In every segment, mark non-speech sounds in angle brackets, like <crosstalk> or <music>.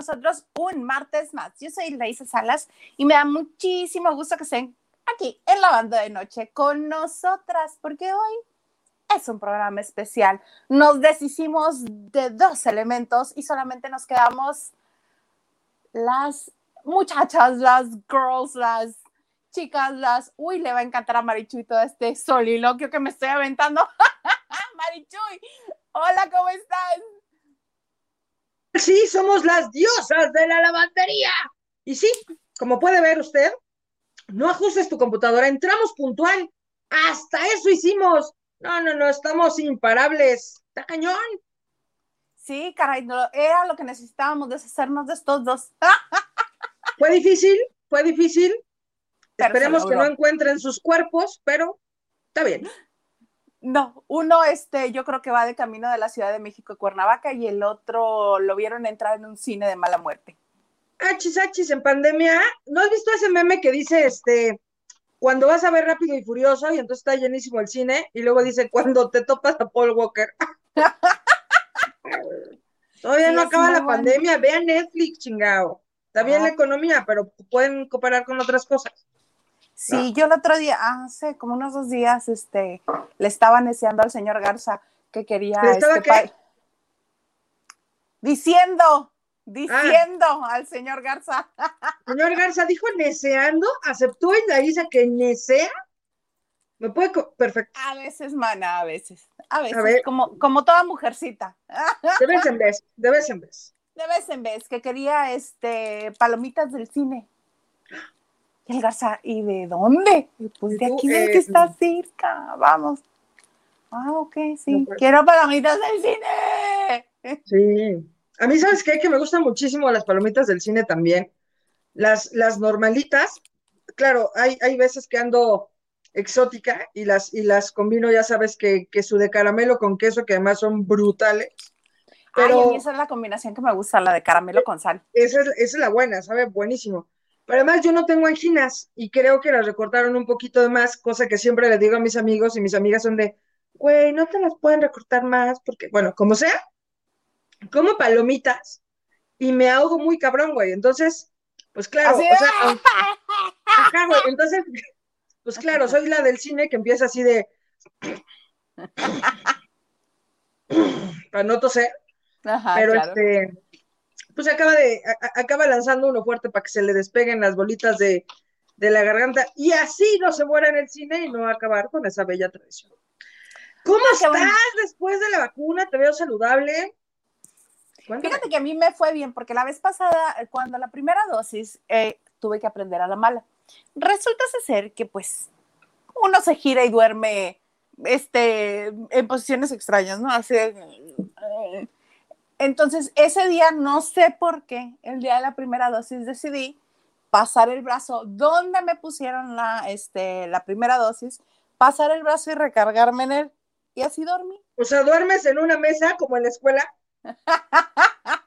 nosotros un martes más. Yo soy Laisa Salas y me da muchísimo gusto que estén aquí en la banda de noche con nosotras, porque hoy es un programa especial. Nos deshicimos de dos elementos y solamente nos quedamos las muchachas, las girls, las chicas, las... Uy, le va a encantar a Marichuy todo este soliloquio que me estoy aventando. <laughs> Marichuy, hola, ¿cómo estás? Sí, somos las diosas de la lavandería. Y sí, como puede ver usted, no ajustes tu computadora, entramos puntual. Hasta eso hicimos. No, no, no, estamos imparables. Está cañón. Sí, caray, no, era lo que necesitábamos, deshacernos de estos dos. <laughs> fue difícil, fue difícil. Esperemos que no encuentren sus cuerpos, pero está bien. No, uno, este, yo creo que va de camino de la Ciudad de México a Cuernavaca y el otro lo vieron entrar en un cine de mala muerte. Achis, achis, en pandemia. ¿No has visto ese meme que dice, este, cuando vas a ver Rápido y Furioso y entonces está llenísimo el cine y luego dice, cuando te topas a Paul Walker? <laughs> Todavía no acaba la pandemia, vean Netflix, chingado. Está bien la economía, pero pueden comparar con otras cosas. Sí, yo el otro día, hace como unos dos días, este, le estaba deseando al señor Garza que quería. este, Diciendo, diciendo ah. al señor Garza. <laughs> Señor Garza dijo neceando, aceptó y la dice que nesea. Me puede, perfecto. A veces, mana, a veces. A veces, como, como toda mujercita. De vez en vez, de vez en vez. De vez en vez, que quería este palomitas del cine el Garza, ¿y de dónde? Pues de aquí del que eh, está cerca, vamos. Ah, ok, sí. Pues. Quiero palomitas del cine. Sí. A mí, ¿sabes qué? Que me gustan muchísimo las palomitas del cine también. Las, las normalitas, claro, hay, hay veces que ando exótica y las, y las combino, ya sabes, que, que su de caramelo con queso, que además son brutales. Pero Ay, esa es la combinación que me gusta, la de caramelo con sal. Esa es, esa es la buena, sabe buenísimo. Pero además yo no tengo anginas y creo que las recortaron un poquito de más, cosa que siempre le digo a mis amigos y mis amigas son de, güey, no te las pueden recortar más porque, bueno, como sea, como palomitas y me ahogo muy cabrón, güey. Entonces, pues claro, o sea, <laughs> güey, entonces, pues claro, soy la del cine que empieza así de, <laughs> para no toser, pero este pues acaba de, acaba lanzando uno fuerte para que se le despeguen las bolitas de, la garganta y así no se muera en el cine y no acabar con esa bella tradición. ¿Cómo estás después de la vacuna? Te veo saludable. Fíjate que a mí me fue bien, porque la vez pasada, cuando la primera dosis, eh, tuve que aprender a la mala. Resulta ser que, pues, uno se gira y duerme este, en posiciones extrañas, ¿no? Eh, entonces, ese día, no sé por qué, el día de la primera dosis decidí pasar el brazo donde me pusieron la, este, la primera dosis, pasar el brazo y recargarme en él. Y así dormí. O sea, duermes en una mesa como en la escuela. <laughs>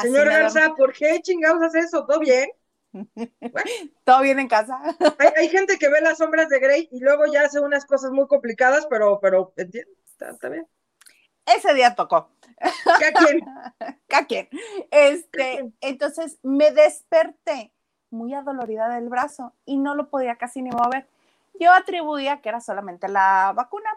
Señor Garza, ¿por qué chingados haces eso? ¿Todo bien? <laughs> Todo bien en casa. <laughs> hay, gente que ve las sombras de Grey y luego ya hace unas cosas muy complicadas, pero, pero entiendo, está bien. Ese día tocó. ¿Qué quién? <laughs> Este, entonces me desperté muy adolorida del brazo y no lo podía casi ni mover. Yo atribuía que era solamente la vacuna.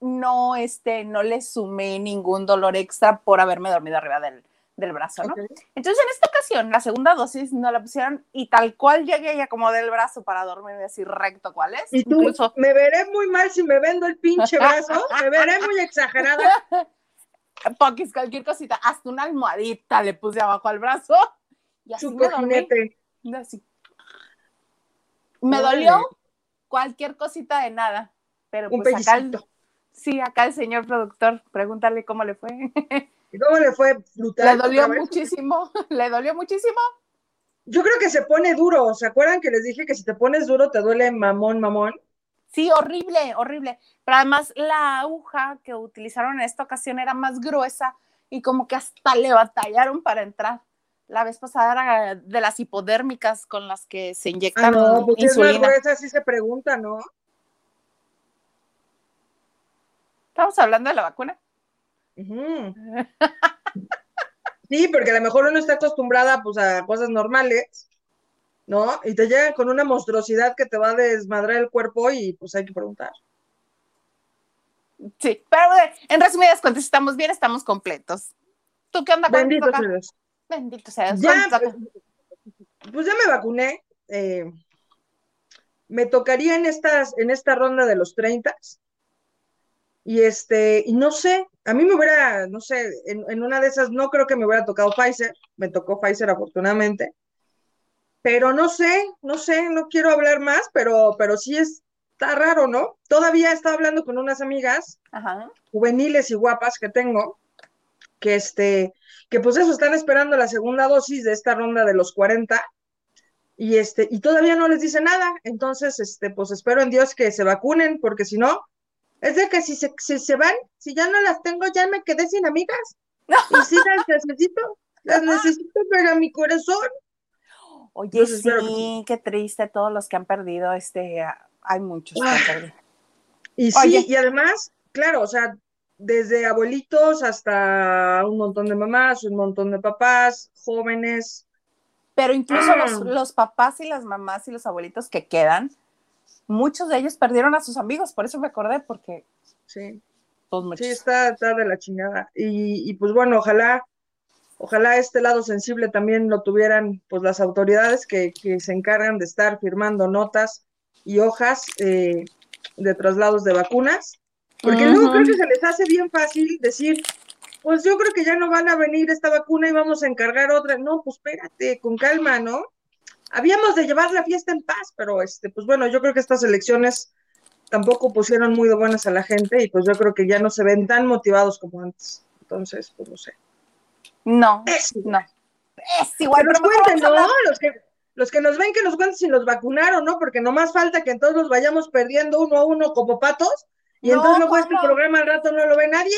No, este, no le sumé ningún dolor extra por haberme dormido arriba del, brazo, ¿no? Entonces, en esta ocasión, la segunda dosis no la pusieron y tal cual llegué y acomodé el brazo para dormirme así recto, ¿cuál es? Y tú, me veré muy mal si me vendo el pinche brazo, me veré muy exagerada. <laughs> Poquis, cualquier cosita, hasta una almohadita le puse abajo al brazo y así me dormí. Me dolió cualquier cosita de nada, pero pues acá sí, acá el señor productor, pregúntale cómo le fue. <laughs> ¿Cómo le fue? Brutal. Le dolió muchísimo, <laughs> le dolió muchísimo. Yo creo que se pone duro, ¿se acuerdan que les dije que si te pones duro te duele mamón, mamón? Sí, horrible, horrible. Pero además la aguja que utilizaron en esta ocasión era más gruesa y como que hasta le batallaron para entrar. La vez pasada era de las hipodérmicas con las que se inyectan ah, no, pues insulina. Es más gruesa, sí se pregunta, ¿no? Estamos hablando de la vacuna. <laughs> Sí, porque a lo mejor uno está acostumbrada pues a cosas normales, ¿no? Y te llegan con una monstruosidad que te va a desmadrar el cuerpo y pues hay que preguntar. Sí, pero en resumidas cuentas, estamos bien, estamos completos. ¿Tú qué onda? ¿Cuándo te Bendito sea Dios. Bendito sea Dios. Ya, ¿Cuándo te toca? Pues ya me vacuné. eh, me tocaría en estas, en esta ronda de los 30. Y este, y no sé, a mí me hubiera, no sé, en, en una de esas no creo que me hubiera tocado Pfizer, me tocó Pfizer afortunadamente, pero no sé, no sé, no quiero hablar más, pero, pero sí está raro, ¿no? Todavía estaba hablando con unas amigas Ajá. juveniles y guapas que tengo, que este, que pues eso, están esperando la segunda dosis de esta ronda de los 40 y este, y todavía no les dice nada, entonces, este, pues espero en Dios que se vacunen, porque si no, es de que si se, si se van, si ya no las tengo, ya me quedé sin amigas, <laughs> y sí las necesito, las necesito para mi corazón. Oye, Entonces, sí, qué triste todos los que han perdido este. ah, Hay muchos que han perdido. Y sí, Oye. y además, claro, o sea, desde abuelitos hasta un montón de mamás, un montón de papás, jóvenes, Pero incluso Ah. los, los papás y las mamás y los abuelitos que quedan, muchos de ellos perdieron a sus amigos, por eso me acordé, porque sí. pues. Sí, está, está de la chingada. Y, y pues bueno, ojalá, ojalá este lado sensible también lo tuvieran pues las autoridades que, que se encargan de estar firmando notas y hojas eh, de traslados de vacunas, porque luego creo que se les hace bien fácil decir, pues yo creo que ya no van a venir esta vacuna y vamos a encargar otra. No, pues espérate, con calma, ¿no? Habíamos de llevar la fiesta en paz, pero este, pues bueno, yo creo que estas elecciones tampoco pusieron muy de buenas a la gente y pues yo creo que ya no se ven tan motivados como antes. Entonces, pues no sé. No, Es no. Es igual, que pero cuenten, ¿no? Los que, los que nos ven que nos cuenten si nos vacunaron, ¿no? Porque nomás falta que entonces nos vayamos perdiendo uno a uno como patos y No, entonces luego este programa al rato no lo ve nadie.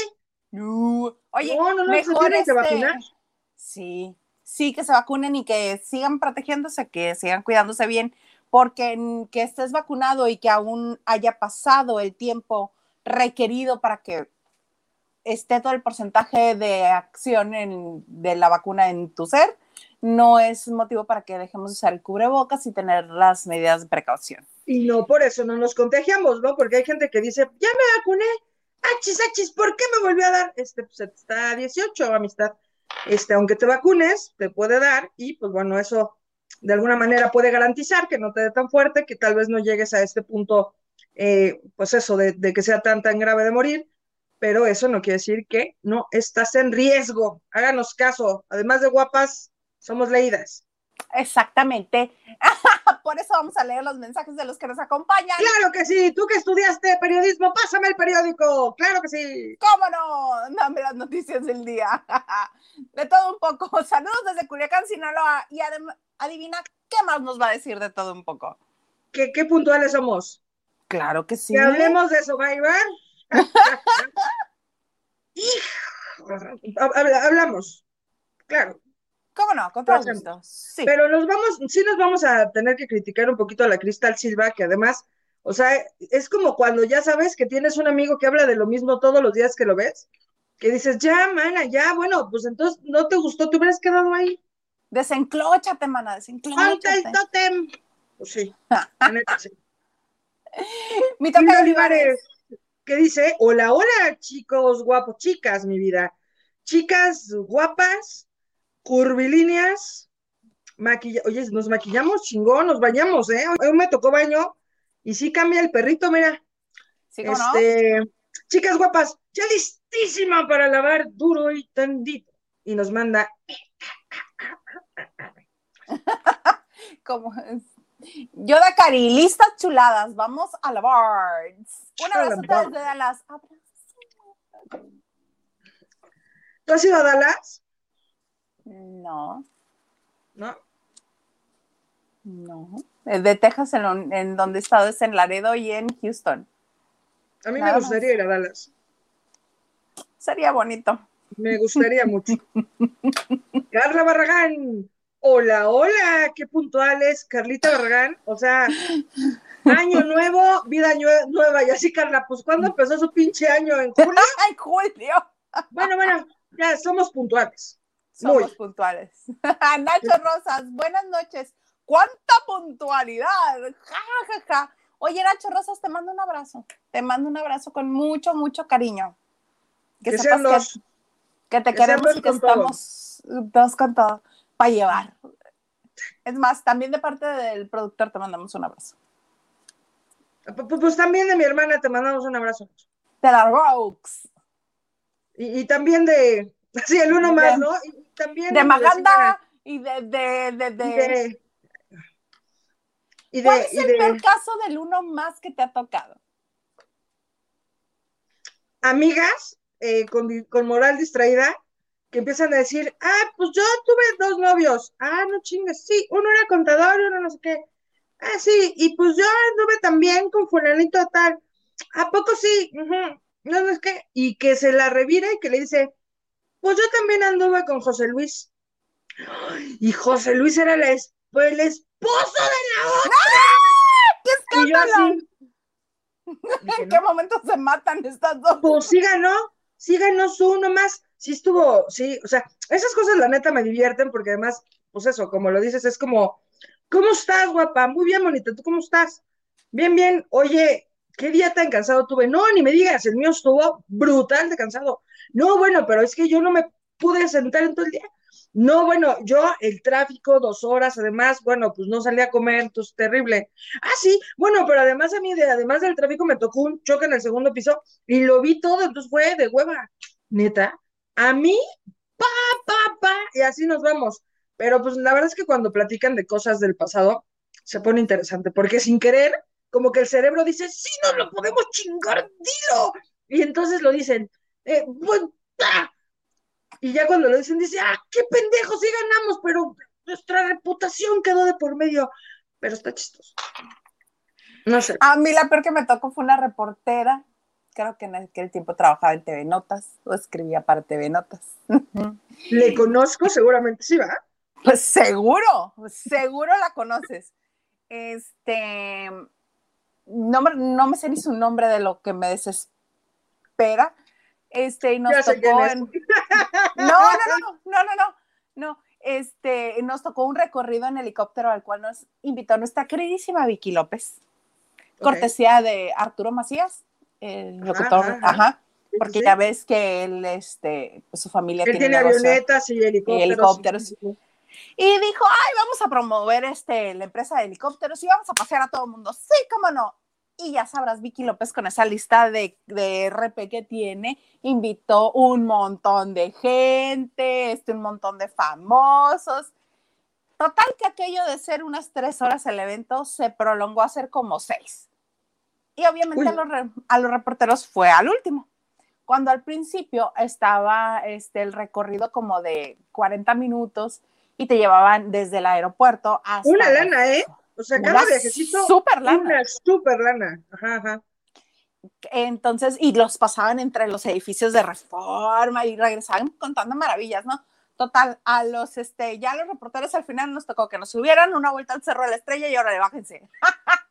No. Oye, no, no, no, se mejor tienen que este, vacunar. Sí, sí, que se vacunen y que sigan protegiéndose, que sigan cuidándose bien, porque en que estés vacunado y que aún haya pasado el tiempo requerido para que esté todo el porcentaje de acción en- de la vacuna en tu ser, no es motivo para que dejemos de usar el cubrebocas y tener las medidas de precaución. Y no por eso no nos contagiamos, ¿no? Porque hay gente que dice, ya me vacuné, achis, achis, ¿por qué me volvió a dar? Este, pues está a 18, amistad. Este, aunque te vacunes, te puede dar y pues bueno, eso de alguna manera puede garantizar que no te dé tan fuerte, que tal vez no llegues a este punto, eh, pues eso, de, de que sea tan, tan grave de morir, pero eso no quiere decir que no estás en riesgo. Háganos caso, además de guapas, somos leídas. Exactamente. <laughs> Por eso vamos a leer los mensajes de los que nos acompañan. Claro que sí, tú que estudiaste periodismo, pásame el periódico, claro que sí. ¿Cómo no? Dame las noticias del día. <laughs> De todo un poco. Saludos desde Culiacán, Sinaloa. Y adivina qué más nos va a decir de todo un poco. ¿Qué, qué puntuales somos? Claro que sí. Que hablemos de Survivor. Hablamos, claro. ¿Cómo no? Con todo gusto. Sí. Pero nos vamos, sí nos vamos a tener que criticar un poquito a la Cristal Silva, que además, o sea, es como cuando ya sabes que tienes un amigo que habla de lo mismo todos los días que lo ves, que dices, ya, mana, ya, bueno, pues entonces no te gustó, te hubieras quedado ahí. Desenclóchate, mana, ¡Falta desenclóchate. el tótem! Pues sí, <laughs> neta, sí. Mi toca Olivares, que dice, hola, hola, chicos guapos, chicas, mi vida. Chicas guapas, curvilíneas, maquilla, oye, nos maquillamos chingón, nos bañamos, ¿eh? Hoy me tocó baño y sí cambia el perrito, mira. ¿Sí, no? este, chicas guapas, ya listísima para lavar duro y tendito. Y nos manda, <laughs> Como es. Yoda Cari, listas chuladas, vamos a la bar. Un A abrazo bar. desde Dallas. ¿tú has ido a Dallas? No, ¿No? no. De Texas, en, en donde he estado, es en Laredo y en Houston. A mí Nada me más. gustaría ir a Dallas. Sería bonito. Me gustaría mucho. <laughs> Carla Barragán. Hola, hola, qué puntuales. Carlita Barragán, o sea, año nuevo, vida nue- nueva. Y así, Carla, pues ¿cuándo empezó su pinche año? ¿En julio? <laughs> ¡Ay, Julio! Bueno, bueno, ya somos puntuales. Somos Muy. puntuales. <laughs> Nacho Rosas, buenas noches. ¡Cuánta puntualidad! Ja, ja, ja. Oye, Nacho Rosas, te mando un abrazo. Te mando un abrazo con mucho, mucho cariño. Que, sepas sean dos. que, que te que queremos y que estamos dos con todo para llevar. Es más, también de parte del productor te mandamos un abrazo. Pu- Pues también de mi hermana te mandamos un abrazo. De la Rogues. Y, y también de, <laughs> sí, el uno De- más, ¿no? Y también De. Maganda y de, de, de, de- y ¿Cuál es y el peor caso del uno más que te ha tocado? amigas eh, con, con moral distraída que empiezan a decir, ah, pues yo tuve dos novios. Ah, no chingues, sí, uno era contador y uno no sé qué. Ah, sí, y pues yo anduve también con fulanito tal. ¿A poco sí? No, no es que, y que se la revira y que le dice, pues yo también anduve con José Luis. <gasps> Y José Luis era la es- pues, el esposo de la otra. ¡Qué escándalo! Dije, ¿En no, qué <laughs> momento se matan estas dos? pues sí ganó, sí ganó su uno más, sí estuvo, sí, o sea, esas cosas la neta me divierten porque además, pues eso, como lo dices, es como, ¿cómo estás, guapa? Muy bien, bonita, ¿tú cómo estás? Bien, bien, oye, ¿qué día tan cansado tuve? No, ni me digas, el mío estuvo brutal de cansado. No, bueno, pero es que yo no me pude sentar en todo el día. No, bueno, yo el tráfico, dos horas, además, bueno, pues no salí a comer, entonces terrible. Ah, sí, bueno, pero además a mí, de, además del tráfico, me tocó un choque en el segundo piso y lo vi todo, entonces fue de hueva. Neta, a mí, pa, pa, pa, y así nos vamos. Pero pues la verdad es que cuando platican de cosas del pasado, se pone interesante, porque sin querer, como que el cerebro dice, sí, nos lo podemos chingar, dilo. Y entonces lo dicen, eh, pues. Y ya cuando lo dicen, dice, ah, qué pendejo, sí ganamos, pero nuestra reputación quedó de por medio. Pero está chistoso. No sé. A mí la peor que me tocó fue una reportera. Creo que en aquel tiempo trabajaba en TV Notas o escribía para TV Notas. Le conozco, seguramente sí va. Pues seguro, seguro la conoces. Este, no me, no me sé ni su nombre de lo que me desespera. Este, y nos Ya tocó en... No, no, no, no, no, no, no. Este, nos tocó un recorrido en helicóptero al cual nos invitó nuestra queridísima Vicky López, cortesía de Arturo Macías, el locutor, ajá, ajá, ajá. porque Sí. ya ves que él, este, pues su familia Él tiene negocio. avionetas y helicópteros. helicópteros. sí, sí. Y dijo, ay, vamos a promover este, la empresa de helicópteros y vamos a pasear a todo el mundo. Sí, cómo no. Y ya sabrás, Vicky López con esa lista de, de RP que tiene, invitó un montón de gente, este, un montón de famosos. Total que aquello de ser unas tres horas el evento se prolongó a ser como seis. Y obviamente a los, re- a los reporteros fue al último. Cuando al principio estaba este, el recorrido como de 40 minutos y te llevaban desde el aeropuerto hasta... Una lana, ¿eh? O sea, cada viajecito. súper lana. Una super lana. Ajá, ajá. Entonces, y los pasaban entre los edificios de reforma y regresaban contando maravillas, ¿no? Total, a los, este, ya los reporteros al final nos tocó que nos subieran una vuelta al Cerro de la Estrella y ahora le bájense. <laughs>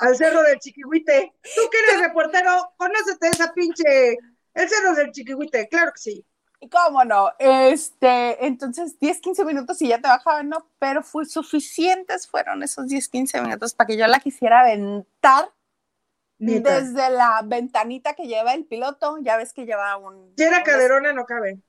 Al cerro del Chiquihuite. Tú que eres reportero, conócete esa pinche. El cerro del Chiquihuite, claro que sí. Cómo no, este, entonces 10, 15 minutos y ya te bajaban, ¿no? Pero fue suficientes fueron esos 10, 15 minutos para que yo la quisiera aventar Neta. desde la ventanita que lleva el piloto. Ya ves que lleva un. Si era un- caderona, no cabe.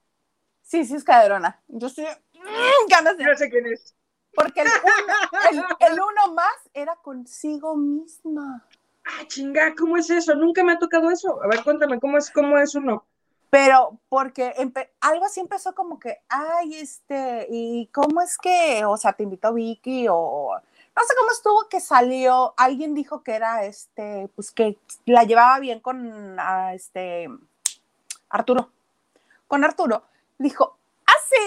Sí, sí, es caderona. Yo sí. mm, ganas de. No sé quién es. Porque el uno, <laughs> el- el uno más era consigo misma. Ah, chinga, ¿cómo es eso? Nunca me ha tocado eso. A ver, cuéntame, ¿cómo es, cómo es uno? Pero porque algo así empezó como que, ay, este, ¿y cómo es que, o sea, te invitó Vicky o no sé cómo estuvo que salió, alguien dijo que era, este, pues que la llevaba bien con, este, Arturo, con Arturo. Dijo, ah, sí,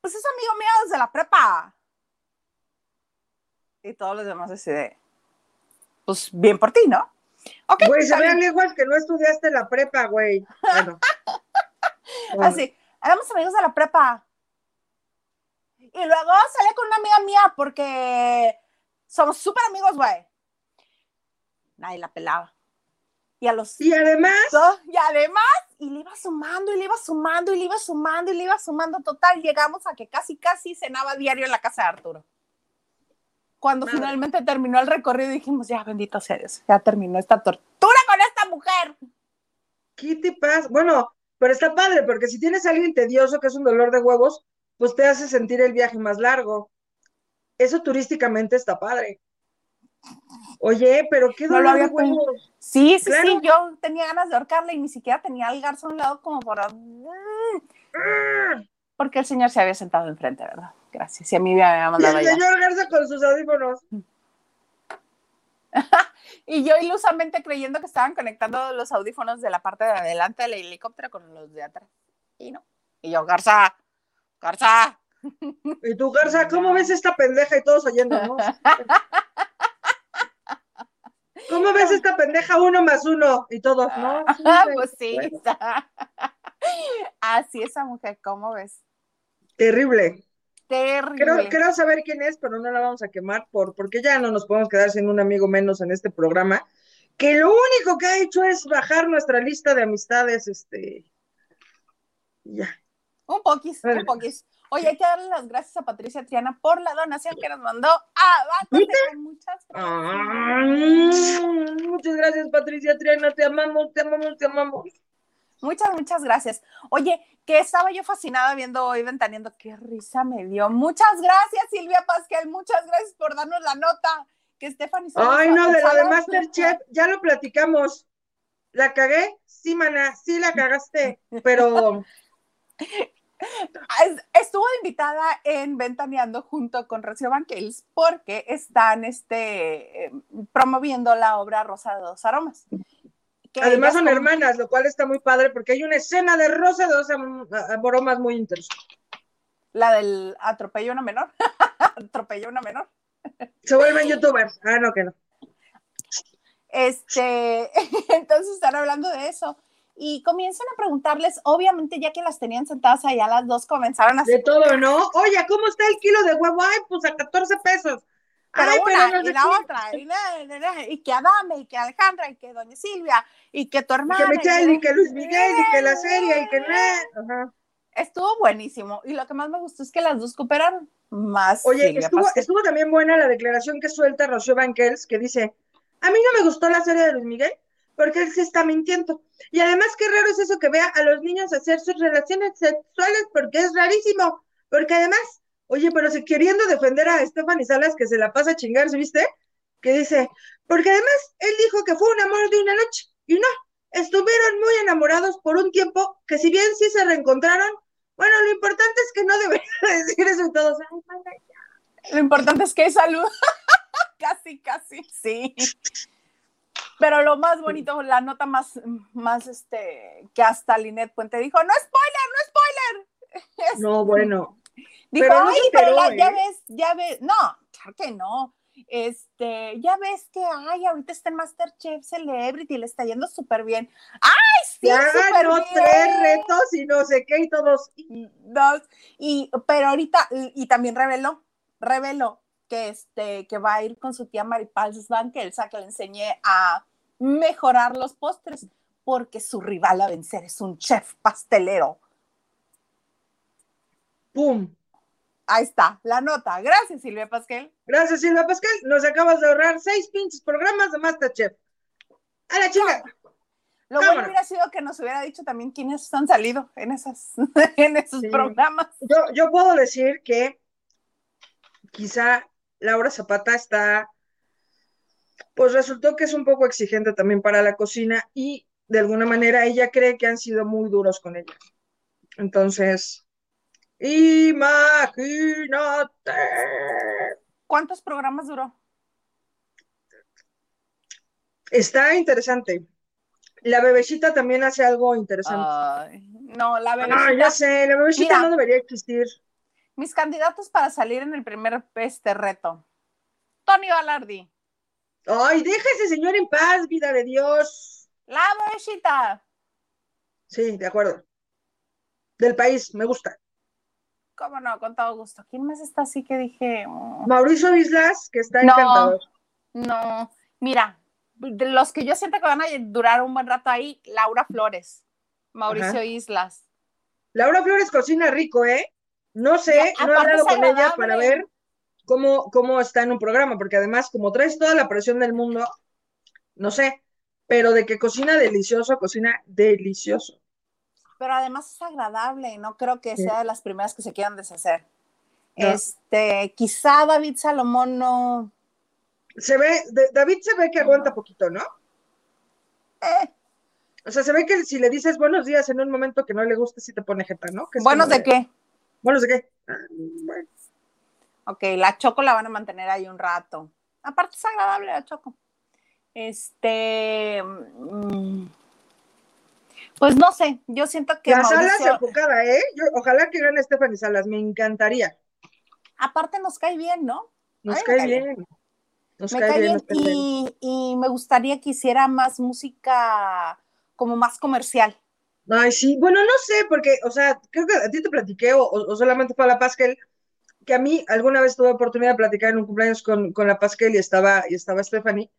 pues es amigo mío desde la prepa. Y todos los demás así de, pues bien por ti, ¿no? Ok, Güey, se está bien. vean igual que no estudiaste la prepa, güey. Bueno. Bueno. <laughs> Así, éramos amigos de la prepa. Y luego salí con una amiga mía porque somos súper amigos, güey. Nadie la pelaba. Y a los Y además, y además, y le iba sumando, y le iba sumando, y le iba sumando, y le iba sumando. Total, llegamos a que casi, casi cenaba diario en la casa de Arturo. Cuando Madre. finalmente terminó el recorrido, dijimos, ya, bendito sea Dios, ya terminó esta tortura con esta mujer. ¿qué te pasa? Bueno, pero está padre, porque si tienes a alguien tedioso que es un dolor de huevos, pues te hace sentir el viaje más largo. Eso turísticamente está padre. Oye, pero qué No lo dolor había de huevos. Sí, sí, Claro. sí, yo tenía ganas de ahorcarla y ni siquiera tenía al garzo a un lado como por... ¡Ah! Porque el señor se había sentado enfrente, ¿verdad? Gracias. Y a mí me había Y mandado el allá. señor Garza con sus audífonos. <laughs> Y yo ilusamente creyendo que estaban conectando los audífonos de la parte de adelante del helicóptero con los de atrás. Y no. Y yo, Garza, Garza. Y tú, Garza, ¿cómo ves esta pendeja? Y todos oyendo, ¿no? ¿Cómo ves esta pendeja uno más uno? Y todos, ¿no? Güey. <laughs> pues sí. Bueno, <laughs> Así esa mujer, ¿cómo ves? Terrible. Terrible. Quiero, quiero saber quién es, pero no la vamos a quemar por, porque ya no nos podemos quedar sin un amigo menos en este programa, que lo único que ha hecho es bajar nuestra lista de amistades, este, ya. Un poquis, Bueno. un poquis. Oye, hay que darle las gracias a Patricia Triana por la donación que nos mandó a Bata Muchas Ah, gracias. muchas gracias, Patricia Triana, te amamos, te amamos, te amamos. Muchas, muchas gracias. Oye, que estaba yo fascinada viendo hoy Ventaneando. Qué risa me dio. Muchas gracias, Silvia Pasquel. Muchas gracias por darnos la nota. Que Stephanie. Ay, no, de lo de Masterchef, ya lo platicamos. ¿La cagué? Sí, mana, sí la cagaste, pero <laughs> Es- Estuvo invitada en Ventaneando junto con Rocío Banquels porque están este, eh, promoviendo la obra Rosa de dos Aromas. Además son hermanas, lo cual está muy padre porque hay una escena de Rosa de dos bromas muy interesante. La del atropello a una menor. <laughs> atropello a una menor. Se vuelven youtubers. Ah, no, que no. Este, <laughs> entonces están hablando de eso. Y comienzan a preguntarles, obviamente, ya que las tenían sentadas allá, las dos comenzaron a De todo, ¿no? Oye, ¿cómo está el kilo de huevo? Ay, pues a 14 pesos. Pero Ay, una no y la otra, y, la- la- la- y que Adame, y que Alejandra, y que Doña Silvia, y que tu Y hermana. que Michelle, y y que Luis Miguel, y que la serie, y que. Ajá. Estuvo buenísimo. Y lo que más me gustó es que las dos cooperaron. Más Oye, estuvo, estuvo también buena la declaración que suelta Rocío Banquels, que dice, a mí no me gustó la serie de Luis Miguel, porque él se está mintiendo. Y además, qué raro es eso que vea a los niños hacer sus relaciones sexuales, porque es rarísimo. Porque además, oye, pero si queriendo defender a Stephanie Salas, que se la pasa a chingarse, ¿viste? Que dice, porque además, él dijo que fue un amor de una noche, y no, estuvieron muy enamorados por un tiempo, que si bien sí se reencontraron, bueno, lo importante es que no debería <laughs> decir eso y todos, Lo importante es que hay salud. <laughs> casi, casi, sí. Pero lo más bonito, la nota más, más este, que hasta Linet Puente dijo, no spoiler, no spoiler. <laughs> Es- No, bueno. Dijo, pero no ay, pero ya ¿eh? ves, ya ves, no, claro que no. Este, ya ves que, ay, ahorita está en Masterchef Celebrity, le está yendo súper bien. ¡Ay, sí, Ya ganó bien! tres retos y no sé qué y todos. Dos, y, pero ahorita, y, y también reveló, reveló que, este, que va a ir con su tía Maripaz Bankelsa, que le enseñé a mejorar los postres, porque su rival a vencer es un chef pastelero. ¡Pum! Ahí está, la nota. Gracias, Silvia Pasquel. Gracias, Silvia Pascal. Nos acabas de ahorrar seis pinches programas de Masterchef. A la chinga. Lo Cámara. bueno hubiera sido que nos hubiera dicho también quiénes han salido en, esas, <laughs> en esos Sí. programas. Yo, yo puedo decir que quizá Laura Zapata está, pues resultó que es un poco exigente también para la cocina y de alguna manera ella cree que han sido muy duros con ella. Entonces, imagínate. ¿Cuántos programas duró? Está interesante. La bebecita también hace algo interesante. Ay, no, la Ah, bebecita. ya sé, la bebecita Mira. no debería existir. Mis candidatos para salir en el primer este reto. Tony Balardi, Ay, deja a ese señor en paz, vida de Dios. la bebecita. Sí, de acuerdo. Del país, me gusta. Cómo no, con todo gusto. ¿Quién más está así que dije? mm, Mauricio Islas, que está No. encantador. No, mira, de los que yo siento que van a durar un buen rato ahí, Laura Flores, Mauricio Islas. Laura Flores cocina rico, ¿eh? No sé, no he hablado con ella para ver cómo, cómo está en un programa, porque además, como traes toda la presión del mundo, no sé, pero de que cocina delicioso, cocina delicioso. Pero además es agradable y no creo que sea de las primeras que se quieran deshacer. Este, quizá David Salomón no. Se ve, David se ve que aguanta poquito, ¿no? Eh. O sea, se ve que si le dices buenos días en un momento que no le guste, sí te pone jeta, ¿no? ¿Buenos de, qué? ¿Buenos de qué? Ah, bueno. Ok, la Choco la van a mantener ahí un rato. Aparte es agradable la Choco. Este. Mm, pues no sé, yo siento que. La Salas enfocada, ¿eh? ojalá que gane Stephanie Salas, me encantaría. Aparte nos cae bien, ¿no? Nos cae, bien. Nos me cae, bien, y, y, me gustaría que hiciera más música como más comercial. Ay, sí, bueno, no sé, porque, o sea, creo que a ti te platiqué, o, solamente fue a la Pascal, que a mí alguna vez tuve oportunidad de platicar en un cumpleaños con, con la Pascal y estaba, y estaba Stephanie,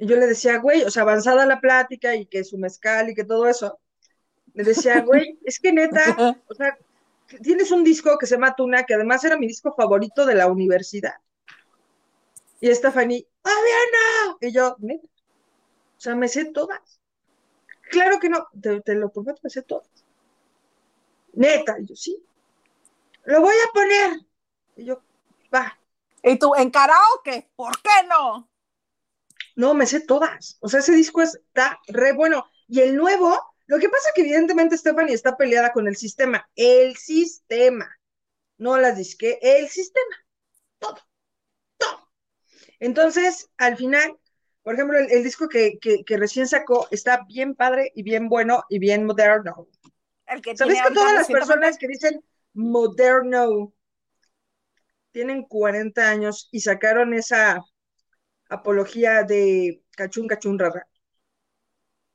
y yo le decía, güey, o sea, avanzada la plática y que su mezcal y que todo eso. Le decía, <laughs> güey, es que neta, o sea, tienes un disco que se llama Tuna, que además era mi disco favorito de la universidad. Y Stephanie, ¡Aviana! Y yo, neta, o sea, me sé todas. Claro que no, te, lo prometo, me sé todas. Neta, y yo, sí. Lo voy a poner. Y yo, va. ¿Y tú, en karaoke? ¿Por qué no? No, me sé todas. O sea, ese disco está re bueno. Y el nuevo, lo que pasa que evidentemente Stephanie está peleada con el sistema. El sistema. No las disque, el sistema. Todo. Todo. Entonces, al final, por ejemplo, el, disco que, recién sacó está bien padre y bien bueno y bien moderno. ¿Sabes que todas las personas que dicen moderno tienen 40 años y sacaron esa apología de cachún, cachún, rara.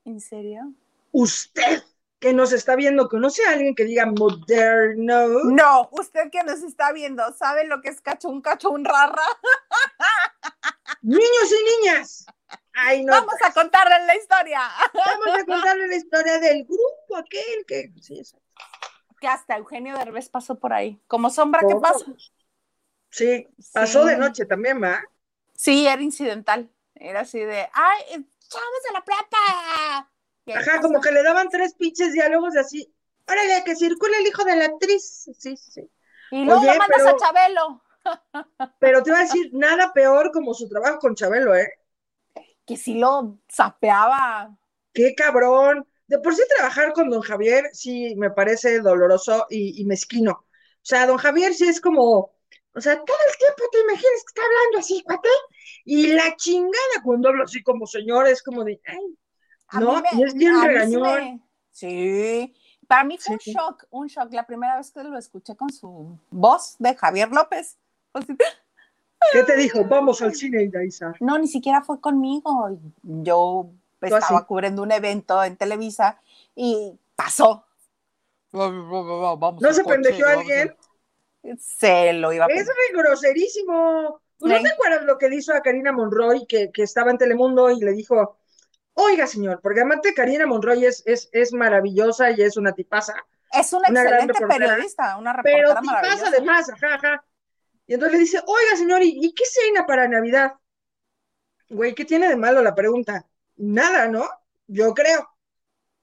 ¿En serio? Usted que nos está viendo, ¿conoce a alguien que diga moderno? No, usted que nos está viendo, ¿sabe lo que es cachún, cachún, rara? Niños y niñas. Vamos a contarles la historia. Vamos a contarles la historia del grupo aquel que... Sí, que hasta Eugenio Derbez pasó por ahí. Como sombra, ¿qué pasa? Sí, pasó de noche también, ¿va? Sí, era incidental. Era así de, ¡ay, chavos de la plata! Ajá, como que le daban tres pinches diálogos así, órale, que circule el hijo de la actriz. Sí, sí. Y luego lo mandas a Chabelo. <laughs> Pero te iba a decir, nada peor como su trabajo con Chabelo, ¿eh? Que sí lo sapeaba. Qué cabrón. De por sí trabajar con don Javier sí me parece doloroso y, y mezquino. O sea, don Javier sí es como, o sea, todo el tiempo te imaginas que está hablando así, cuate, y la chingada cuando hablo así como señor es como de, ay, no, y es bien regañón. Sí, para mí fue un shock, un shock. La primera vez que lo escuché con su voz de Javier López. <laughs> ¿Qué te dijo? Vamos al cine, Isaísa. No, ni siquiera fue conmigo. Yo estaba cubriendo un evento en Televisa y pasó. ¿No se pendejeó alguien? Se lo iba a Es groserísimo. ¿No te acuerdas lo que le hizo a Karina Monroy, que, estaba en Telemundo y le dijo, oiga, señor, porque además Karina Monroy es, es, es maravillosa y es una tipaza. Es una, excelente periodista, una reportera Pero tipaza además, ajá, ajá. Y entonces le dice, oiga, señor, ¿y, qué cena para Navidad? Güey, ¿qué tiene de malo la pregunta? Nada, ¿no? Yo creo.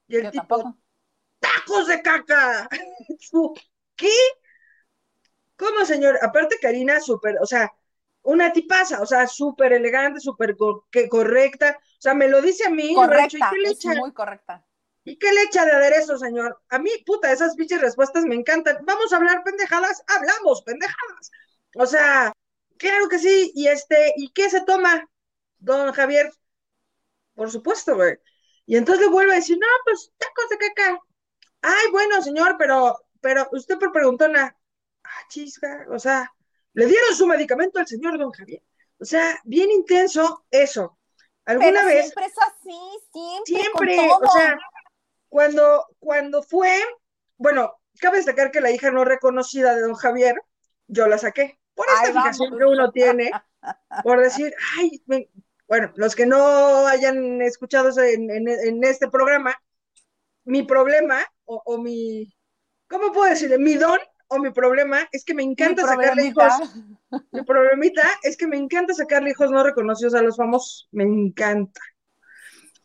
Y el tipo, tacos de caca. <laughs> ¿Qué? ¿Cómo, señor? Aparte, Karina, súper, o sea, una tipaza, o sea, súper elegante, súper correcta. O sea, me lo dice a mí. Correcta, ¿y qué le echa? muy correcta. ¿Y qué le echa de aderezo, señor? A mí, puta, esas bichas respuestas me encantan. ¿Vamos a hablar pendejadas? Hablamos pendejadas. O sea, claro que sí. Y este, ¿y qué se toma, don Javier? Por supuesto, güey. Y entonces le vuelvo a decir, no, pues tacos de caca. Ay, bueno, señor, pero, pero usted por preguntona, ah, chisga, o sea, le dieron su medicamento al señor don Javier. O sea, bien intenso eso. ¿Alguna vez? Siempre es así, siempre. Siempre, o sea, cuando, cuando fue, bueno, cabe destacar que la hija no reconocida de don Javier, yo la saqué. Por esta fijación que uno tiene, por decir, ay, bueno, los que no hayan escuchado en, este programa, mi problema o, mi, ¿cómo puedo decirle? Mi don o mi problema es que me encanta sacarle hijos. Mi problemita es que me encanta sacarle hijos no reconocidos a los famosos. Me encanta.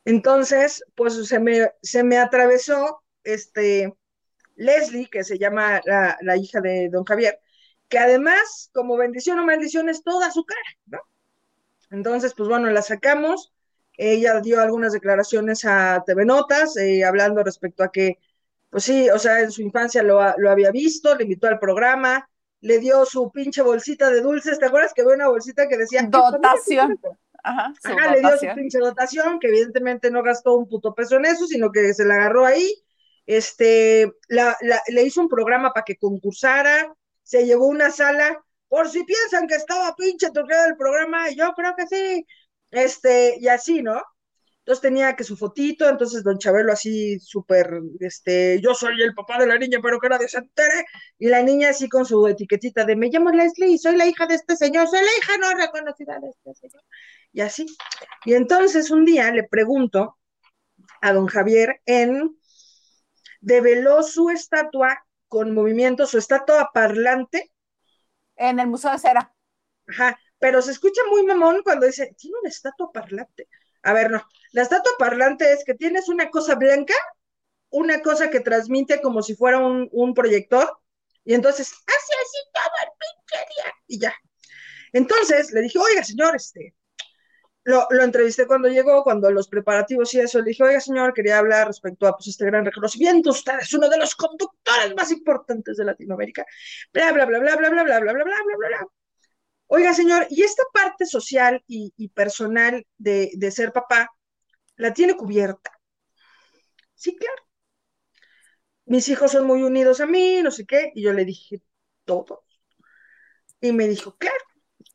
Entonces, pues se me, se me atravesó este Leslie, que se llama la, la hija de don Javier, que además, como bendición o maldición, es toda su cara, ¿no? Entonces, pues bueno, la sacamos. Ella dio algunas declaraciones a TV Notas, eh, hablando respecto a que, pues sí, o sea, en su infancia lo, lo, había visto, le invitó al programa, le dio su pinche bolsita de dulces. ¿Te acuerdas que había una bolsita que decía dotación? Ajá, Ajá le dio su pinche dotación, que evidentemente no gastó un puto peso en eso, sino que se la agarró ahí. Este, la, le hizo un programa para que concursara, se llevó una sala, por si piensan que estaba pinche tocado el programa, yo creo que sí, este, y así, ¿no? Entonces tenía que su fotito, entonces don Chabelo así súper, este, yo soy el papá de la niña, pero que nadie se entere, y la niña así con su etiquetita de me llamo Leslie, soy la hija de este señor, soy la hija no reconocida de este señor, y así. Y entonces un día le pregunto a don Javier en, develó su estatua con movimiento, su estatua parlante. En el Museo de Cera. Ajá, pero se escucha muy mamón cuando dice, tiene una estatua parlante. A ver, no, la estatua parlante es que tienes una cosa blanca, una cosa que transmite como si fuera un, proyector, y entonces hace así todo el pinche día, y ya. Entonces le dije, oiga, señor, este, lo, entrevisté cuando llegó, cuando los preparativos y eso, le dije, oiga señor, quería hablar respecto a pues, este gran reconocimiento, usted es uno de los conductores más importantes de Latinoamérica, bla, bla, bla, bla, bla, bla, bla, bla, bla, bla, bla, bla. Oiga señor, y esta parte social y, y personal de, de ser papá, ¿la tiene cubierta? Sí, claro. Mis hijos son muy unidos a mí, no sé qué, y yo le dije, todo. Y me dijo, claro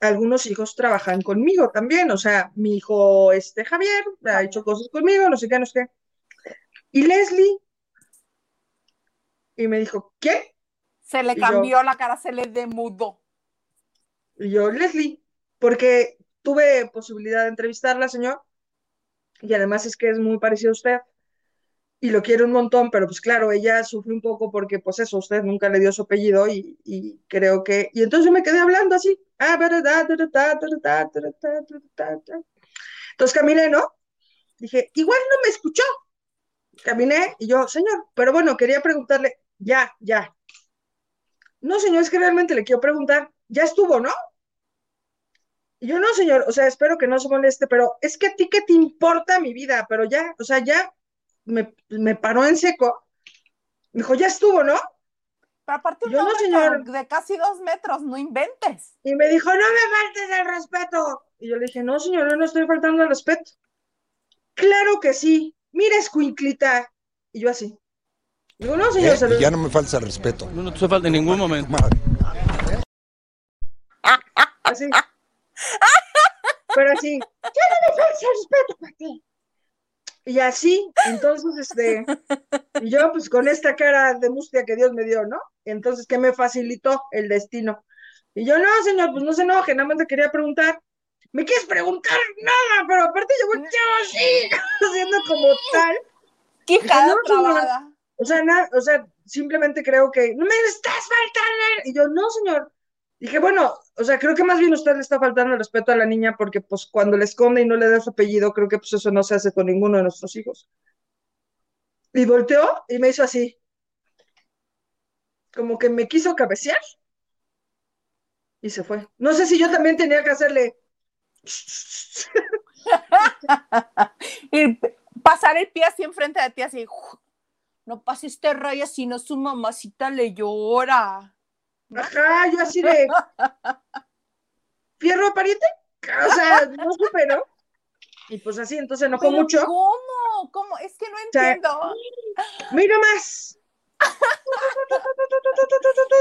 algunos hijos trabajan conmigo también, o sea, mi hijo este Javier ha hecho cosas conmigo, no sé qué, no sé qué. Y Leslie, y me dijo, ¿qué? Se le cambió la cara, se le demudó. Y yo, Leslie, porque tuve posibilidad de entrevistarla, señor, y además es que es muy parecido a usted y lo quiere un montón, pero pues claro, ella sufre un poco porque pues eso, usted nunca le dio su apellido y, y creo que, y entonces yo me quedé hablando así, ah, entonces caminé, ¿no? Dije, igual no me escuchó. Caminé y yo, señor, pero bueno, quería preguntarle, ya, ya. No, señor, es que realmente le quiero preguntar, ya estuvo, ¿no? Y yo, no, señor, o sea, espero que no se moleste, pero es que a ti qué te importa mi vida, pero ya, o sea, ya me, me paró en seco. Me dijo, ya estuvo, ¿no? Pero aparte yo no, señor. de casi dos metros, no inventes. Y me dijo, no me faltes el respeto. Y yo le dije, no, señor, yo no estoy faltando el respeto. Claro que sí. Mira, escuinclita. Y yo así. Digo, no, señor. Eh, ya no me falta el respeto. No, no te falta en ningún momento. Así. Pero así. Ya no respeto para ti. Y así, entonces, este, yo pues con esta cara de mustia que Dios me dio, ¿no? Entonces, ¿qué me facilitó el destino? Y yo, no, señor, pues no se enoje, nada más te quería preguntar. ¿Me quieres preguntar? Nada, pero aparte yo voy así, haciendo <laughs> como tal. ¡Qué no, O sea, nada, o sea, simplemente creo que, no me estás faltando. Y yo, no, señor, Dije, bueno, o sea, creo que más bien usted le está faltando el respeto a la niña porque pues cuando le esconde y no le da su apellido, creo que pues eso no se hace con ninguno de nuestros hijos. Y volteó y me hizo así. Como que me quiso cabecear y se fue. No sé si yo también tenía que hacerle. <laughs> y pasar el pie así enfrente de ti, así. No pases este raya, si no su mamacita le llora. Ajá, yo así de. ¿Fierro pariente? O sea, no supe, ¿no? Y pues así, entonces no fue mucho. ¿Cómo? ¿Cómo? Es que no entiendo. mira más.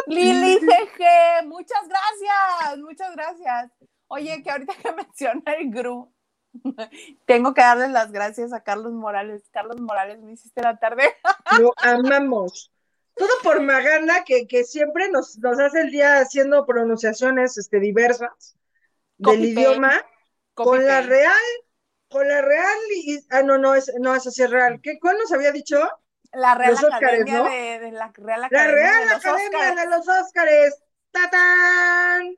Lili jeje, muchas gracias, muchas gracias. Oye, que ahorita que <laughs> menciona el GRU, tengo que darle las gracias a Carlos Morales. Carlos Morales, me hiciste la tarde. Lo amamos todo por Maganda, que, que siempre nos, nos, hace el día haciendo pronunciaciones este, diversas del idioma. con la Real, con la Real y, ah, no, no, es, no, es así real. ¿Qué, ¿Cuál nos había dicho? La Real Academia de, la Real Academia, la Real de, Academia de los Óscares. ¡Tatán!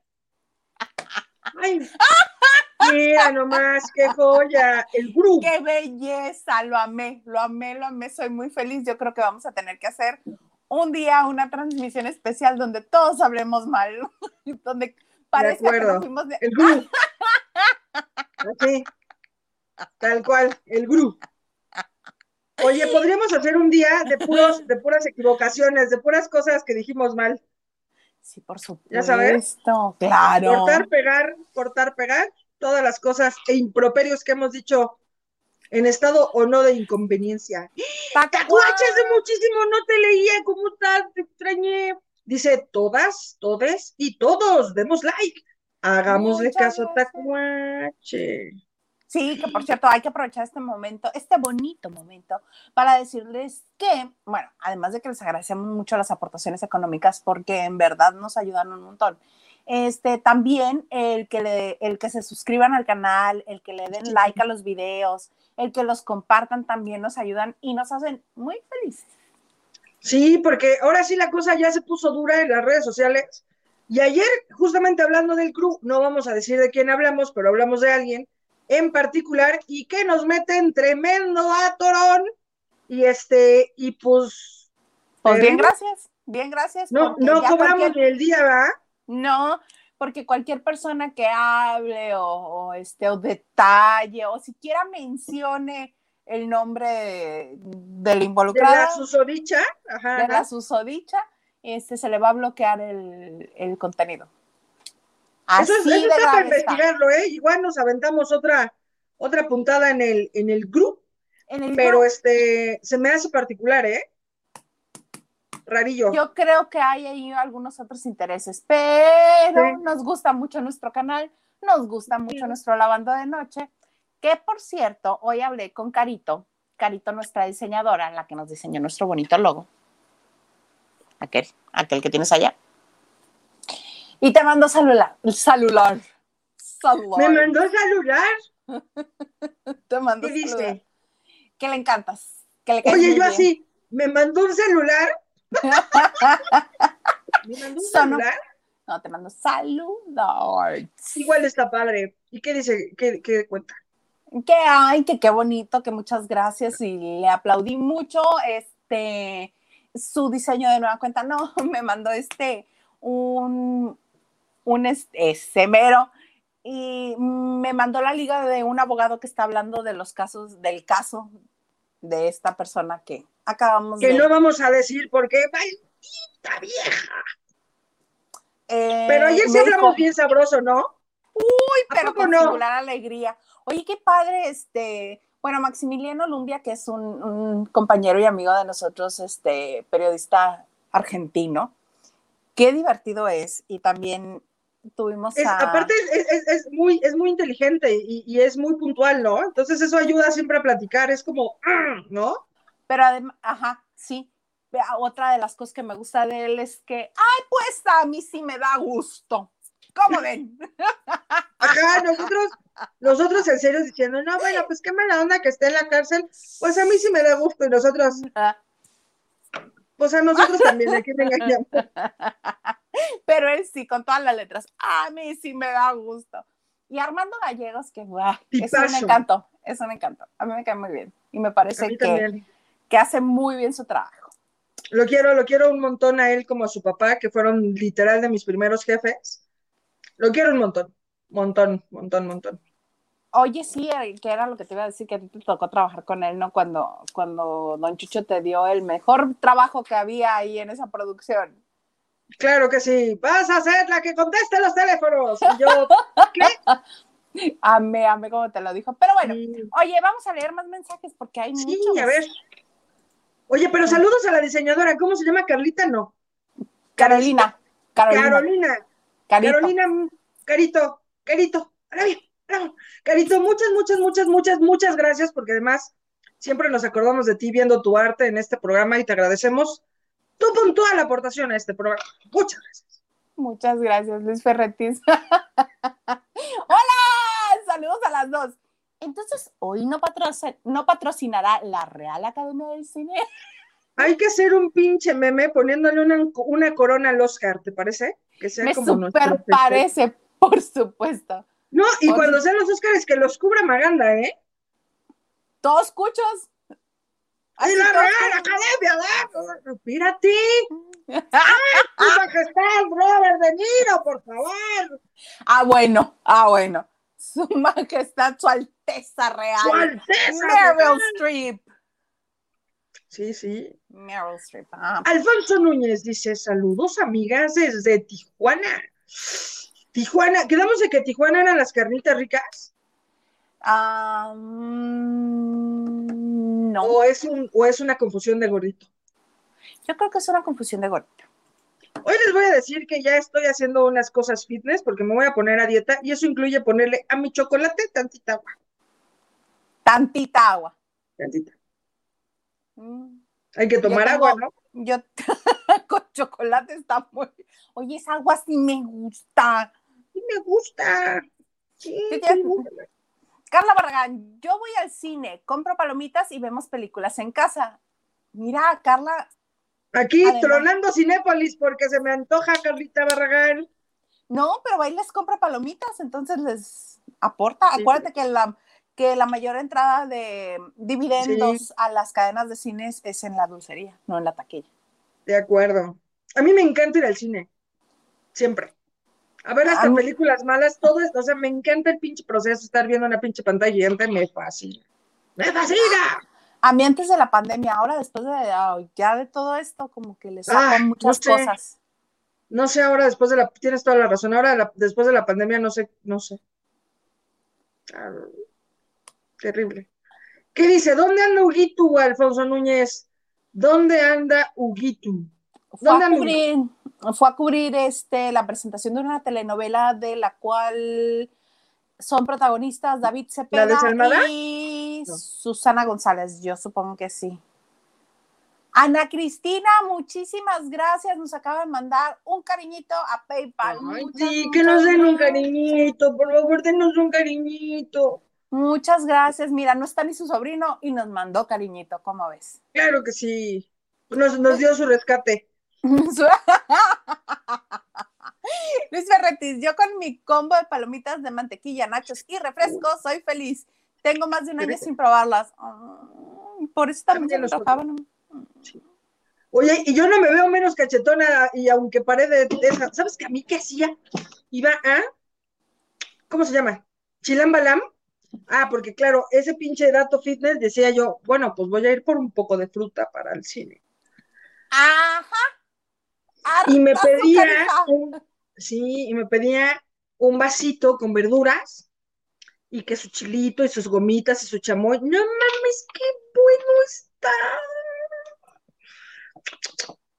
Ay, <laughs> mira nomás, qué joya, el grupo. Qué belleza, lo amé, lo amé, lo amé, soy muy feliz. Yo creo que vamos a tener que hacer un día una transmisión especial donde todos hablemos mal, <laughs> donde parezca que nos fuimos de... El grupo. Así, tal cual, el grupo. Oye, podríamos hacer un día de puros, de puras equivocaciones, de puras cosas que dijimos mal. Sí, por supuesto. Ya sabes. Claro. Cortar, pegar, cortar, pegar, todas las cosas e improperios que hemos dicho en estado o no de inconveniencia. ¡Tacuache hace muchísimo! No te leía, ¿cómo estás? Te extrañé. Dice, todas, todes y todos, demos like. Hagámosle caso a Tacuache. Sí, que por cierto, hay que aprovechar este momento, este bonito momento, para decirles que, bueno, además de que les agradecemos mucho las aportaciones económicas porque en verdad nos ayudan un montón. Este, también el que, le, el que se suscriban al canal, el que le den like a los videos, el que los compartan también nos ayudan y nos hacen muy felices. Sí, porque ahora sí la cosa ya se puso dura en las redes sociales. Y ayer, justamente hablando del club, no vamos a decir de quién hablamos, pero hablamos de alguien en particular y que nos mete en tremendo atorón y este y pues pues bien gracias bien gracias no no cobramos ni el día va no porque cualquier persona que hable o, este o detalle o siquiera mencione el nombre del involucrado de la susodicha ajá, de la susodicha este se le va a bloquear el, el contenido eso, es, eso está para investigarlo, ¿eh? Igual nos aventamos otra, otra puntada en el, en el grupo. pero este, se me hace particular, ¿eh? Rarillo. Yo creo que hay ahí algunos otros intereses, pero nos gusta mucho nuestro canal, nos gusta mucho nuestro lavando de noche, que por cierto, hoy hablé con Carito, Carito, nuestra diseñadora, la que nos diseñó nuestro bonito logo. Aquel, aquel que tienes allá. Y te mandó celular. Celular. Me mandó celular. <laughs> te mandó ¿Qué dice? Que le encantas. Que le Oye, yo así, me mandó un celular. <laughs> ¿Me mandó un celular? No, te mando saludos. Igual está padre. ¿Y qué dice? ¿Qué, qué cuenta? Que ay, que qué bonito, que muchas gracias y le aplaudí mucho este su diseño de nueva cuenta. No, <laughs> me mandó este un, un semero y me mandó la liga de un abogado que está hablando de los casos, del caso de esta persona que acabamos que de... No vamos a decir porque maldita vieja. Eh, pero ayer sí hablamos bien sabroso, ¿no? Uy, pero con singular alegría. Oye, qué padre, este, bueno, Maximiliano Lumbia, que es un, un, compañero y amigo de nosotros, este, periodista argentino, qué divertido es y también tuvimos Aparte es, muy, es muy inteligente y, es muy puntual, ¿no? Entonces eso ayuda siempre a platicar, es como, ah", ¿no? Pero además, ajá, sí. Otra de las cosas que me gusta de él es que, ay, pues a mí sí me da gusto. ¿Cómo ven? <laughs> Ajá, nosotros, nosotros en serio diciendo, no, bueno, pues qué mala onda que esté en la cárcel, pues a mí sí me da gusto y nosotros, pues a nosotros también, aquí me <laughs> engañamos. Pero él sí, con todas las letras. A mí sí me da gusto. Y Armando Gallegos, que guau, es un encanto, es un encanto. A mí me cae muy bien. Y me parece que, que hace muy bien su trabajo. Lo quiero, lo quiero un montón a él como a su papá, que fueron literal de mis primeros jefes. Lo quiero un montón, montón, montón, montón. Oye, sí, eh, que era lo que te iba a decir, que a ti te tocó trabajar con él, ¿no? Cuando, cuando Don Chucho te dio el mejor trabajo que había ahí en esa producción. Claro que sí, vas a ser la que conteste los teléfonos. Y yo, <laughs> ¿qué? Amé, amé como te lo dijo. Pero bueno, oye, vamos a leer más mensajes porque hay sí, muchos. Sí, a ver. Oye, pero saludos a la diseñadora, ¿cómo se llama? Carlita, no. Carolina. Carolina. Carolina. Carolina, Carito, Carito, Carito, muchas, muchas, muchas, muchas, muchas gracias porque además siempre nos acordamos de ti viendo tu arte en este programa y te agradecemos tu puntual aportación a este programa. Muchas gracias. Muchas gracias, Luis Ferretis. <laughs> Hola, Saludos a las dos. Entonces, hoy no, no patrocinará la Real Academia del Cine. <laughs> Hay que hacer un pinche meme poniéndole una, corona al Oscar, ¿te parece? Que sea Me como super parece, por supuesto. No, y cuando sean los Oscars, que los cubra Maganda, ¿eh? Todos cuchos. ¡Y la Real Academia! ¡Mírate! <laughs> ¡Ay, tu majestad, Robert De Niro, por favor! Ah, bueno, ah, bueno. Su <laughs> majestad, su alteza real. Su alteza Meryl Streep. Sí, sí. Meryl Streep. Ah. Alfonso Núñez dice: Saludos, amigas, desde Tijuana. Tijuana, quedamos de que Tijuana eran las carnitas ricas. no. ¿O es, un, ¿O es una confusión de gordito? Yo creo que es una confusión de gordito. Hoy les voy a decir que ya estoy haciendo unas cosas fitness porque me voy a poner a dieta y eso incluye ponerle a mi chocolate tantita agua. Tantita agua. Tantita. Mm. Hay que tomar agua, ¿no? Yo <laughs> con chocolate está muy. Oye, esa agua sí me gusta. Sí me gusta. Sí, Carla Barragán, yo voy al cine, compro palomitas y vemos películas en casa. Mira, Carla. Aquí tronando Cinépolis porque se me antoja Carlita Barragán. No, pero ahí les compra palomitas, entonces les aporta. Acuérdate que la, que la mayor entrada de dividendos a las cadenas de cines es en la dulcería, no en la taquilla. De acuerdo. A mí me encanta ir al cine. Siempre. A ver hasta películas malas, todo esto, o sea, me encanta el pinche proceso, estar viendo una pinche pantalla y me fascina. ¡Me fascina! A mí antes de la pandemia, ahora después de ya de todo esto, como que les sacan muchas cosas. No sé ahora después de la, tienes toda la razón, ahora después de la pandemia no sé, no sé. Ah, terrible. ¿Qué dice? ¿Dónde anda Huguito, Alfonso Núñez? ¿Dónde anda Huguito? Fue a, cubrir, fue a cubrir este, la presentación de una telenovela de la cual son protagonistas David Cepeda y Susana González, yo supongo que sí. Ana Cristina, muchísimas gracias. Nos acaba de mandar un cariñito a PayPal. sí, que nos den un cariñito, por favor, denos un cariñito. Muchas gracias. Mira, no está ni su sobrino y nos mandó cariñito, ¿cómo ves? Claro que sí. Nos, nos dio su rescate. <laughs> <laughs> Luis Ferretis, yo con mi combo de palomitas de mantequilla, nachos y refresco soy feliz. Tengo más de un año sin probarlas. por eso también se me Oye, y yo no me veo menos cachetona y aunque paré de, esa, ¿sabes que a mí qué hacía? Iba a, ¿cómo se llama? Chilambalam Ah, porque claro, ese pinche dato fitness decía yo, bueno, pues voy a ir por un poco de fruta para el cine. Ajá. y me pedía, un, sí, y me pedía un vasito con verduras y que su chilito y sus gomitas y su chamoy. No mames, qué bueno está.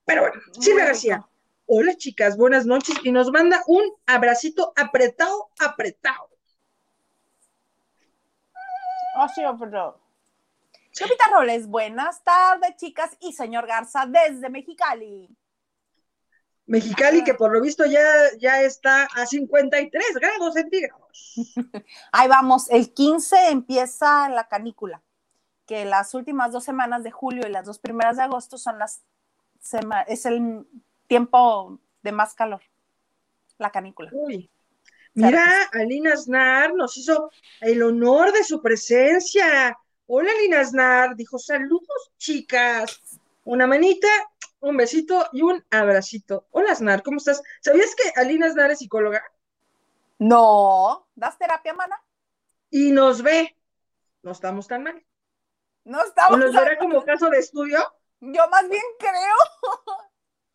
Pero bueno, me decía, hola chicas, buenas noches y nos manda un abracito apretado, apretado. Oh, sí, pero... Lupita Roles, buenas tardes, chicas, y señor Garza, desde Mexicali. Mexicali, que por lo visto ya, ya está a 53 grados centígrados. <laughs> Ahí vamos, el 15 empieza la canícula, que las últimas dos semanas de julio y las dos primeras de agosto son las es el tiempo de más calor, la canícula. Uy, Mira, Alina Asnar nos hizo el honor de su presencia. Hola, Alina Asnar. Dijo, saludos, chicas. Una manita, un besito y un abracito. Hola, Asnar, ¿cómo estás? ¿Sabías que Alina Asnar es psicóloga? No. ¿Das terapia, mana? Y nos ve. No estamos tan mal. No estamos ¿O nos verá como caso de estudio? Yo más bien creo. <laughs>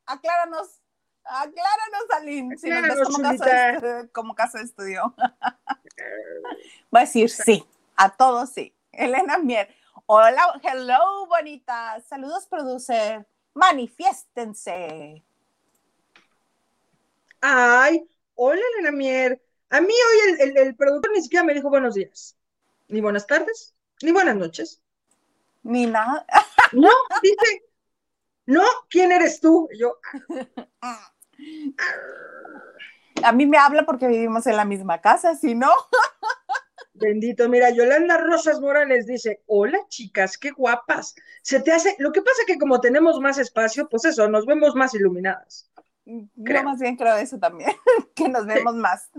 Acláranos. Acláranos, Aline, si nos ves como caso, de, como caso de estudio. <laughs> Voy a decir sí, a todos sí. Elena Mier. Hola, hello, bonita. Saludos, producer. Manifiéstense. Ay, hola, Elena Mier. A mí hoy el, el, productor ni siquiera me dijo buenos días. Ni buenas tardes, ni buenas noches. Ni nada. <laughs> No, dice, no, ¿quién eres tú? yo. Ah. <laughs> A mí me habla porque vivimos en la misma casa, si no. <laughs> Bendito, mira, Yolanda Rosas Morales dice, hola chicas, qué guapas. Se te hace, lo que pasa que como tenemos más espacio, pues eso, nos vemos más iluminadas. Yo más bien creo eso también, <laughs> que nos vemos más.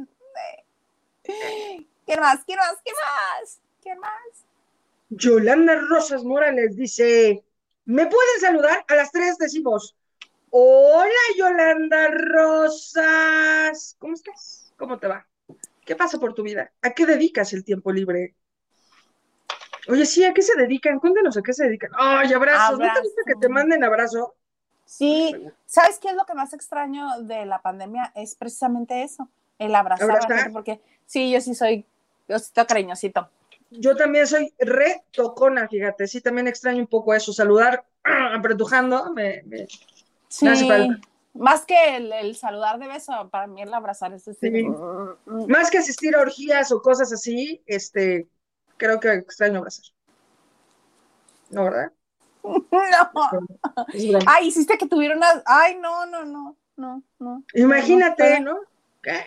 ¿Quién más? ¿Quién más? ¿Quién más? ¿Quién más? Yolanda Rosas Morales dice, ¿me pueden saludar? A las tres decimos, hola Yolanda Rosas, ¿cómo estás? ¿Cómo te va? ¿Qué pasa por tu vida? ¿A qué dedicas el tiempo libre? Oye, sí, ¿a qué se dedican? Cuéntanos a qué se dedican. ¡Ay, abrazos! ¿No te gusta que te manden abrazo? Sí, ¿sabes qué es lo que más extraño de la pandemia? Es precisamente eso, el abrazar, a la gente, porque sí, yo sí soy, yo estoy cariñosito. Yo también soy re tocona, fíjate, sí, también extraño un poco eso, saludar <clears throat> apretujando, me, me, sí. Más que el, saludar de beso, para mí el abrazar es decir, sí. Mm, mm. Más que asistir a orgías o cosas así, este, creo que extraño abrazar. ¿No, verdad? <laughs> No. Ay, hiciste que tuviera una. Ay, no, no, no, no, no. Imagínate, ¿no? ¿Qué?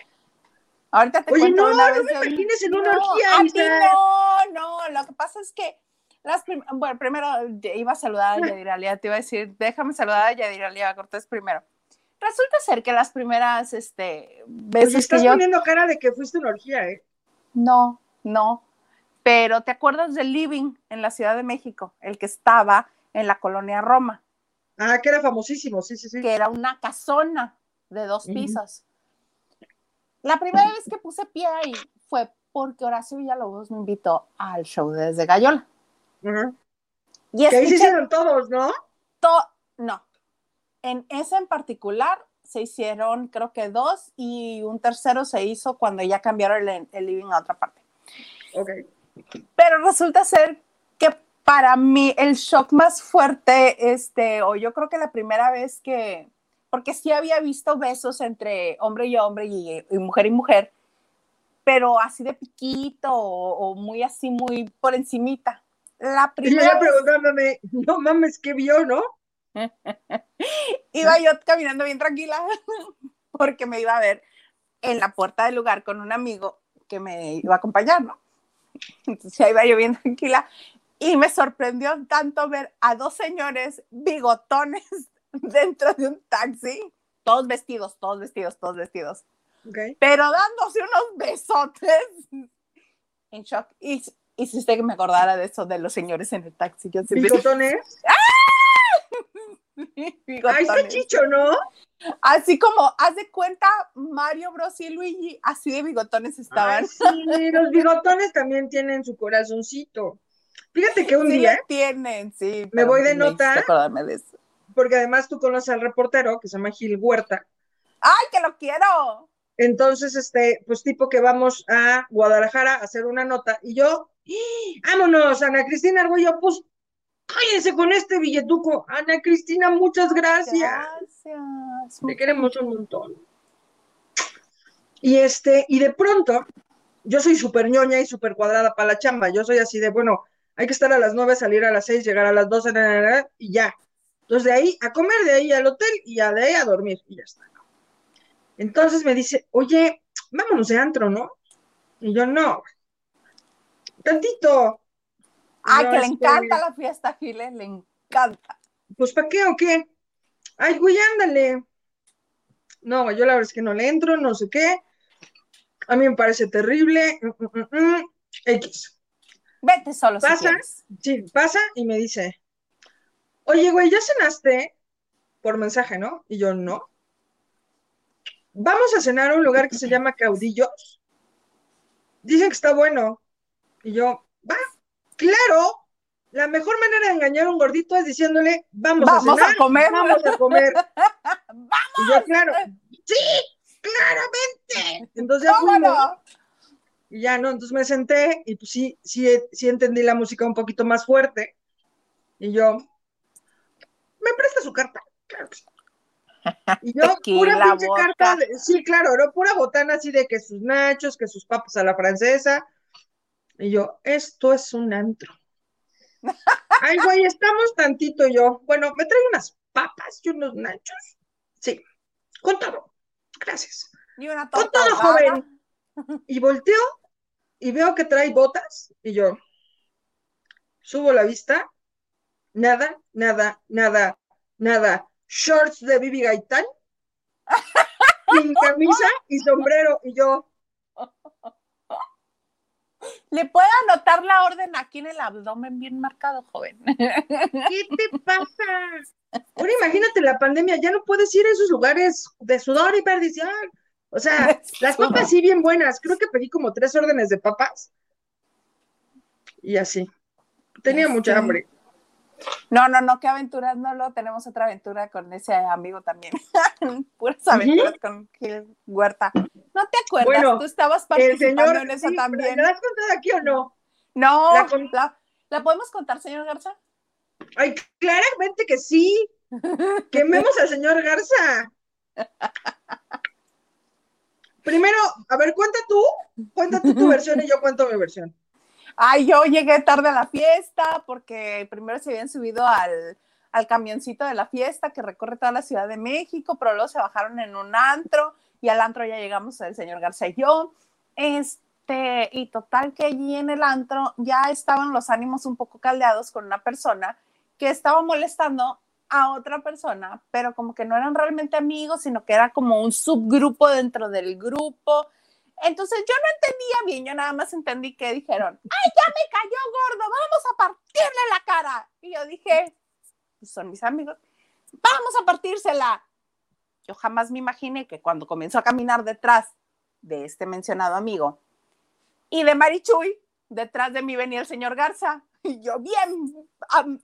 Ahorita te Oye, cuento no, una no vez. me imagines en una no, orgía. A no, no. Lo que pasa es que las prim bueno, primero iba a saludar a Yadiralia, te iba a decir, déjame saludar a Yadiralia Cortés primero. Resulta ser que las primeras este, veces pues estás que yo... poniendo cara de que fuiste una orgía, ¿eh? No, no. Pero ¿te acuerdas del Living en la Ciudad de México? El que estaba en la colonia Roma. Ah, que era famosísimo, sí, sí, sí. Que era una casona de dos pisos. La primera vez que puse pie ahí fue porque Horacio Villalobos me invitó al show de Desde Gallola. Uh -huh. y que ahí se hicieron todos, ¿no? To no. En ese en particular se hicieron, creo que dos, y un tercero se hizo cuando ya cambiaron el, el living a otra parte. Ok. Pero resulta ser que para mí el shock más fuerte, este, o yo creo que la primera vez que, porque sí había visto besos entre hombre y hombre y, y mujer y mujer, pero así de piquito o, o, muy así, muy por encimita. La primera y ella preguntándome, no mames, ¿qué vio, no? <laughs> iba yo caminando bien tranquila <laughs> porque me iba a ver en la puerta del lugar con un amigo que me iba a acompañar, ¿no? Entonces ahí iba yo bien tranquila y me sorprendió tanto ver a dos señores bigotones <laughs> dentro de un taxi, todos vestidos, todos vestidos, todos vestidos, okay. pero dándose unos besotes en shock. Y hiciste que me acordara de eso, de los señores en el taxi. Yo ¿Bigotones? <laughs> Bigotones. Ahí está Chicho, ¿no? Así como, haz de cuenta, Mario Bros y Luigi, así de bigotones estaban. Ay, sí, los bigotones también tienen su corazoncito. Fíjate que un sí día. tienen, sí. Me voy de nota. De eso. Porque además tú conoces al reportero que se llama Gil Huerta. ¡Ay, que lo quiero! Entonces, este, pues tipo que vamos a Guadalajara a hacer una nota y yo, vámonos, Ana Cristina Arguello, pues cállense con este billetuco. Ana Cristina, muchas gracias. Gracias. Te queremos un montón. Y este, y de pronto, yo soy súper ñoña y súper cuadrada para la chamba. Yo soy así de, bueno, hay que estar a las nueve, salir a las seis, llegar a las doce, y ya. Entonces de ahí a comer, de ahí al hotel y ya de ahí a dormir y ya está. Entonces me dice, oye, vámonos de antro, ¿no? Y yo, no. Tantito. Ay, que le encanta la fiesta, Giles, le encanta. Pues, ¿para qué o qué? Ay, güey, ándale. No, yo la verdad es que no le entro, no sé qué. A mí me parece terrible. Mm, mm, mm, X. Vete solo pasa, si. Sí, pasa y me dice, oye, güey, ¿ya cenaste? Por mensaje, ¿no? Y yo, no. Vamos a cenar a un lugar que se llama Caudillos. Dicen que está bueno. Y yo, va, claro. La mejor manera de engañar a un gordito es diciéndole, vamos, vamos a cenar. A comer. Vamos a comer. ¡Vamos! <laughs> Y yo, claro, sí, claramente. Entonces ya fuimos. Y ya, ¿no? Entonces me senté y pues sí, sí, sí entendí la música un poquito más fuerte. Y yo, ¿me presta su carta? Claro que sí. Y yo, <laughs> pura pinche carta, de, sí, claro, ¿no? Pura botana así de que sus nachos, que sus papas a la francesa. Y yo, esto es un antro. <laughs> Ay, güey, estamos tantito yo. Bueno, me traigo unas papas y unos nachos. Sí, con todo. Gracias. Y una Con todo, joven. Y volteó y veo que trae botas y yo subo la vista, nada, nada, nada, nada. Shorts de Bibi Gaitán, <laughs> sin camisa y sombrero y yo. Le puedo anotar la orden aquí en el abdomen bien marcado, joven. ¿Qué te pasa? Ahora imagínate la pandemia, ya no puedes ir a esos lugares de sudor y perdición. O sea, <laughs> las papas sí bien buenas. Creo que pedí como tres órdenes de papas. Y así. Tenía mucha hambre. No, no, no, qué aventuras, no lo tenemos otra aventura con ese amigo también. <laughs> Puras aventuras con Gil Huerta. ¿No te acuerdas? Bueno, Tú estabas El participando señor. en eso sí, también. ¿Me la has contado aquí o no? No, La la, con- la podemos contar, señor Garza? Ay, claramente que sí. Quememos al señor Garza. <laughs> Primero, a ver, cuenta tú, cuenta tú tu versión y yo cuento mi versión. Ay, yo llegué tarde a la fiesta porque primero se habían subido al, al camioncito de la fiesta que recorre toda la Ciudad de México, pero luego se bajaron en un antro y al antro ya llegamos el señor Garza y yo. Este, y total que allí en el antro ya estaban los ánimos un poco caldeados con una persona que estaba molestando a otra persona, pero como que no eran realmente amigos, sino que era como un subgrupo dentro del grupo. Entonces yo no entendía bien, yo nada más entendí que dijeron, ¡ay, ya me cayó gordo! ¡Vamos a partirle la cara! Y yo dije, "Pues son mis amigos, ¡vamos a partírsela! Yo jamás me imaginé que cuando comenzó a caminar detrás de este mencionado amigo y de Marichuy, detrás de mí venía el señor Garza, y yo bien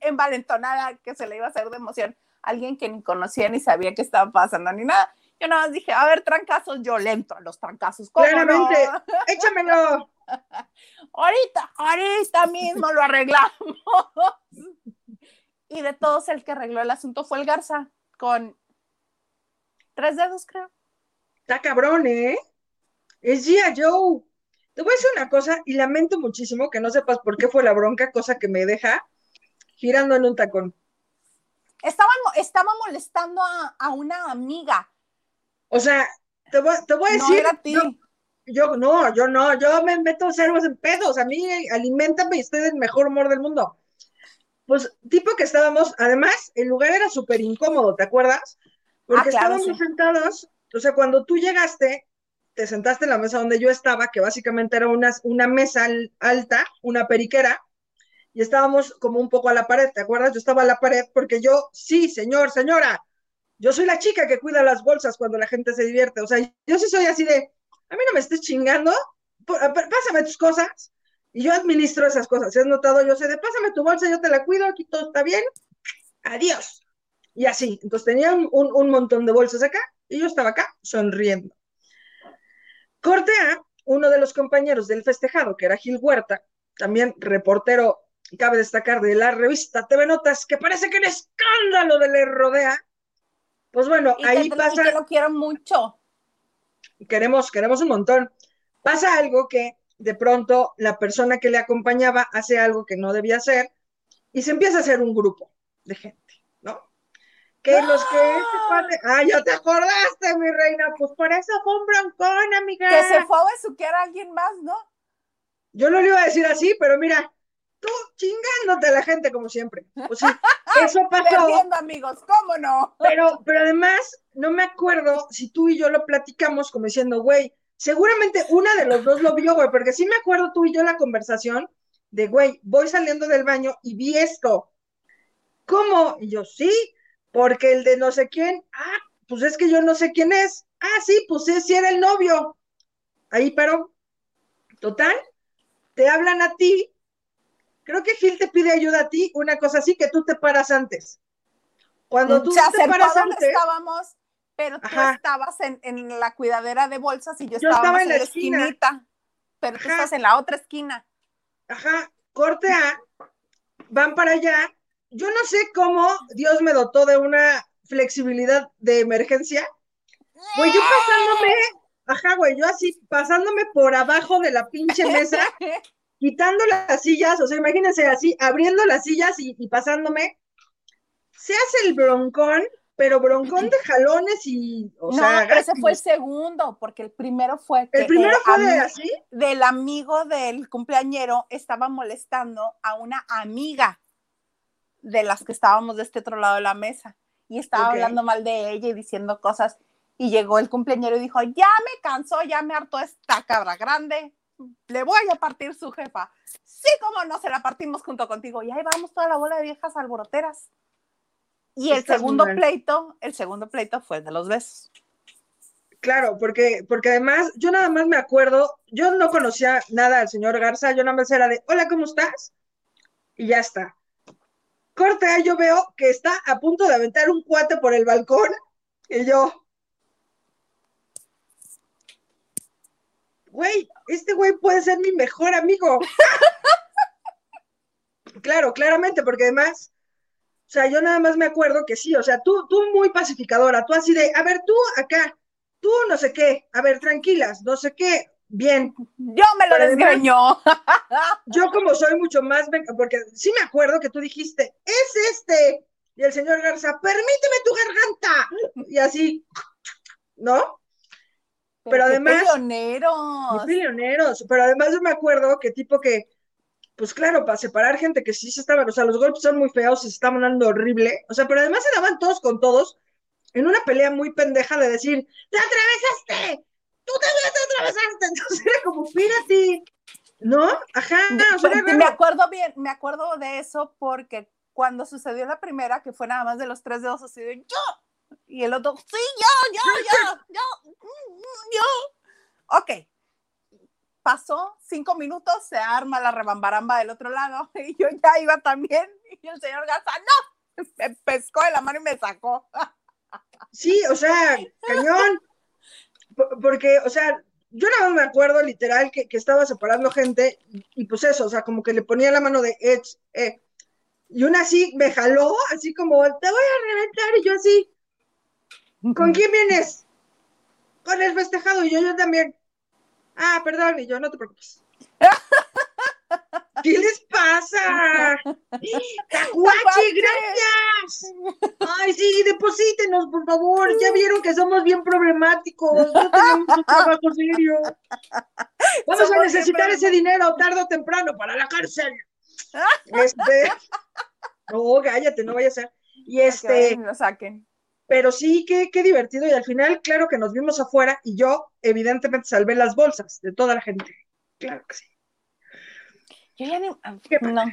envalentonada que se le iba a hacer de emoción, alguien que ni conocía ni sabía qué estaba pasando ni nada. Yo nada más dije, a ver, trancazos, yo lento a los trancazos. ¿cómo Claramente, no? échamelo. <laughs> ahorita, ahorita mismo lo arreglamos. <laughs> Y de todos el que arregló el asunto fue el Garza, con tres dedos, creo. Está cabrón, ¿eh? Es Gia Joe. Te voy a decir una cosa y lamento muchísimo que no sepas por qué fue la bronca, cosa que me deja girando en un tacón. Estaba, estaba molestando a, a una amiga. O sea, te voy, te voy a No decir, era a ti. yo, yo no, yo no, yo me meto ceros en pedos, a mí alimentame y estoy del mejor humor del mundo. Pues tipo que estábamos, además, el lugar era súper incómodo, ¿te acuerdas? Porque Ah, claro, estábamos sí. sentados, o sea, cuando tú llegaste, te sentaste en la mesa donde yo estaba, que básicamente era una, una mesa al- alta, una periquera, y estábamos como un poco a la pared, ¿te acuerdas? Yo estaba a la pared porque yo, sí, señor, señora, yo soy la chica que cuida las bolsas cuando la gente se divierte, o sea, yo sí soy así de, a mí no me estés chingando, pásame tus cosas, y yo administro esas cosas, si has notado, yo sé de, pásame tu bolsa, yo te la cuido, aquí todo está bien, adiós. Y así, entonces tenía un, un- un montón de bolsas acá, y yo estaba acá sonriendo. Corte a uno de los compañeros del festejado, que era Gil Huerta, también reportero, cabe destacar, de la revista TV Notas, que parece que el escándalo de le rodea. Pues bueno, Y, ahí pasa, y que lo quiero mucho. queremos, queremos un montón. Pasa algo que de pronto la persona que le acompañaba hace algo que no debía hacer y se empieza a hacer un grupo de gente, ¿no? Que los que este cuate, ah, ya te acordaste, mi reina, pues por eso fue un broncón, amiga. Que se fue a besuquear a alguien más, ¿no? Yo no le iba a decir así, pero mira, tú chingándote a la gente como siempre. Pues <laughs> sí, eso pasó. Perdiendo, amigos, ¿cómo no? Pero, pero además, no me acuerdo si tú y yo lo platicamos como diciendo, güey, seguramente una de los dos lo vio, güey, porque sí me acuerdo tú y yo la conversación de, güey, voy saliendo del baño y vi esto. ¿Cómo? Y yo, sí, porque el de no sé quién, ah, pues es que yo no sé quién es. Ah, sí, pues sí, sí era el novio. Ahí paró. Total, te hablan a ti. Creo que Gil te pide ayuda a ti, una cosa así, que tú te paras antes. Cuando tú se te paras antes, estábamos, pero tú Ajá. estabas en, en la cuidadera de bolsas y yo, Yo estaba, en la esquina. esquinita. Pero tú Ajá. estás en la otra esquina. ajá, corte A, van para allá. Yo no sé cómo Dios me dotó de una flexibilidad de emergencia. Güey, yo pasándome, ajá, güey, yo así pasándome por abajo de la pinche mesa, <laughs> quitando las sillas, o sea, imagínense así, abriendo las sillas y, y pasándome. Se hace el broncón, pero broncón de jalones y, o no, sea, pero ese fue el segundo, porque el primero fue que El primero eh, fue de así. del amigo del cumpleañero estaba molestando a una amiga de las que estábamos de este otro lado de la mesa y estaba hablando mal de ella y diciendo cosas y llegó el cumpleañero y dijo, ya me cansó, ya me hartó esta cabra grande, le voy a partir su jefa. Sí, como no, se la partimos junto contigo y ahí vamos toda la bola de viejas alboroteras. Y el segundo pleito, el segundo pleito fue el de los besos. Claro, porque, porque además, yo nada más me acuerdo, yo no conocía nada al señor Garza, yo nada más era de, hola, ¿cómo estás? Y ya está. Corte, A, yo veo que está a punto de aventar un cuate por el balcón, y yo, güey, este güey puede ser mi mejor amigo. <laughs> Claro, claramente, porque además, o sea, yo nada más me acuerdo que sí, o sea, tú, tú muy pacificadora, tú así de, a ver, tú acá, tú no sé qué, a ver, tranquilas, no sé qué, bien. Yo me lo desgreñó. <laughs> Yo como soy mucho más, porque sí me acuerdo que tú dijiste, es este, y el señor Garza, permíteme tu garganta, y así, ¿no? Pero qué además- peleoneros. Peleoneros, pero además yo me acuerdo que tipo que, pues claro, para separar gente que sí se estaban, o sea, los golpes son muy feos, se estaban dando horrible, o sea, pero además se daban todos con todos en una pelea muy pendeja de decir, ¡te atravesaste! ¡Tú también te atravesaste! <laughs> Entonces era como, pírate, ¿no? Ajá, o sea, me raro. acuerdo bien, me acuerdo de eso porque cuando sucedió la primera, que fue nada más de los tres dedos así de yo, y el otro, sí, yo, yo, yo, yo, yo. Ok. Pasó cinco minutos, se arma la rebambaramba del otro lado, <laughs> y yo ya iba también, y el señor Garza, no, me pescó de la mano y me sacó. Sí, o sea, cañón. Por- Porque, o sea, yo nada más me acuerdo literal que, que estaba separando gente y, pues eso, o sea, como que le ponía la mano de eh, eh. Y una así me jaló, así como, te voy a reventar, y yo así, ¿con quién vienes? Con el festejado, y yo, yo también. Ah, perdón, y yo, no te preocupes. <laughs> ¿Qué les pasa? ¡Tacuache, gracias! Ay, sí, deposítenos, por favor. Ya vieron que somos bien problemáticos. No tenemos un <laughs> trabajo serio. Vamos Somos a necesitar ese dinero tarde o temprano para la cárcel. <laughs> Este. No, cállate, no vaya a ser. Y este, lo saquen. Pero sí, qué, qué divertido. Y al final, claro que nos vimos afuera y yo, evidentemente, salvé las bolsas de toda la gente. Claro que sí. Yo ya ni. ¿Qué No.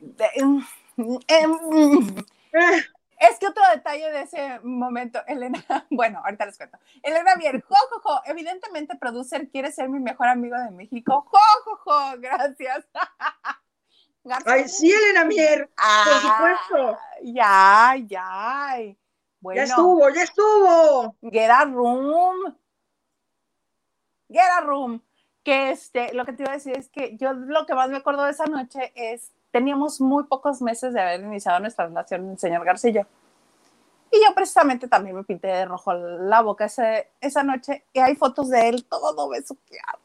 De- mm, em, Ah, Es que otro detalle de ese momento, Elena, <laughs> bueno, ahorita les cuento. Elena Mier, jo, jo, jo, evidentemente, producer quiere ser mi mejor amigo de México. Jo, jo, jo, gracias. <laughs> Garza- Ay, sí, Elena Mier, por Ah, supuesto. Ya, ya. Bueno, Ya estuvo, ya estuvo. get a room. Get a room. Que este, lo que te iba a decir es que yo lo que más me acuerdo de esa noche es, teníamos muy pocos meses de haber iniciado nuestra relación, el señor Garcillo. Y yo precisamente también me pinté de rojo la boca ese- esa noche y hay fotos de él todo besuqueado.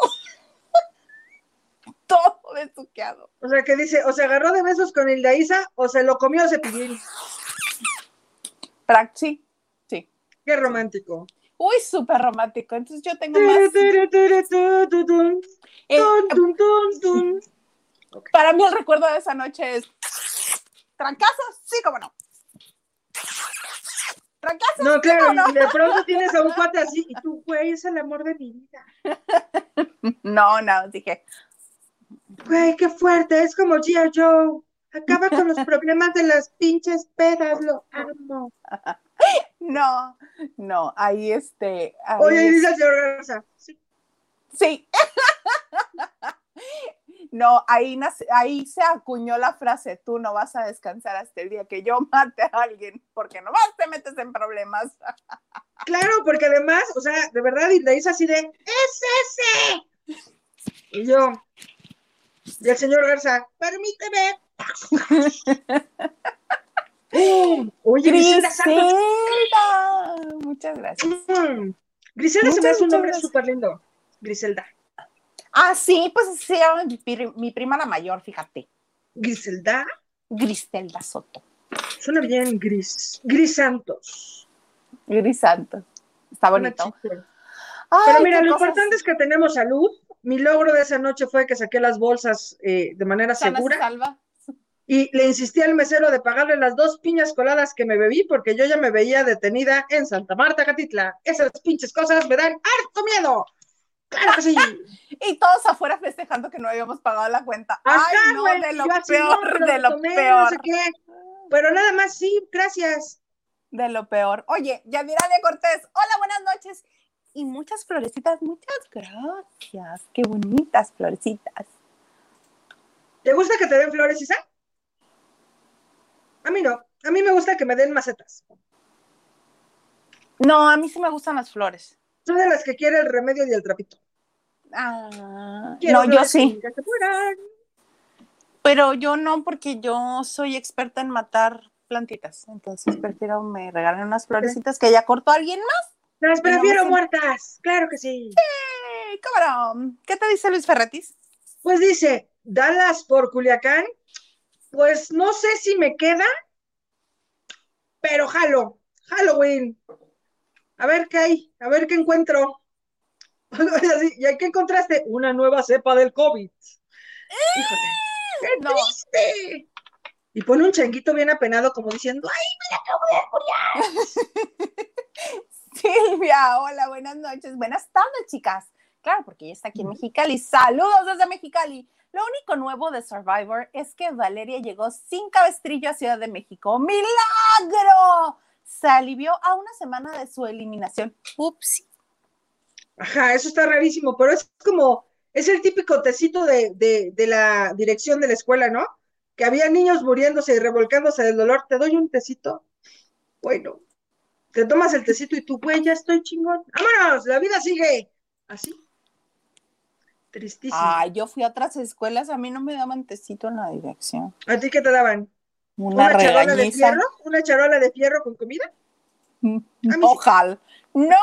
Todo besuqueado. O sea, que dice, o se agarró de besos con Hilda Isa o se lo comió Cepillín. Sí, sí. Qué romántico. Uy, súper romántico. Entonces yo tengo más... Para mí el recuerdo de esa noche es trancazos, sí, como no. Trancazos, No, claro, cómo no. y de pronto tienes a un cuate así y tú, güey, es el amor de mi vida. <laughs> No, no, dije, Güey, qué fuerte, es como G.I. Joe. Acaba con los <laughs> problemas de las pinches pedas, lo amo. no, no, ahí este, ahí Oye, dice Garza, sí, sí. <laughs> No, ahí, nace- ahí se acuñó la frase, tú no vas a descansar hasta el día que yo mate a alguien, porque nomás te metes en problemas. <laughs> Claro, porque además, o sea, de verdad, y le dice así de, ¡es ese! Y yo, y el señor Garza, permíteme. <laughs> Oye, Griselda. Griselda, muchas gracias. Mm, Griselda se me Muchas, hace un nombre súper lindo. Griselda. Ah, sí, pues se llama mi, pri- mi prima la mayor, fíjate. Griselda. Griselda Soto. Suena bien gris. Gris Santos. Gris Santos. Está bonito. Ay, Pero mira, lo cosas importante es que tenemos salud. Mi logro de esa noche fue que saqué las bolsas eh, de manera segura salva. y le insistí al mesero de pagarle las dos piñas coladas que me bebí porque yo ya me veía detenida en Santa Marta, Catitla. Esas pinches cosas me dan harto miedo. Claro que sí. <laughs> Y todos afuera festejando que no habíamos pagado la cuenta. Ajá, Ay, no, güey, de lo peor, no, de lo tomé, peor. No sé qué. Pero nada más, sí, gracias. De lo peor. Oye, Yadiralia Cortés, hola, buenas noches. Y muchas florecitas, muchas gracias. Qué bonitas florecitas. ¿Te gusta que te den flores, Isa? A mí no. A mí me gusta que me den macetas. No, a mí sí me gustan las flores. Soy de las que quiere el remedio y el trapito. Ah, Quiero no, yo sí. que. Pero yo no, porque yo soy experta en matar plantitas. Entonces prefiero me regalen unas florecitas que ya cortó alguien más. Las no prefiero muertas, claro que sí. ¡Ey, cabrón! ¿Qué te dice Luis Ferretis? Pues dice, Dallas por Culiacán, pues no sé si me queda, pero jalo, Halloween. A ver qué hay, a ver qué encuentro. <laughs> ¿Y qué encontraste? Una nueva cepa del COVID. Híjole, ¡qué No. triste! Y pone un changuito bien apenado como diciendo, ¡ay, me la acabo de morir! Silvia, hola, buenas noches. Buenas tardes, chicas. Claro, porque ella está aquí en Mexicali. Saludos desde Mexicali. Lo único nuevo de Survivor es que Valeria llegó sin cabestrillo a Ciudad de México. ¡Milagro! Se alivió a una semana de su eliminación. Ups. Ajá, eso está rarísimo, pero es como, es el típico tecito de, de, de la dirección de la escuela, ¿no? Que había niños muriéndose y revolcándose del dolor. Te doy un tecito. Bueno, te tomas el tecito y tú, güey, ya estoy chingón. ¡Vámonos! La vida sigue. Así. Tristísimo. Ay, yo fui a otras escuelas, a mí no me daban tecito en la dirección. ¿A ti qué te daban? Una, ¿Una charola de fierro? ¿Una charola de fierro con comida? sí. Ojalá. No.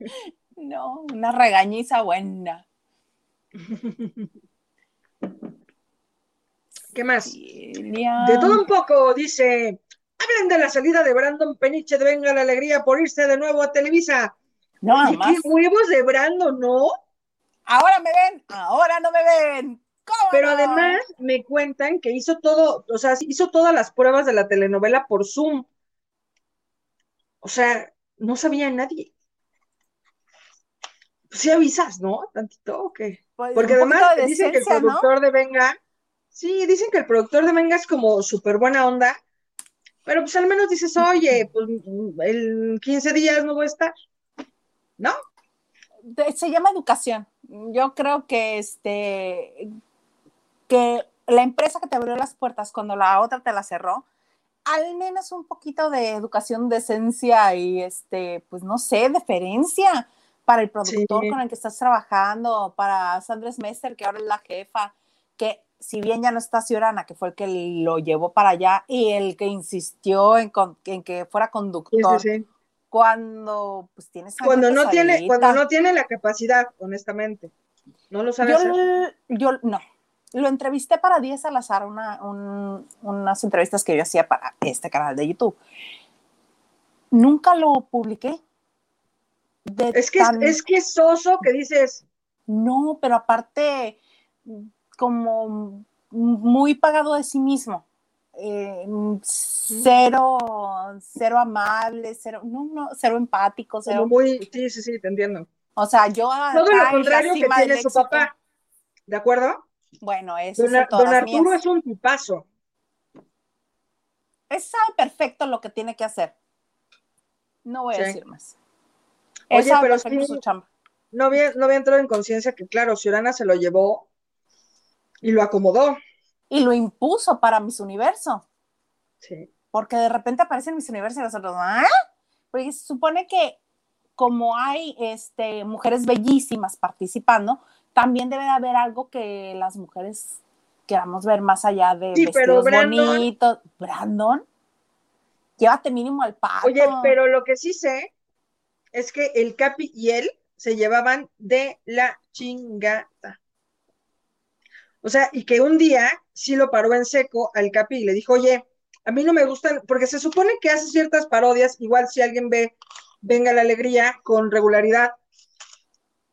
<laughs> No, una regañiza buena. <laughs> ¿Qué más? De todo un poco, dice. Hablen de la salida de Brandon Peniche de Venga la Alegría por irse de nuevo a Televisa. No, más. qué huevos de Brandon, ¿no? Ahora me ven, ahora no me ven. ¿Cómo Pero no? además me cuentan que hizo todo, o sea, hizo todas las pruebas de la telenovela por Zoom. O sea, no sabía nadie. Pues sí avisas, ¿no? Tantito, ¿o qué? Pues, Porque además de dicen que el productor de Venga, sí, dicen que el productor de Venga es como súper buena onda, pero pues al menos dices, oye, pues el 15 días no voy a estar, ¿no? Se llama educación. Yo creo que este que la empresa que te abrió las puertas cuando la otra te la cerró, al menos un poquito de educación, decencia y este, pues no sé, deferencia para el productor Sí. con el que estás trabajando, para Sandra Mester, que ahora es la jefa, que si bien ya no está Ciorana, que fue el que lo llevó para allá y el que insistió en, con- en que fuera conductor, sí, sí. cuando pues tienes Cuando no tiene, cuando no tiene la capacidad, honestamente. No lo sabe Yo, hacer. yo no. Lo entrevisté para 10 al azar, una, un- unas entrevistas que yo hacía para este canal de YouTube. Nunca lo publiqué. De Es que tan- es, es que es soso que dices, No, pero aparte, como muy pagado de sí mismo. Eh, cero, cero amable, cero, no, no, cero empático, cero. como muy, sí, sí, sí, te entiendo. O sea, yo Todo acá lo contrario que tiene su éxito, papá. ¿De acuerdo? Bueno, eso Don, es Ar- don Arturo es un tipazo. Él sabe perfecto lo que tiene que hacer. No voy Sí. a decir más. Él Oye, sabe pero sí- su chamba. No había, no había entrado en conciencia que, claro, Ciurana se lo llevó y lo acomodó. Y lo impuso para Miss Universo. Sí. Porque de repente aparece en Miss Universo y nosotros, ¿ah? Porque se supone que como hay este, mujeres bellísimas participando, también debe de haber algo que las mujeres queramos ver más allá de Sí, pero Brandon- bonitos. Brandon, llévate mínimo al pato. Oye, pero lo que sí sé es que el Capi y él se llevaban de la chingada. O sea, y que un día sí lo paró en seco al Capi y le dijo, oye, a mí no me gustan, porque se supone que hace ciertas parodias, igual si alguien ve Venga la Alegría con regularidad,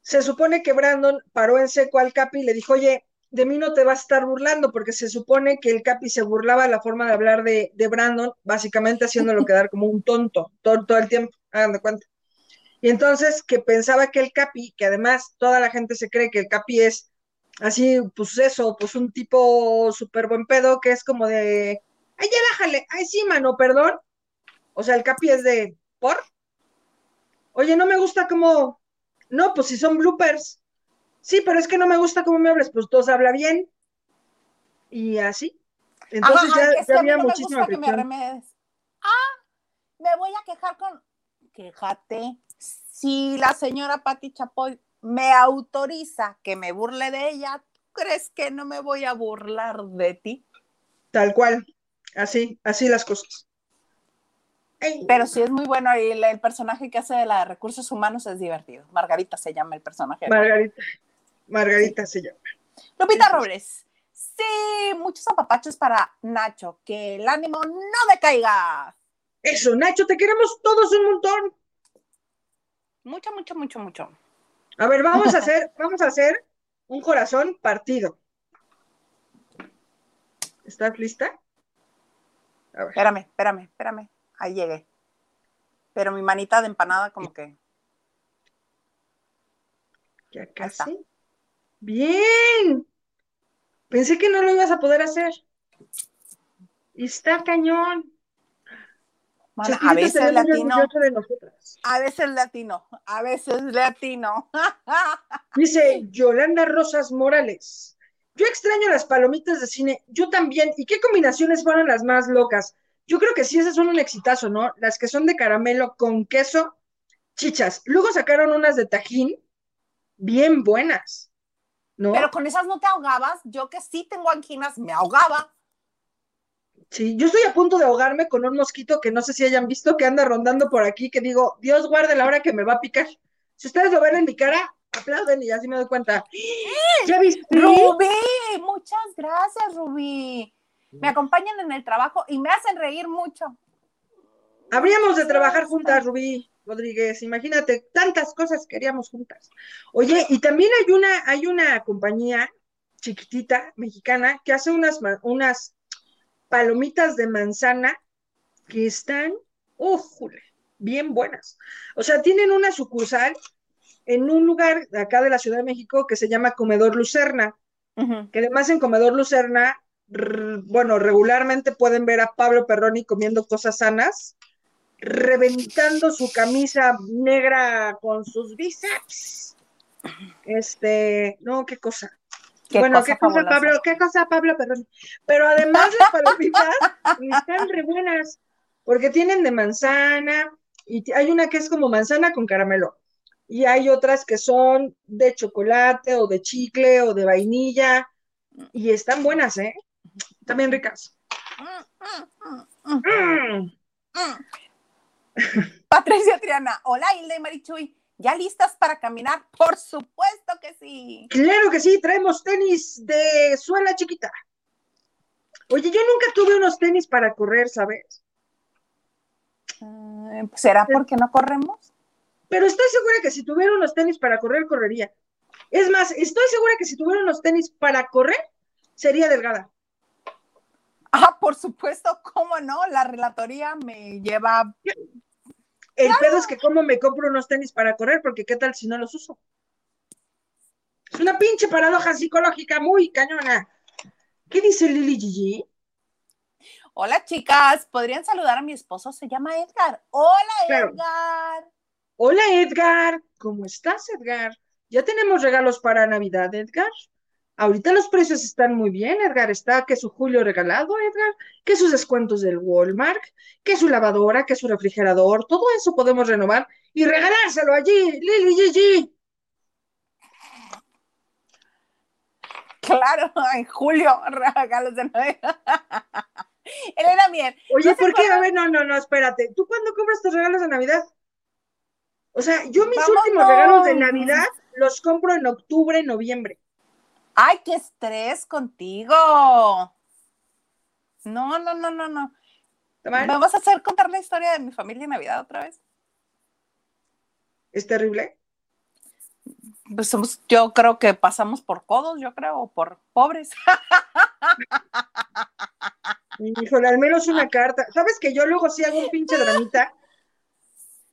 se supone que Brandon paró en seco al Capi y le dijo, oye, de mí no te vas a estar burlando, porque se supone que el Capi se burlaba de la forma de hablar de, de Brandon, básicamente haciéndolo <laughs> quedar como un tonto todo, todo el tiempo, hagan de cuenta. Y entonces que pensaba que el Capi, que además toda la gente se cree que el Capi es así, pues eso, pues un tipo súper buen pedo, que es como de, ay, ya bájale, ay, sí, mano, perdón. O sea, el Capi es de, ¿por? Oye, no me gusta como, no, pues si son bloopers. Sí, pero es que no me gusta cómo me hables, pues todos habla bien. Y así. Entonces Ajá, ya, es que ya mí había no me muchísima gusta que me. Ah, me voy a quejar con. Quéjate. Si la señora Patti Chapoy me autoriza que me burle de ella, ¿tú crees que no me voy a burlar de ti? Tal cual. Así, así las cosas. Ay, Pero sí es muy bueno y el, el personaje que hace de la de recursos humanos es divertido. Margarita se llama el personaje. Margarita. Margarita se llama. Lupita Robles. Sí, muchos apapachos para Nacho. Que el ánimo no me caiga. Eso, Nacho, te queremos todos un montón. Mucho, mucho, mucho, mucho. A ver, vamos a <laughs> hacer, vamos a hacer un corazón partido. ¿Estás lista? A ver. Espérame, espérame, espérame. Ahí llegué. Pero mi manita de empanada como que... Ya casi. Bien. Pensé que no lo ibas a poder hacer. Está cañón. A veces latino, orgulloso de nosotras. a veces latino, a veces latino. <laughs> Dice Yolanda Rosas Morales. Yo extraño las palomitas de cine. Yo también. ¿Y qué combinaciones fueron las más locas? Yo creo que sí, esas son un exitazo, ¿no? Las que son de caramelo con queso, chichas. Luego sacaron unas de tajín, bien buenas, ¿no? Pero con esas no te ahogabas. Yo que sí tengo anginas, me ahogaba. Sí, yo estoy a punto de ahogarme con un mosquito que no sé si hayan visto que anda rondando por aquí, que digo, Dios guarde la hora que me va a picar. Si ustedes lo ven en mi cara, aplauden y así me doy cuenta. <gasps> ¿Ya viste? Rubí, muchas gracias, Rubí. Me acompañan en el trabajo y me hacen reír mucho. Habríamos de trabajar juntas, Rubí Rodríguez. Imagínate, tantas cosas que haríamos juntas. Oye, y también hay una, hay una compañía chiquitita, mexicana, que hace unas, unas palomitas de manzana que están, ¡újule! bien buenas. O sea, tienen una sucursal en un lugar de acá de la Ciudad de México que se llama Comedor Lucerna, que además en Comedor Lucerna, bueno, regularmente pueden ver a Pablo Perroni comiendo cosas sanas, reventando su camisa negra con sus bíceps. Este, no, qué cosa. Qué bueno, cosa qué cosa. Pablo, qué cosa, Pablo Perroni. Pero además las palomitas <laughs> están re buenas, porque tienen de manzana, y hay una que es como manzana con caramelo, y hay otras que son de chocolate, o de chicle, o de vainilla, y están buenas, ¿eh? También ricas. Mm, Mm. mm. Patricia Triana, hola Hilda y Marichuy, ¿ya listas para caminar? Por supuesto que sí. Claro que sí, traemos tenis de suela chiquita. Oye, yo nunca tuve unos tenis para correr, ¿sabes? Eh, ¿Será porque no corremos? Pero estoy segura que si tuviera unos tenis para correr, correría. Es más, estoy segura que si tuviera unos tenis para correr, sería delgada. Ah, por supuesto, cómo no, la relatoría me lleva El pedo es que cómo me compro unos tenis para correr, porque qué tal si no los uso. Es una pinche paradoja psicológica muy cañona. ¿Qué dice Lili Gigi? Hola chicas, ¿podrían saludar a mi esposo? Se llama Edgar. Hola. Edgar. Hola Edgar, ¿cómo estás Edgar? Ya tenemos regalos para Navidad, Edgar. Ahorita los precios están muy bien, Edgar. Está que su Julio regalado, Edgar, que sus descuentos del Walmart, que su lavadora, que su refrigerador, todo eso podemos renovar y regalárselo allí, Lili Gigi. Claro, <laughs> en julio, <laughs> regalos de Navidad. <laughs> Elena Mier. Oye, ¿no se ¿por qué? A ver, no, no, no, espérate. ¿Tú cuándo compras tus regalos de Navidad? O sea, yo mis Vámonos. últimos regalos de Navidad los compro en octubre, noviembre. Ay, qué estrés contigo. No, no, no, no, no. vas a hacer contar la historia de mi familia en Navidad otra vez? ¿Es terrible? Pues somos, yo creo que pasamos por codos, yo creo, o por pobres. Híjole, al menos una carta. ¿Sabes que yo luego sí hago un pinche dramita?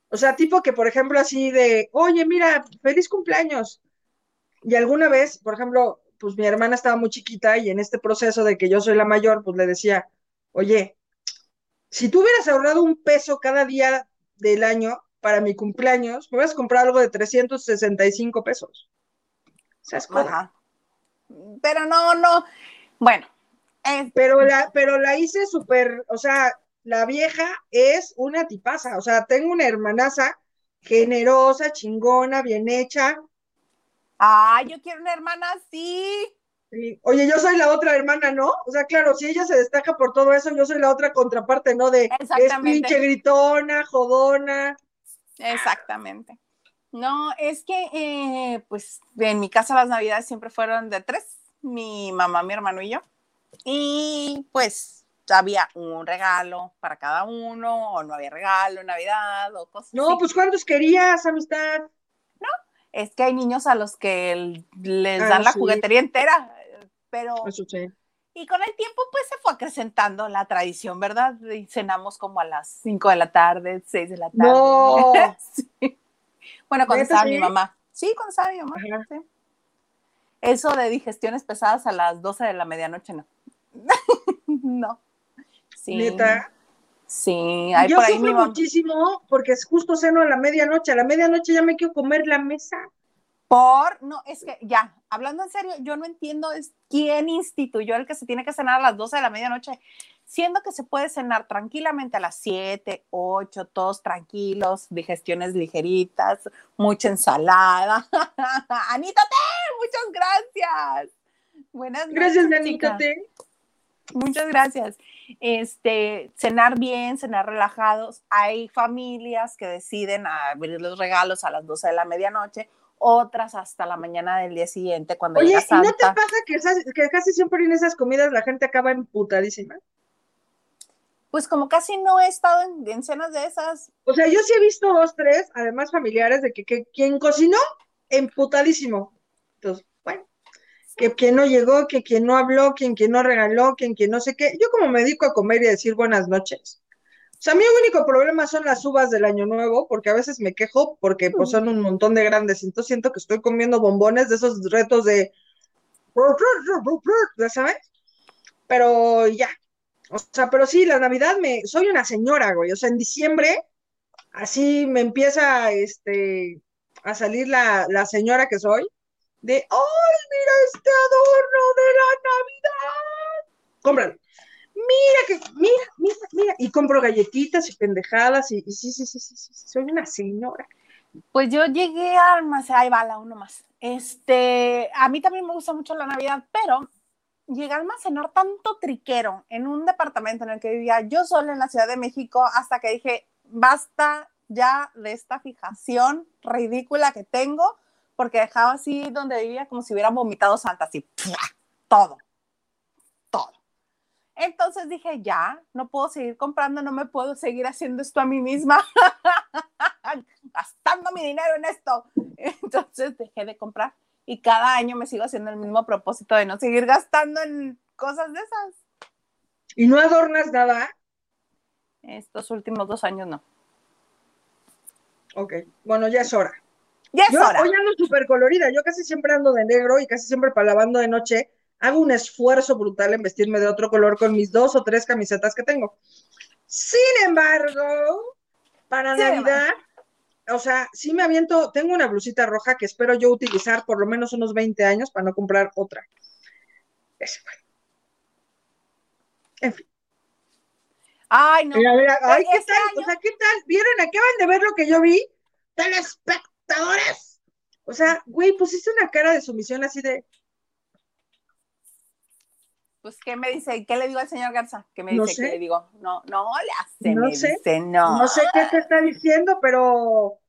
O sea, tipo que, por ejemplo, así de, oye, mira, feliz cumpleaños. Y alguna vez, por ejemplo, pues mi hermana estaba muy chiquita y en este proceso de que yo soy la mayor, pues le decía, oye, si tú hubieras ahorrado un peso cada día del año para mi cumpleaños, me hubieras comprado algo de 365 pesos. ¿Sabes Ajá. Pero no, no. Bueno. Pero la, pero la hice súper, o sea, la vieja es una tipaza, o sea, tengo una hermanaza generosa, chingona, bien hecha. Ay, yo quiero una hermana así. Y, oye, yo soy la otra hermana, ¿no? O sea, claro, si ella se destaca por todo eso, yo soy la otra contraparte, ¿no? De es pinche gritona, jodona. Exactamente. No, es que, eh, pues, en mi casa las navidades siempre fueron de tres, mi mamá, mi hermano y yo. Y pues había un regalo para cada uno, o no había regalo en Navidad, o cosas No, así. pues ¿cuántos querías, amistad? Es que hay niños a los que les Ah, dan la sí. juguetería entera, pero... Eso sí. Y con el tiempo, pues se fue acrecentando la tradición, ¿verdad? Y cenamos como a las 5 de la tarde, 6 de la tarde. No. <laughs> Sí. Bueno, cuando ¿Neta estaba sí? mi mamá. Sí, cuando estaba mi mamá. Eso de digestiones pesadas a las 12 de la medianoche, no. <laughs> no. Sí. Neta. Sí, hay Yo por ahí sufro mi muchísimo porque es justo ceno a la medianoche. A la medianoche ya me quiero comer la mesa. Por, no, es que ya, hablando en serio, yo no entiendo es quién instituyó el que se tiene que cenar a las 12 de la medianoche, siendo que se puede cenar tranquilamente a las 7, 8, todos tranquilos, digestiones ligeritas, mucha ensalada. <laughs> Anita T, muchas gracias. Buenas Gracias, noches, Danita. chicas. Muchas gracias. Este, cenar bien, cenar relajados. Hay familias que deciden abrir los regalos a las 12 de la medianoche, otras hasta la mañana del día siguiente cuando Oye, llega ¿y no te Santa. pasa que, esas- que casi siempre en esas comidas la gente acaba emputadísima? Pues como casi no he estado en, en cenas de esas, O sea, yo sí he visto dos, tres, además familiares, de que, que quien cocinó, emputadísimo. Entonces, que quien no llegó, que quien no habló, quien, quien no regaló, quien, quien no sé qué. Yo como me dedico a comer y a decir buenas noches. O sea, mi único problema son las uvas del año nuevo, porque a veces me quejo porque pues son un montón de grandes. Entonces siento que estoy comiendo bombones de esos retos de... ¿Ya sabes? Pero ya. O sea, pero sí, la Navidad me... Soy una señora, güey. O sea, en diciembre así me empieza este, a salir la, la señora que soy, de, ¡ay, mira este adorno de la Navidad! Cómpralo. Mira que, mira, mira, mira. Y compro galletitas y pendejadas y, y sí, sí, sí, sí, sí, soy una señora. pues yo llegué a almacenar, ahí va la uno más. Este, a mí también me gusta mucho la Navidad, pero llegué a almacenar tanto triquero en un departamento en el que vivía yo sola en la Ciudad de México hasta que dije, basta ya de esta fijación ridícula que tengo, porque dejaba así donde vivía como si hubiera vomitado Santa, así, todo, todo. Entonces dije, ya, no puedo seguir comprando, no me puedo seguir haciendo esto a mí misma, <laughs> gastando mi dinero en esto. Entonces dejé de comprar y cada año me sigo haciendo el mismo propósito de no seguir gastando en cosas de esas. Y no adornas nada. Estos últimos dos años no. Ok, bueno, ya es hora. Ya es Yo hora. hoy ando súper colorida, yo casi siempre ando de negro y casi siempre para lavando de noche hago un esfuerzo brutal en vestirme de otro color con mis dos o tres camisetas que tengo. Sin embargo, para Navidad, o sea, sí me aviento, tengo una blusita roja que espero yo utilizar por lo menos unos 20 años para no comprar otra. Ese fue. En fin. Ay, no. Mira, mira, ay, ¿qué Este tal? año- O sea, ¿qué tal? ¿Vieron? Acaban de ver lo que yo vi. O sea, güey, pusiste una cara de sumisión así de, Pues, ¿qué me dice? ¿Qué le digo al señor Garza? ¿Qué me No dice? sé. ¿Qué le digo? No, no le hace, No me sé. dice, no. no sé qué te está diciendo, pero,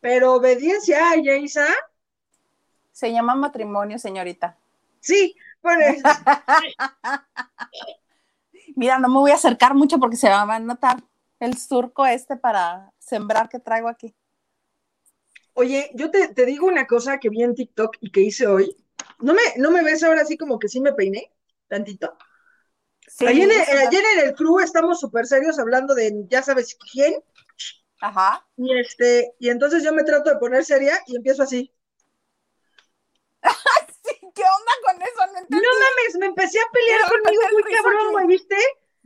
pero obediencia, ay, Isa. Se llama matrimonio, señorita. Sí, bueno, <laughs> Mira, no me voy a acercar mucho porque se va a notar el surco este para sembrar que traigo aquí. Oye, yo te, te digo una cosa que vi en TikTok y que hice hoy. ¿No me, ¿No me ves ahora así como que sí me peiné? Tantito. Sí, ayer, en, sí, ayer en el crew estamos súper serios hablando de ya sabes quién. Ajá. Y este, y entonces yo me trato de poner seria y empiezo así. <laughs> Sí, ¿qué onda con eso? No No mames, me empecé a pelear conmigo muy cabrón, güey, ¿viste?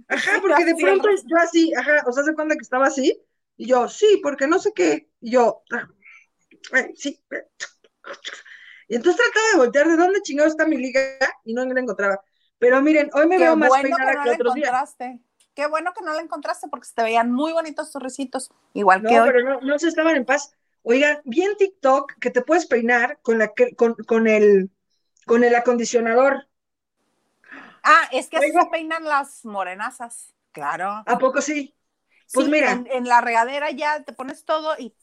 Ajá, porque de pronto yo así, ajá, o sea, se cuenta que estaba así, y yo, sí, porque no sé qué, y yo, ah, sí. Y entonces trataba de voltear de dónde chingado está mi liga y no la encontraba. Pero miren, hoy me Qué veo más bueno que peinada no que otros días. encontraste. Qué bueno que no la encontraste porque se te veían muy bonitos tus risitos, igual No, que hoy. pero no, no se estaban en paz. Oigan, vi en TikTok que te puedes peinar con la que- con, con el con el acondicionador. Ah, es que así Oiga. se peinan las morenazas. Claro. ¿A poco sí? Pues Sí, mira. En, en la regadera ya te pones todo y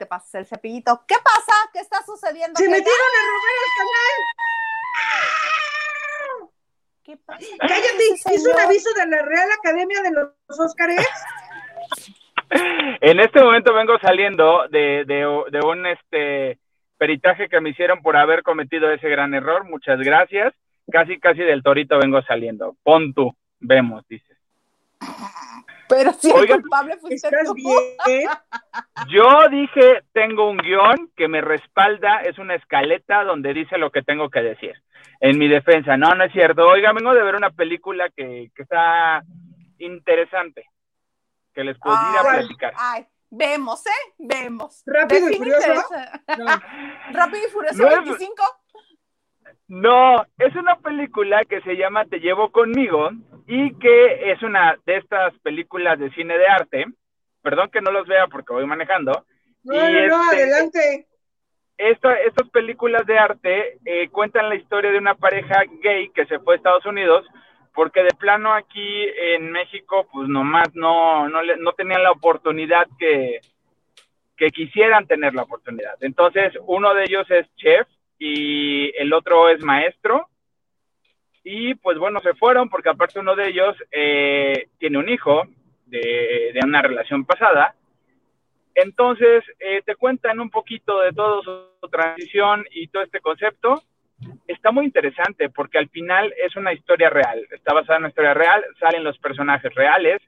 te pasas el cepillito. ¿Qué pasa? ¿Qué está sucediendo? ¡Se ¿Qué- metieron a robar el canal! ¿Qué pasa? Cállate, hizo un aviso de la Real Academia de los Óscares. En este momento vengo saliendo de, de, de un este peritaje que me hicieron por haber cometido ese gran error. Muchas gracias. Casi, casi del torito vengo saliendo. Pon tú, vemos, dice. Pero si el Oigan, culpable fuiste ¿Estás tú. bien? <laughs> Yo dije, tengo un guion que me respalda, es una escaleta donde dice lo que tengo que decir. En mi defensa, no, no es cierto. Oiga, vengo de ver una película que, que está interesante, que les podría Ay, platicar. Ay, vemos, ¿eh? Vemos. ¿Rápido y Furioso? No. <laughs> Rápido y Furioso No es- 25. No, es una película que se llama Te llevo conmigo y que es una de estas películas de cine de arte. Perdón que no los vea porque voy manejando. No, Y no, no, este- adelante. Esta- estas películas de arte eh, cuentan la historia de una pareja gay que se fue a Estados Unidos porque de plano aquí en México pues nomás no, no, no tenían la oportunidad que, que quisieran tener la oportunidad. Entonces uno de ellos es chef y el otro es maestro y pues bueno, se fueron porque aparte uno de ellos eh, tiene un hijo de, una relación pasada entonces, eh, te cuentan un poquito de toda su transición y todo este concepto. Está muy interesante porque al final es una historia real, está basada en una historia real, salen los personajes reales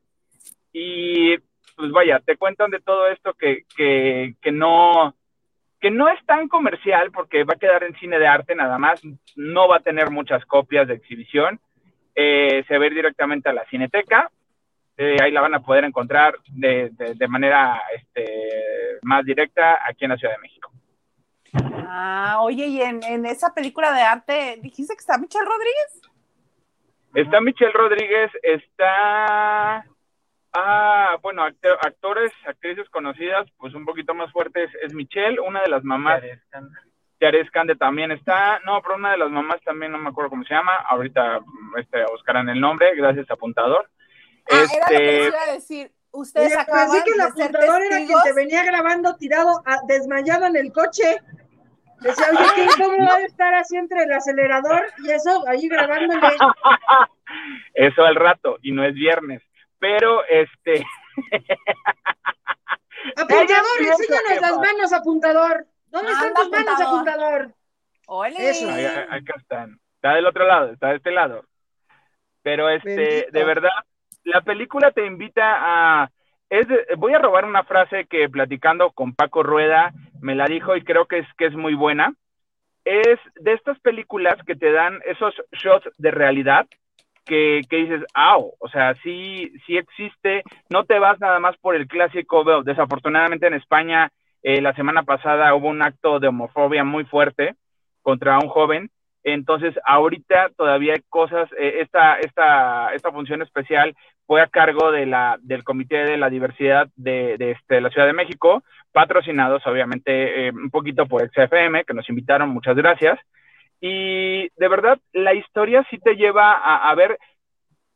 y pues vaya, te cuentan de todo esto que, que, que no que no es tan comercial porque va a quedar en cine de arte nada más, no va a tener muchas copias de exhibición, eh, se va a ir directamente a la cineteca, eh, ahí la van a poder encontrar de, de, de manera este, más directa aquí en la Ciudad de México. Ah, oye, y en, en esa película de arte, dijiste que está Michelle Rodríguez. Está Michelle Rodríguez, está... Ah, bueno, actor- actores, actrices conocidas, pues un poquito más fuertes es Michelle, una de las mamás. Yares Cande también está, no, pero una de las mamás también no me acuerdo cómo se llama, ahorita este, buscarán el nombre, gracias apontador. Ah, era lo que les Este, iba a decir. Ustedes acaban pensé que el apuntador era quien te venía grabando tirado, a- desmayado en el coche. Decía, oye, ¿qué, <laughs> ¿cómo va a estar así entre el acelerador y eso, ahí grabándole? <laughs> eso al rato, y no es viernes. Pero, este, <laughs> Apuntador, enséñanos que las manos, apuntador. ¿Dónde están tus manos, apuntador. Ole. Eso. ahí- ahí- acá están. Está del otro lado, está de este lado. Pero, este, Bendito. de verdad, la película te invita a... Es de- voy a robar una frase que platicando con Paco Rueda me la dijo y creo que es, que es muy buena. Es de estas películas que te dan esos shots de realidad que, que dices, ¡au! O sea, sí, sí existe, no te vas nada más por el clásico. Desafortunadamente en España eh, la semana pasada hubo un acto de homofobia muy fuerte contra un joven. Entonces, ahorita todavía hay cosas, eh, esta, esta, esta función especial fue a cargo de la, del Comité de la Diversidad de, de, este, la Ciudad de México, patrocinados obviamente eh, un poquito por XFM, que nos invitaron, muchas gracias. Y de verdad, la historia sí te lleva a, a ver,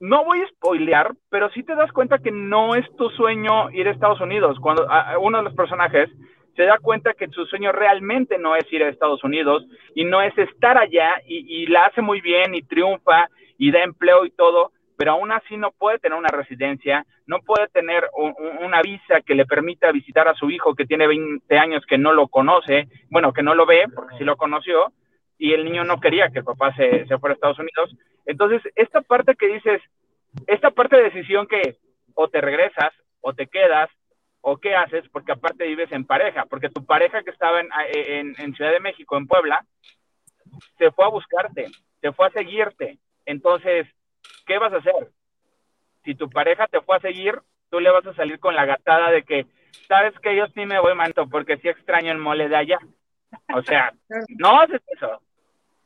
no voy a spoilear, pero sí te das cuenta que no es tu sueño ir a Estados Unidos. Cuando a, uno de los personajes se da cuenta que su sueño realmente no es ir a Estados Unidos y no es estar allá y, la hace muy bien y triunfa y da empleo y todo, pero aún así no puede tener una residencia, no puede tener una visa que le permita visitar a su hijo que tiene 20 años que no lo conoce, bueno, que no lo ve, porque sí lo conoció, y el niño no quería que el papá se, se fuera a Estados Unidos. Entonces, esta parte que dices, esta parte de decisión que o te regresas o te quedas o qué haces, porque aparte vives en pareja, porque tu pareja que estaba en, en, en Ciudad de México, en Puebla, se fue a buscarte, se fue a seguirte. Entonces, ¿qué vas a hacer? Si tu pareja te fue a seguir, tú le vas a salir con la gatada de que, sabes que yo sí me voy, manto, porque sí extraño el mole de allá. O sea, no haces eso.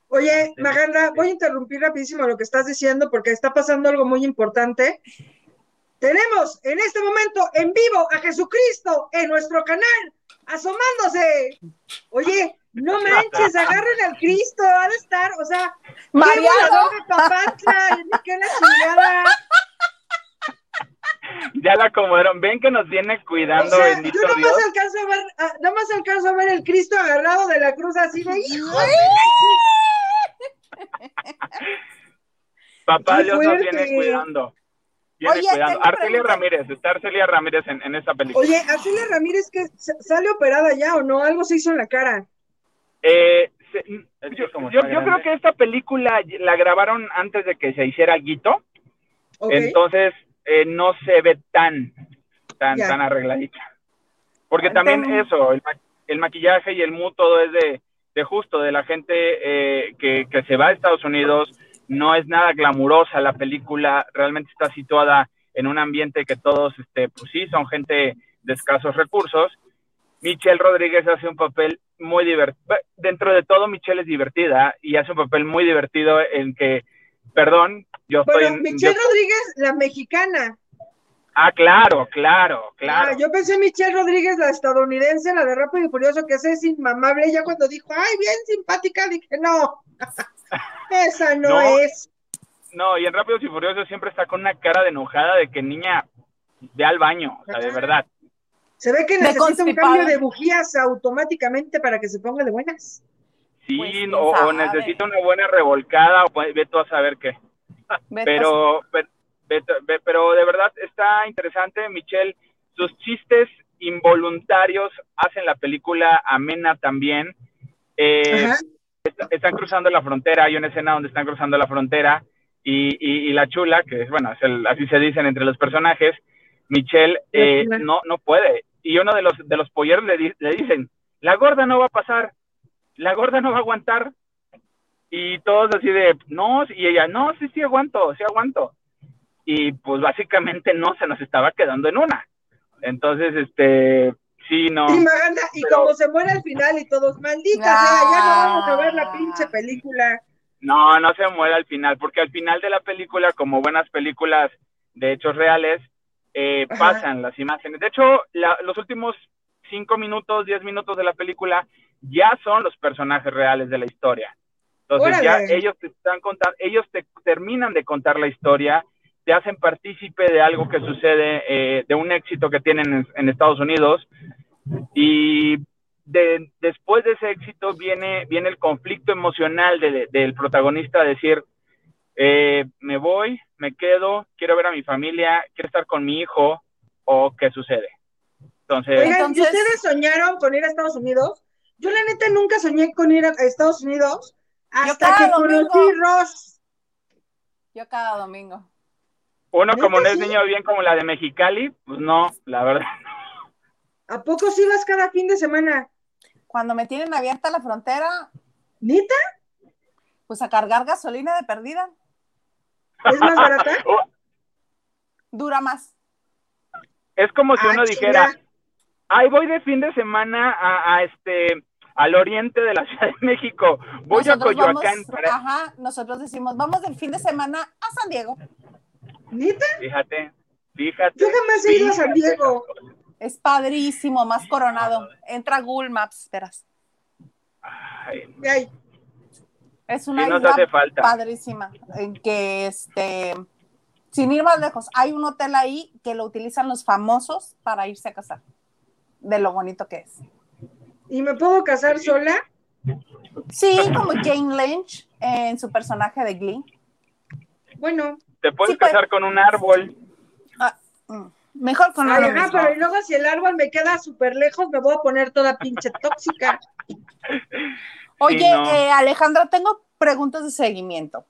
Oye, Maganda, voy a interrumpir rapidísimo lo que estás diciendo porque está pasando algo muy importante. Tenemos en este momento en vivo a Jesucristo en nuestro canal, asomándose. Oye, no manches, agarren al Cristo, ha de estar, o sea, Mariano. qué la chingada. <laughs> Ya la acomodaron, ven que nos viene cuidando, o sea, bendito yo nomás Dios. alcanzo a ver, ah, nomás alcanzo a ver el Cristo agarrado de la cruz así de hijo. <laughs> Papá Qué Dios nos viene cuidando. Viene Oye, cuidando. Arcelia. Ramírez, está Arcelia Ramírez en, en esta película. Oye, Arcelia Ramírez que sale operada ya o no, algo se hizo en la cara. Eh, se- que yo, creo que esta película la grabaron antes de que se hiciera Guito, entonces eh, no se ve tan, tan, tan arregladita. Porque también eso, el, el maquillaje y el mood, todo es de, de justo, de la gente eh, que, que se va a Estados Unidos, no es nada glamurosa la película, realmente está situada en un ambiente que todos, este, pues sí, son gente de escasos recursos. Michelle Rodríguez hace un papel muy divertido. Dentro de todo, Michelle es divertida y hace un papel muy divertido en que, perdón, yo estoy Bueno, en... Michelle yo- Rodríguez, la mexicana. ah, claro, claro, claro. Ah, yo pensé Michelle Rodríguez, la estadounidense, la de Rápido y Furioso, que esa es inmamable. Ya cuando dijo, ay, bien simpática, dije, no, <laughs> esa no, No. es. No, y en Rápidos y Furiosos siempre está con una cara de enojada de que niña, ve al baño, o sea, de verdad. Se ve que necesita un cambio de bujías automáticamente para que se ponga de buenas. Sí, Pues, o, o necesita una buena revolcada, o puede- ve tú a saber qué. <laughs> Pero, pero, ve- pero de verdad está interesante, Michelle. Sus chistes involuntarios hacen la película amena también. Eh, están cruzando la frontera, hay una escena donde están cruzando la frontera y, y- y la chula, que es, bueno, es el- así se dicen entre los personajes, Michelle eh, no, no puede. Y uno de los, de los polleros le, di- le dicen, la gorda no va a pasar, la gorda no va a aguantar. Y todos así de, no, y ella, no, sí, sí aguanto, sí aguanto. Y pues básicamente no, se nos estaba quedando en una. Entonces, este, sí, no. Y Maganda, y Pero- como se muere al final y todos, maldita Ah. sea, ya no vamos a ver la pinche película. No, no se muere al final, porque al final de la película, como buenas películas de hechos reales, eh, Ajá. pasan las imágenes. De hecho, la- los últimos cinco minutos, diez minutos de la película ya son los personajes reales de la historia. Entonces ya ellos te están contando, ellos te terminan de contar la historia, te hacen partícipe de algo que sucede, eh, de un éxito que tienen en, en Estados Unidos y de- después de ese éxito viene, viene el conflicto emocional de- de- del protagonista, decir, eh, me voy, me quedo, quiero ver a mi familia, quiero estar con mi hijo, o qué sucede. Entonces, Oigan, ¿y Entonces- ustedes soñaron con ir a Estados Unidos? Yo la neta nunca soñé con ir a Estados Unidos hasta que domingo. conocí Ross. Yo cada domingo. uno como no ¿neta es sí? niño bien como la de Mexicali, pues no, la verdad. ¿A poco sí vas cada fin de semana? Cuando me tienen abierta la frontera, ¿Nita? pues a cargar gasolina de perdida. ¿Es más barata? <laughs> Dura más. Es como si Ah, uno dijera, ay, voy de fin de semana a, a este al oriente de la Ciudad de México, voy a Nosotros Coyoacán vamos- para, Ajá, nosotros decimos, vamos del fin de semana a San Diego. ¿Nita? fíjate, fíjate. Yo jamás he ido a San. Diego. Es padrísimo, más coronado. Entra a Google Maps, verás. Ay, Ay, Es una sí isla falta. padrísima. En que este, sin ir más lejos, hay un hotel ahí que lo utilizan los famosos para irse a casar. De lo bonito que es. ¿Y me puedo casar sola? Sí, como Jane Lynch en su personaje de Glee. Bueno, te puedes Sí, pues. casar con un árbol. Mm, Mejor con ajá, mismo. pero y luego si el árbol me queda súper lejos, me voy a poner toda pinche tóxica. <laughs> Oye, Sí, no. eh, Alejandra, tengo preguntas de seguimiento.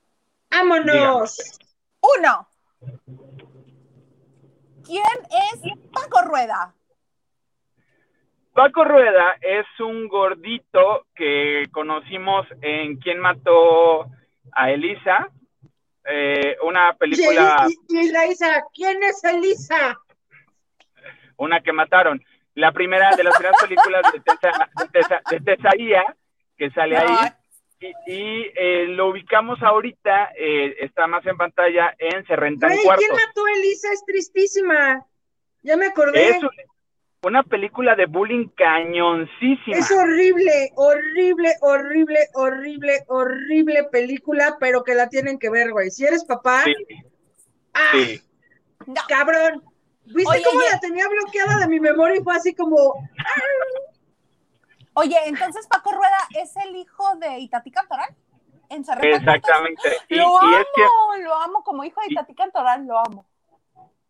¡Vámonos! Uno. ¿Quién es Paco Rueda? Paco Rueda es un gordito que conocimos en Quién mató a Elisa, eh, una película, Y, y- y la Isa, ¿quién es Elisa? una que mataron. La primera de las primeras películas de Tesaía, que sale ahí. Y, y, eh, lo ubicamos ahorita, eh, está más en pantalla, en Se rentan Güey, cuartos. ¿quién mató a Elisa? Es tristísima. Ya me acordé. Es un- una película de bullying cañoncísima. Es horrible, horrible, horrible, horrible, horrible película, pero que la tienen que ver, güey. Si eres papá, Sí, ¡ah, sí. No. cabrón! ¿Viste Oye, cómo la tenía bloqueada de mi memoria y fue así como, Oye, entonces Paco Rueda es el hijo de Itatí Cantoral. En. Exactamente. Y, Lo y amo, es que lo amo como hijo de Itatí Cantoral, lo amo.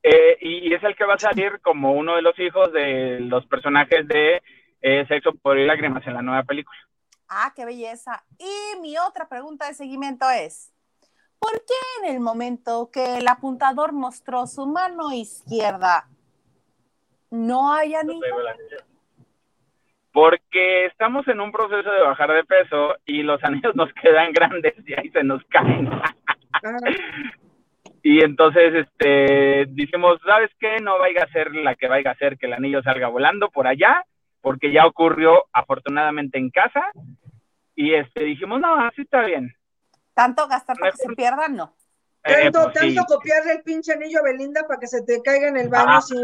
Eh, y, y es el que va a salir como uno de los hijos de los personajes de eh, Sexo por y Lágrimas en la nueva película. Ah, qué belleza. Y mi otra pregunta de seguimiento es, ¿por qué en el momento que el apuntador mostró su mano izquierda no hay anillo? Porque estamos en un proceso de bajar de peso y los <laughs> anillos nos quedan grandes y ahí se nos caen. Ah, Y entonces este dijimos, ¿sabes qué? No vaya a ser la que vaya a ser que el anillo salga volando por allá, porque ya ocurrió afortunadamente en casa. Y este dijimos, no, así está bien. ¿Tanto gastar para que se pierda? No. Eh, tanto, pues, sí. tanto copiarle el pinche anillo a Belinda para que se te caiga en el baño Ah, sin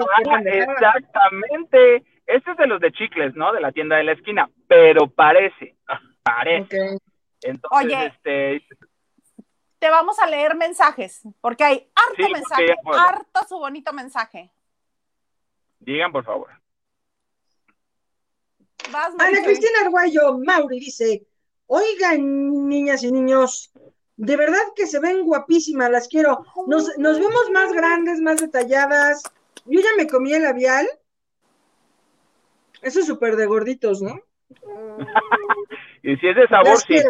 exactamente. Este es de los de chicles, ¿no? De la tienda de la esquina, pero parece, parece. Entonces, Oye. este, Te vamos a leer mensajes, porque hay harto Sí, mensaje, harto su bonito mensaje. digan por favor. Vas, Ana. Cristina Arguayo, Mauri dice, oigan, niñas y niños, de verdad que se ven guapísimas, las quiero. Nos, nos vemos más grandes, más detalladas. Yo ya me comí el labial. Eso es súper de gorditos, ¿no? <laughs> Y si es de sabor, sí.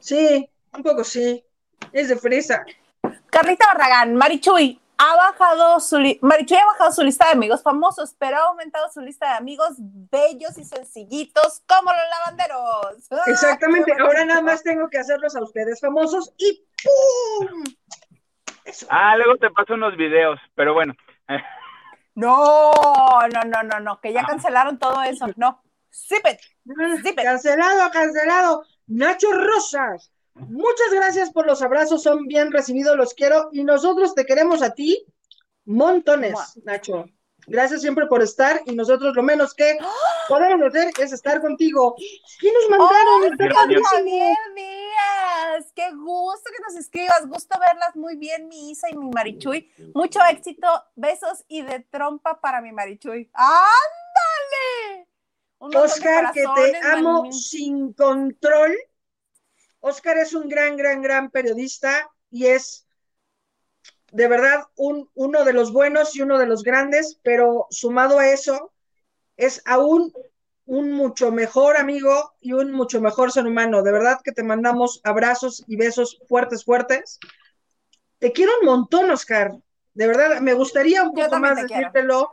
Sí, un poco sí. Es de fresa. Carlita Barragán, Marichuy ha bajado su li- Marichuy ha bajado su lista de amigos famosos, pero ha aumentado su lista de amigos bellos y sencillitos como los lavanderos. ¡Ah, <laughs> Exactamente. Ahora nada más tengo que hacerlos a ustedes famosos y ¡pum! Eso. Ah, luego te paso unos videos, pero bueno. <laughs> No, no, no, no, no, que ya cancelaron todo eso. No. Zip it. Zip it. Cancelado, cancelado. Nacho Rosas, muchas gracias por los abrazos, son bien recibidos, los quiero y nosotros te queremos a ti montones, Nacho. Gracias siempre por estar y nosotros lo menos que podemos hacer es estar contigo. ¿Qué nos mandaron? ¡Ay, Está Gracias. padrísimo. Javier Díaz! ¡Qué gusto que nos escribas! Gusto verlas muy bien, mi Isa y mi Marichuy. Mucho éxito, besos y de trompa para mi Marichuy. ¡Ándale! Un Oscar, que te amo sin control. Oscar es un gran, gran, gran periodista y es de verdad un, uno de los buenos y uno de los grandes, pero sumado a eso, es aún un mucho mejor amigo y un mucho mejor ser humano. De verdad que te mandamos abrazos y besos fuertes, fuertes. Te quiero un montón, Oscar. De verdad, me gustaría un poco más quiero. decírtelo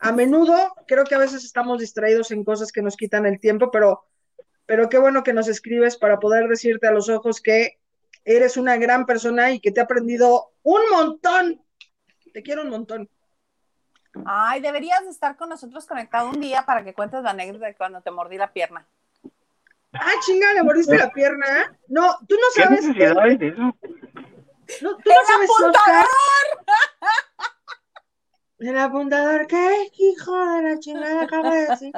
a menudo. Creo que a veces estamos distraídos en cosas que nos quitan el tiempo, pero, pero qué bueno que nos escribes para poder decirte a los ojos que eres una gran persona y que te he aprendido un montón. Te quiero un montón. Ay, deberías de estar con nosotros conectado un día para que cuentes la anécdota de cuando te mordí la pierna. Ah, chinga, le mordiste la pierna. No, tú no ¿Qué sabes. necesidad hay de eso? No, tú no ¡El sabes! Oscar. <laughs> El apuntador, ¿qué hijo de la chingada acaba de decir?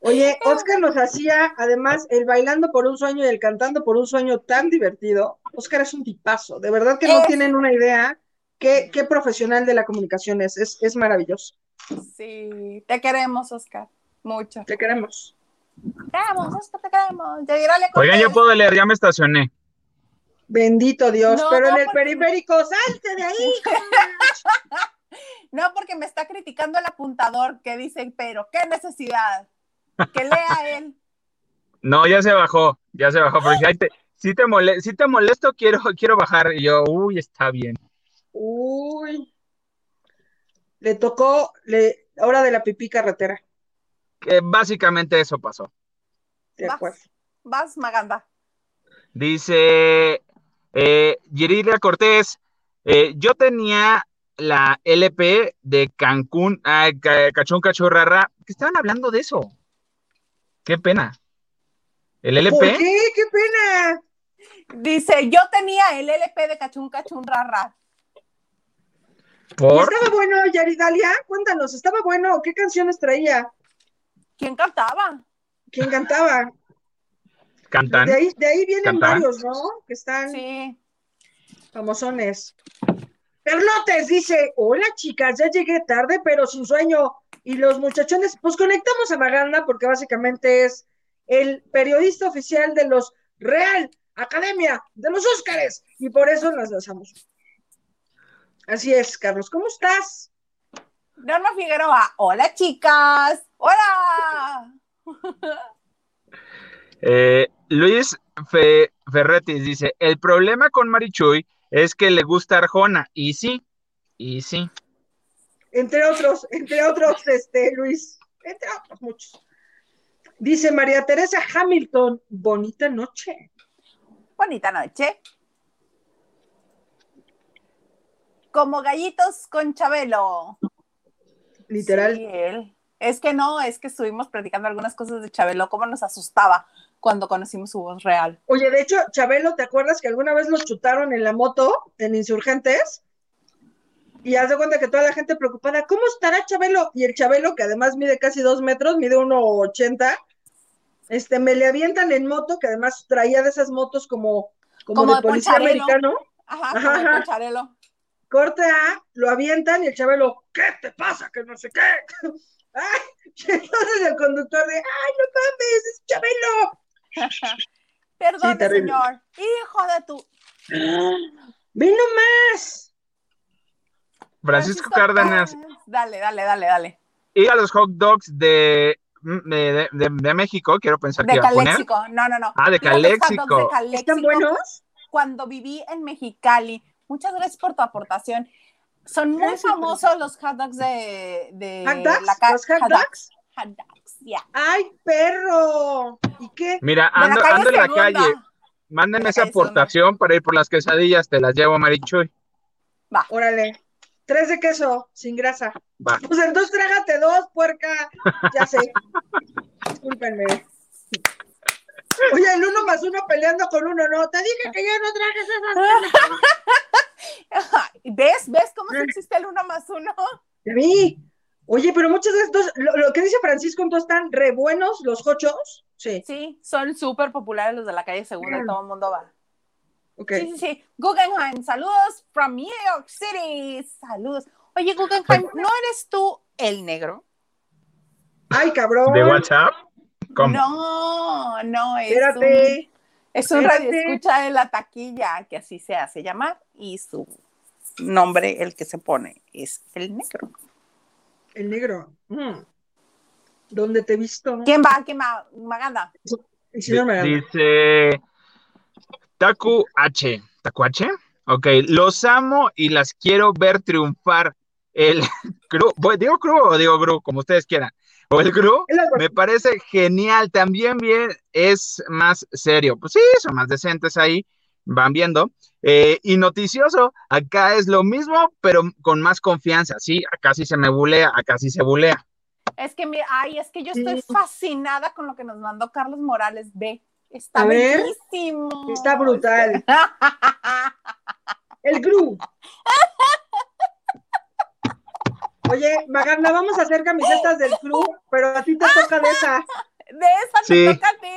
Oye, Oscar nos hacía, además, el bailando por un sueño y el cantando por un sueño tan divertido. Oscar es un tipazo, de verdad que no Es- tienen una idea qué, qué profesional de la comunicación es. es, es maravilloso. Sí, te queremos, Oscar. Mucho. Te queremos. Te queremos, Oscar, te queremos. Ya irá Oigan, ya puedo leer, ya me estacioné. Bendito Dios, No, pero en el porque- periférico, salte de ahí. No, porque me está criticando el apuntador que dice, pero qué necesidad. Que lea él. <laughs> No, ya se bajó, ya se bajó, porque ahí te- si te mole- si te molesto, quiero, quiero bajar. Y yo, uy, está bien. Uy. Le tocó le, hora de la pipí carretera. Que básicamente eso pasó. De Vas. acuerdo. Vas, Maganda. Dice eh, Cortés, eh, yo tenía la LP de Cancún, ah, Ca- Cachón Cachorrara, que estaban hablando de eso. Qué pena. ¿El ¿Por LP? qué? ¡Qué pena! Dice, yo tenía el LP de Cachún Cachún Rara. ¿Y ¿Por? estaba bueno, Yaridalia? Cuéntanos, ¿estaba bueno? ¿Qué canciones traía? ¿Quién cantaba? ¿Quién cantaba? ¿Cantan? De ahí, de ahí vienen varios, ¿no? Que están Sí. famosones. Carlotes dice, hola chicas, ya llegué tarde, pero sin sueño. Y los muchachones, pues conectamos a Maganda porque básicamente es el periodista oficial de los Real Academia de los Óscares. Y por eso nos lanzamos. Así es, Carlos, ¿cómo estás? Norma Figueroa, hola chicas. Hola. Eh, Luis Fe- Ferretis dice, el problema con Marichuy es que le gusta Arjona. Y sí, y sí. Entre otros, entre otros, este, Luis, entre otros muchos. Dice María Teresa Hamilton, bonita noche. Bonita noche. Como gallitos con Chabelo. Literal. Sí, él. Es que no, es que estuvimos platicando algunas cosas de Chabelo, cómo nos asustaba cuando conocimos su voz real. Oye, de hecho, Chabelo, ¿te acuerdas que alguna vez los chutaron en la moto en Insurgentes? Y haz de cuenta que toda la gente preocupada, ¿cómo estará Chabelo? Y el Chabelo, que además mide casi dos metros, mide 1,80, este, me le avientan en moto, que además traía de esas motos como, como, Como de de policía poncharelo. americano. Ajá, Ajá, como. Poncharelo. Corte A, lo avientan y el Chabelo, ¿qué te pasa? Que no sé qué. <laughs> Ay, entonces el conductor de, ¡ay, no mames, es Chabelo! Perdón, <laughs> Sí, señor. Hijo de tu. <gasps> ¡Ve nomás! Francisco Cárdenas, Dale, dale, dale, dale. y a los hot dogs de, de, de- de México, quiero pensar que De iba a poner. Caléxico. No, no, no. Ah, de Caléxico. de Caléxico ¿Están buenos? Cuando viví en Mexicali. Muchas gracias por tu aportación. Son muy Gracias, famosos los hot dogs de, de ¿Hot dogs? la ca- ¿Los hot dogs? Hot dogs, ¡Ay, perro! ¿Y qué? Mira, la ando, ando en la Segunda. calle. La esa aportación para ir por las quesadillas, te las llevo, Marichuy. Va. Órale. Tres de queso, sin grasa. Va. Pues entonces trágate dos, puerca. Ya sé. Discúlpenme. Oye, el uno más uno peleando con uno, no. Te dije que ya no trajes esas. <laughs> ¿Ves? ¿Ves cómo se existe el uno más uno? Vi. Oye, pero muchas veces, entonces, lo, lo que dice Francisco, entonces están re buenos los hochos. Sí, Sí, son súper populares los de la calle Segunda Mm. todo el mundo va. ok. Sí, sí, sí. Guggenheim, saludos from New York City. Saludos. Oye, Guggenheim, ¿no eres tú el negro? Ay, cabrón. ¿De WhatsApp? ¿Cómo? No, no, es un, Espérate. es un espérate. radio escucha de la taquilla, que así se hace llamar, y su nombre, el que se pone, es el negro. El negro. Mm. ¿Dónde te he visto? ¿Quién va? ¿Quién va? Maganda. El señor Maganda. Dice Taku H. ¿Taku H? Ok, los amo y las quiero ver triunfar. El <laughs> crew, digo crew o digo crew, como ustedes quieran. O el crew, me parece genial. También bien es más serio. Pues sí, son más decentes ahí, van viendo. Eh, y noticioso, acá es lo mismo, pero con más confianza. Sí, acá sí se me bulea, acá sí se bulea. Es que, mira, ay, es que yo estoy fascinada con lo que nos mandó Carlos Morales. Ve, está bellísimo. Está brutal. <laughs> El Gru. Oye, Maganda, vamos a hacer camisetas del club, pero a ti te toca de esa. De esa Sí. te toca a ti.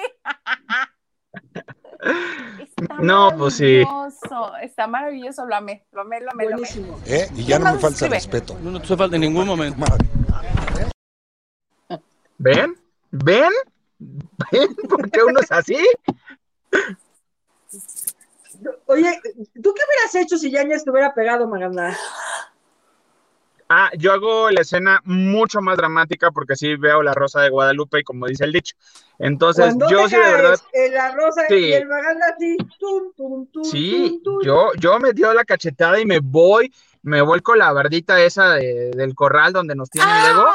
Está No, pues sí. maravilloso, Está maravilloso, lo amé, lo amé, lo amé, lo amé. Buenísimo. ¿Eh? Y ya ¿Qué no me falta escribe? respeto. No, no te hace falta en ningún momento. ¿Ven? ¿Ven? ¿Ven por qué uno es así? Oye, ¿tú qué hubieras hecho si Yañez estuviera pegado, Maganda? Ah, yo hago la escena mucho más dramática porque sí veo la rosa de Guadalupe y como dice el dicho. Entonces, Cuando yo sí de verdad. la rosa Sí. y el Maganda así, tum, tum, tum, Sí, tum, tum. yo, yo me dio la cachetada y me voy, me voy con la bardita esa de- del corral donde nos tienen luego.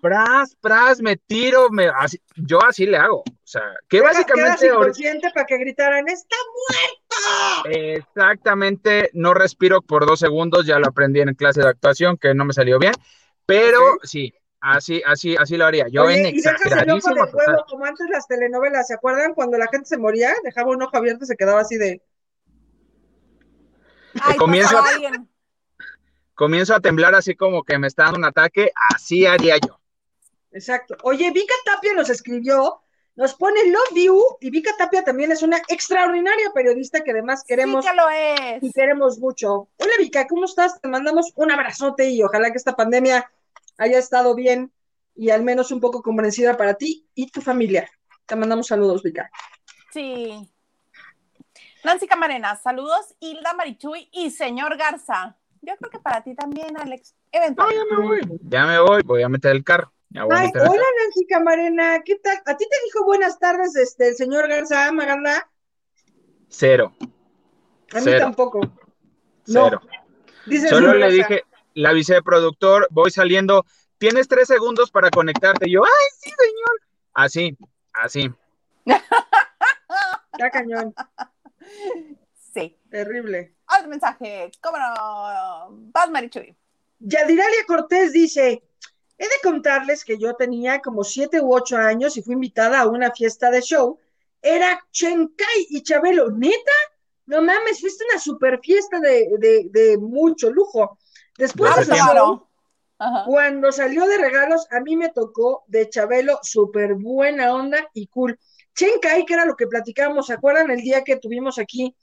Pras, pras, me tiro, me, así- yo así le hago. O sea, que básicamente inconsciente para que gritaran, ¡está muerto! exactamente no respiro por dos segundos, ya lo aprendí en clase de actuación, que no me salió bien, pero sí, así, así, así lo haría. Yo Oye, en y dejas el ojo del huevo como antes las telenovelas, ¿se acuerdan? Cuando la gente se moría, dejaba un ojo abierto y se quedaba así de... ay, comienzo- alguien. Comienzo a temblar así como que me está dando un ataque, así haría yo. Exacto. Oye, Vika Tapia nos escribió, nos pone Love You, y Vika Tapia también es una extraordinaria periodista que además queremos Sí que lo es. y queremos mucho. Hola Vika, ¿cómo estás? Te mandamos un abrazote y ojalá que esta pandemia haya estado bien y al menos un poco comprensida para ti y tu familia. Te mandamos saludos, Vika. Sí. Nancy Camarena, saludos. Hilda Marichuy y señor Garza. Yo creo que para ti también, Alex. No, Eventualmente. ya me voy, ya me voy, voy a meter el carro. Ya Ay, hola. Nancy Camarena, ¿qué tal? ¿A ti te dijo buenas tardes este el señor Garza Maganda? Cero, A mí Cero. tampoco. No. cero. Dice el Solo le dije, le avisé al productor, voy saliendo, tienes tres segundos para conectarte. Y yo, ay, sí, señor. Así, así. Está cañón, Sí. terrible. Otro mensaje. ¿Cómo no? Vas, Marichuy. Yadiralia Cortés dice, he de contarles que yo tenía como siete u ocho años y fui invitada a una fiesta de show. Era Chenkai y Chabelo. ¿Neta? No mames, fuiste una super fiesta de, de, de mucho lujo. Después de Ajá. cuando salió de regalos, a mí me tocó de Chabelo súper buena onda y cool. Chenkai, que era lo que platicábamos, ¿se acuerdan el día que tuvimos aquí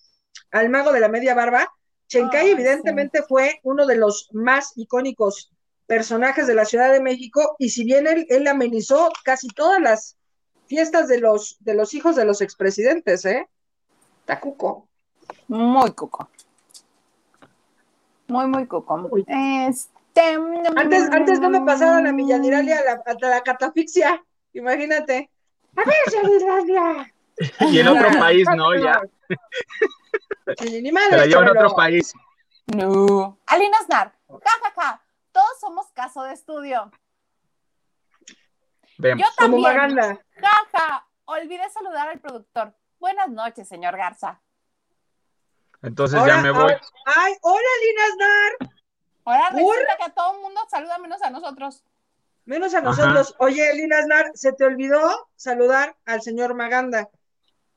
al mago de la media barba? Chenkai Ay, evidentemente fue uno de los más icónicos personajes de la Ciudad de México y si bien él, él amenizó casi todas las fiestas de los, de los hijos de los expresidentes, ¿eh? Tacuco. Muy cuco. Muy, muy cuco. Este. Antes, antes no me pasaron a mi Yadiralia a la, a la catafixia, imagínate. A ver, Yadiralia. Y en otro país, ¿no? Ya, Sí, ni madre, la llevo en otro país. No. Alina Snar. Ja, ja, ja. Todos somos caso de estudio. Vemos. Yo Como también. Maganda. Ja, ja. Olvidé saludar al productor. Buenas noches, señor Garza. Entonces ya me voy. ahora- Ay, hola, Linas Dar. Ahora resulta que a todo el mundo saluda menos a nosotros. Menos a nosotros. Oye, Linas Nar, se te olvidó saludar al señor Maganda,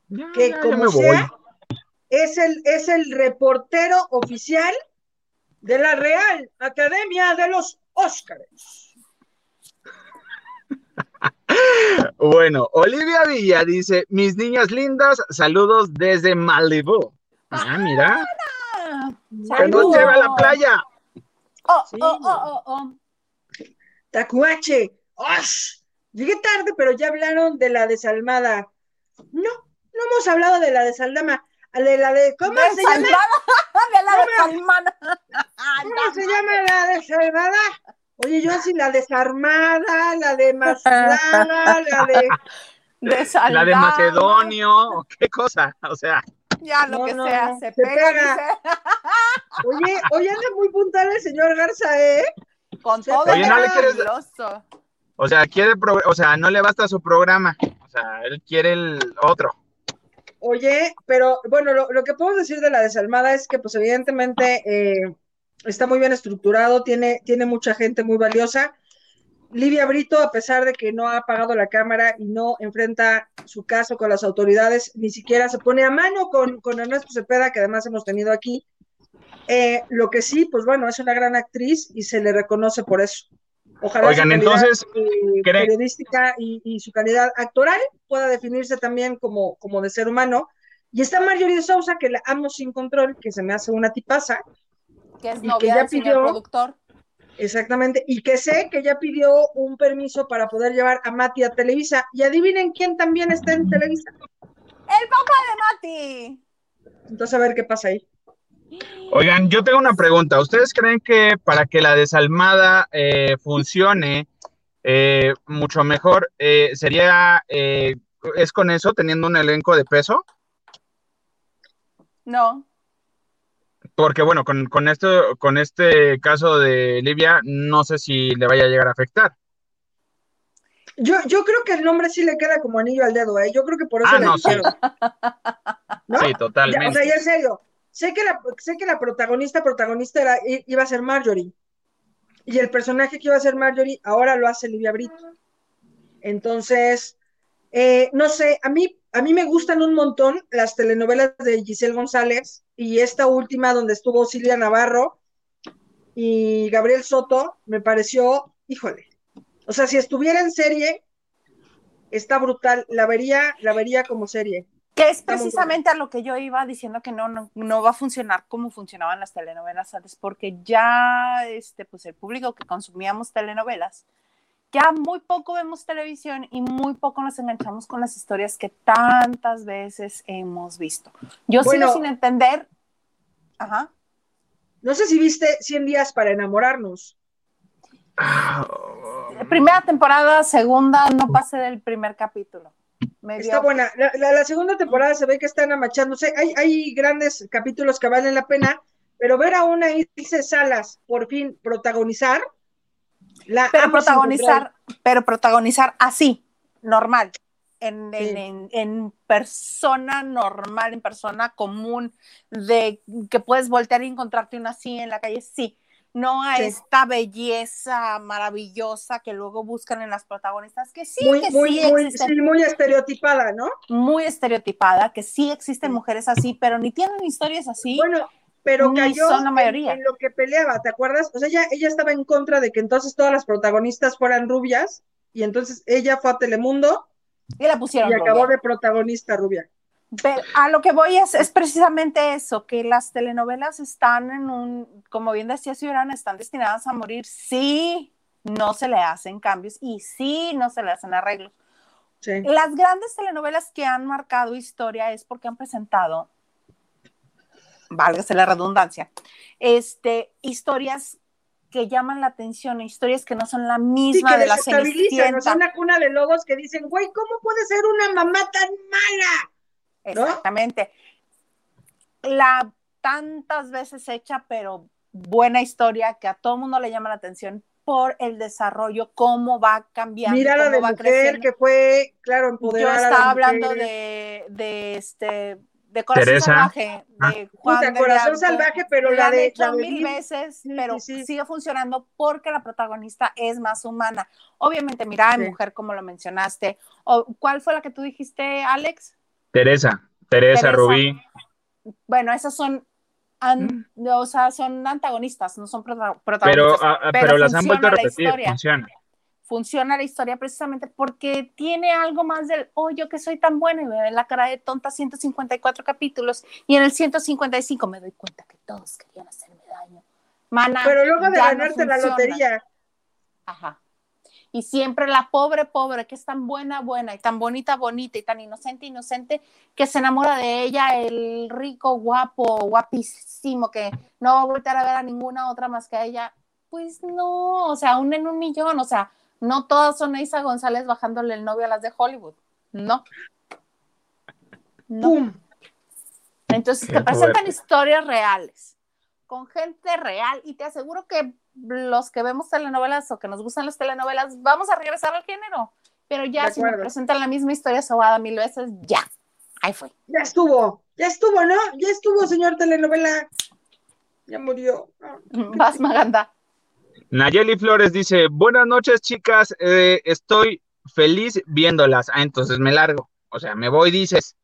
Ya, que ya, ya como voy. sea, es el, es el reportero oficial de la Real Academia de los Óscares. Bueno, Olivia Villa dice, mis niñas lindas, saludos desde Malibu. Ah, mira, que nos lleva a la playa. Oh, Sí. oh, oh, oh, oh. Tacuache. ¡Osh! Llegué tarde, pero ya hablaron de la desalmada. No, no hemos hablado de la desaldama. De la de, ¿cómo se llama? Desalmada <laughs> de la desalmada. ¿Cómo se llama la desalmada? Oye, yo así la desarmada, la de Maslada, la de. <laughs> Desalmada. La de Macedonio, qué cosa, o sea, Ya lo No, que no, sea, no, se, se pega. <laughs> Oye, hoy anda muy puntual el señor Garza, ¿eh? Con Se todo Oye, ¿no le el quieres- o sea, quiere, pro- o sea, no le basta su programa, o sea, él quiere el otro. Oye, pero bueno, lo, lo que podemos decir de la desalmada es que, pues, evidentemente eh, está muy bien estructurado, tiene, tiene mucha gente muy valiosa. Livia Brito, a pesar de que no ha apagado la cámara y no enfrenta su caso con las autoridades, ni siquiera se pone a mano con, con Ernesto Cepeda, que además hemos tenido aquí. Eh, lo que sí, pues bueno, es una gran actriz y se le reconoce por eso. Ojalá Oigan, su entonces, eh, ¿cree- periodística y, y su calidad actoral pueda definirse también como, como de ser humano. Y está Marjorie de Sousa, que la amo sin control, que se me hace una tipaza, Que es Y que novia ya pidió- productor. exactamente, y que sé que ya pidió un permiso para poder llevar a Mati a Televisa. Y adivinen quién también está en Televisa. El papá de Mati. Entonces, a ver qué pasa ahí. Oigan, yo tengo una pregunta. ¿Ustedes creen que para que la desalmada eh, funcione eh, mucho mejor, eh, sería, es con eso, teniendo un elenco de peso? No. Porque bueno, con, con, esto, con este caso de Livia, no sé si le vaya a llegar a afectar. Yo, yo creo que el nombre sí le queda como anillo al dedo, ¿eh? Yo creo que por eso Ah, le no, dijeron. <laughs> Sí, totalmente. Ya, o sea, ya en serio. Sé que la, sé que la protagonista, protagonista era, iba a ser Marjorie. Y el personaje que iba a ser Marjorie ahora lo hace Livia Brito. Entonces, eh, no sé, a mí, a mí me gustan un montón las telenovelas de Giselle González y esta última donde estuvo Silvia Navarro y Gabriel Soto, me pareció, híjole. O sea, si estuviera en serie, está brutal. La vería, la vería como serie. Que es precisamente a lo que yo iba diciendo que no, no, no va a funcionar como funcionaban las telenovelas antes, porque ya este, pues el público que consumíamos telenovelas, ya muy poco vemos televisión y muy poco nos enganchamos con las historias que tantas veces hemos visto. Yo Bueno. sigo sin entender. Ajá. No sé si viste 100 días para enamorarnos. Ah, Primera temporada, segunda, no pasé del primer capítulo. Está buena. La, la- la segunda temporada se ve que están amachándose. Hay, hay grandes capítulos que valen la pena, pero ver a una Ilse Salas por fin protagonizar. La pero protagonizar, pero protagonizar así, normal, en, en- en- en persona normal, en persona común, de que puedes voltear y encontrarte una así en la calle, sí. No a Sí. esta belleza maravillosa que luego buscan en las protagonistas, que sí, Muy, que muy, sí muy, existen, sí, muy estereotipada, ¿no? muy estereotipada, que sí existen mujeres así, pero ni tienen historias así. Bueno, pero cayó son la en- mayoría. En, lo que peleaba, ¿te acuerdas? O sea, ella, ella estaba en contra de que entonces todas las protagonistas fueran rubias, y entonces ella fue a Telemundo y la pusieron y acabó de protagonista rubia. Pero a lo que voy es, es precisamente eso, que las telenovelas están en un, como bien decía Ciudadana, están destinadas a morir si no se le hacen cambios y si no se le hacen arreglos. Sí. Las grandes telenovelas que han marcado historia es porque han presentado, válgase la redundancia, este, historias que llaman la atención, historias que no son la Sí, misma que de la desestabilizan, o sea, Cenicienta. una cuna de lobos que dicen, güey, ¿cómo puede ser una mamá tan mala? ¿No? Exactamente. La tantas veces hecha, pero buena historia que a todo mundo le llama la atención por el desarrollo, cómo va cambiando, Mirada cómo de va mujer creciendo. que fue, claro, Yo empoderada. estaba las hablando de, de este de Corazón Teresa. Salvaje, Ah. de Juan Puta, de corazón salvaje, pero la la de, hecho la de mil Liv- veces, pero sí, sí. sigue funcionando porque la protagonista es más humana. Obviamente, mirada de Sí. mujer, como lo mencionaste. O, ¿Cuál fue la que tú dijiste, Alex? Teresa, Teresa, Teresa. Rubí. Bueno, esas son, an- o sea, son antagonistas, no son prota- Pero, protagonistas. ah, ah, pero pero las han vuelto a repetir, historia. funciona. Funciona la historia precisamente porque tiene algo más del, oh, yo que soy tan buena y me ven la cara de tonta 154 capítulos y en el 155 me doy cuenta que todos querían hacerme daño. Mana, Pero luego de no ganarte la lotería, Ajá. Y siempre la pobre, pobre, que es tan buena, buena, y tan bonita, bonita, y tan inocente, inocente, que se enamora de ella el rico, guapo, guapísimo, que no va a volver a ver a ninguna otra más que a ella. Pues no, o sea, un en un millón, o sea, no todas son Isa González bajándole el novio a las de Hollywood. No. No. ¡pum! Entonces Qué te presentan fuerte. historias reales, con gente real, y te aseguro que los que vemos telenovelas o que nos gustan las telenovelas, vamos a regresar al género. Pero ya si me presentan la misma historia sobada mil veces, ya. Ahí fue. Ya estuvo, ya estuvo, ¿no? Ya estuvo, señor telenovela. Ya murió. <laughs> Vas, Maganda. Nayeli Flores dice, buenas noches chicas, eh, estoy feliz viéndolas. Ah, entonces me largo. O sea, me voy, dices.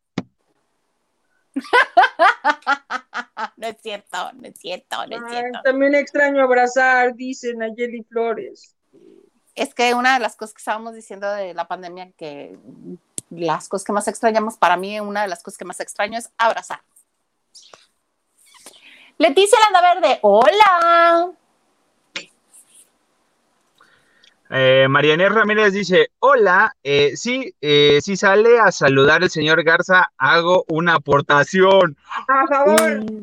<laughs> no es cierto, no es cierto, no es Ay, cierto. también extraño abrazar, dice Nayeli Flores. Es que una de las cosas que estábamos diciendo de la pandemia, que las cosas que más extrañamos, para mí una de las cosas que más extraño es abrazar. Leticia Landa Verde, hola. Eh, Ramírez dice, hola, eh, sí, eh, si sale a saludar el señor Garza, hago una aportación. A favor. Mm,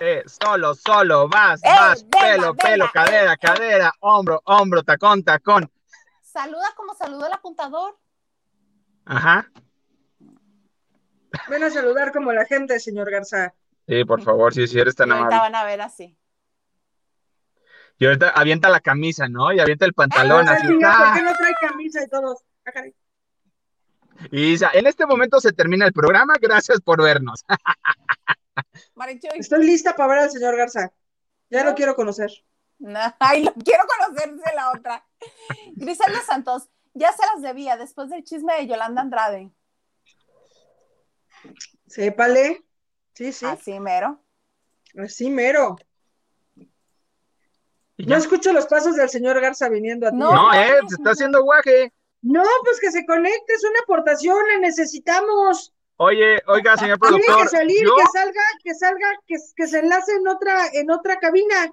Eh, solo, solo, vas, Eh, vas, venga, pelo, venga, pelo, cadera, cadera, hombro, hombro, tacón, tacón. Saluda como saluda el apuntador. Ajá. Ven a saludar como la gente, señor Garza. Sí, por favor, sí, sí, eres tan amable. van a ver así. Y ahorita avienta la camisa, ¿no? Y avienta el Ah, pantalón, así. sí, ¿Por ¡ah! qué no trae camisa y todos? Ah. Y dice, en este momento se termina el programa, gracias por vernos. <laughs> Marichuy. Estoy lista para ver al señor Garza. Ya lo quiero conocer. No, <laughs> ay, lo quiero conocer, dice la otra. Griselda Santos, ya se las debía después del chisme de Yolanda Andrade. Sépale. Sí, sí. Así mero. Así mero. No escucho los pasos del señor Garza viniendo a ti. No. No, eh, se está haciendo guaje. No, pues que se conecte, es una aportación, la necesitamos. Oye, oiga, señor Tiene productor, que salir, yo, que salga, que salga, que, que se enlace en otra, en otra cabina.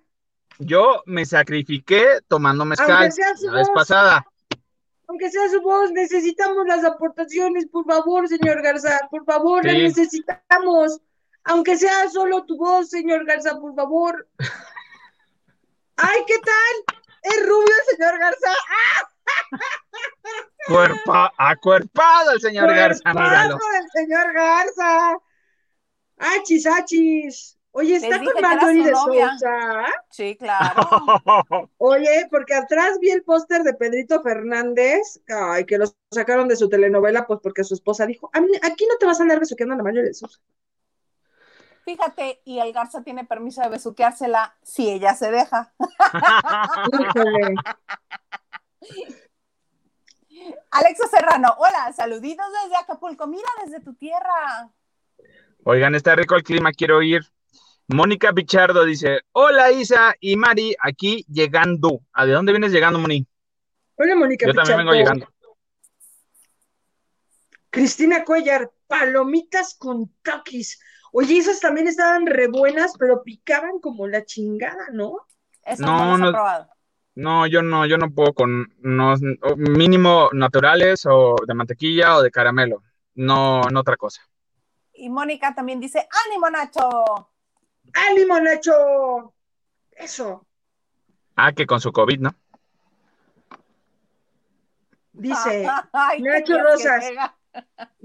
yo me sacrifiqué tomando mezcal Aunque sea su la vez pasada. Aunque sea su voz, necesitamos las aportaciones, por favor, señor Garza, por favor, las Sí. necesitamos. Aunque sea solo tu voz, señor Garza, por favor. Ay, ¿qué tal? Es rubio el señor Garza. <laughs> Cuerpa, acuerpado el señor Garza, míralo. del señor Garza. Achis, achis. Oye, está con Marjorie de novia. Sousa. Sí, claro. <laughs> Oye, porque atrás vi el póster de Pedrito Fernández, ay, que lo sacaron de su telenovela, pues porque su esposa dijo, "A mí- aquí no te vas a andar besuqueando a la Marjorie de Sousa. Fíjate, y el Garza tiene permiso de besuqueársela si ella se deja. <laughs> Alexa Serrano, hola, saluditos desde Acapulco. Mira, desde tu tierra. Oigan, está rico el clima, quiero ir. Mónica Pichardo dice, hola Isa y Mari, aquí llegando. ¿A de dónde vienes llegando, Moni? Hola, Mónica Yo también vengo Pichardo. llegando. Cristina Cuellar, palomitas con taquis. Oye, esas también estaban re buenas, pero picaban como la chingada, ¿no? Eso No, no, no. No, yo no, yo no puedo con no, mínimo naturales o de mantequilla o de caramelo. No, no otra cosa. Y Mónica también dice, ánimo Nacho. ¡Ánimo, Nacho! Eso, Ah, que con su COVID, ¿no? dice. <laughs> Ay, Nacho Rosas.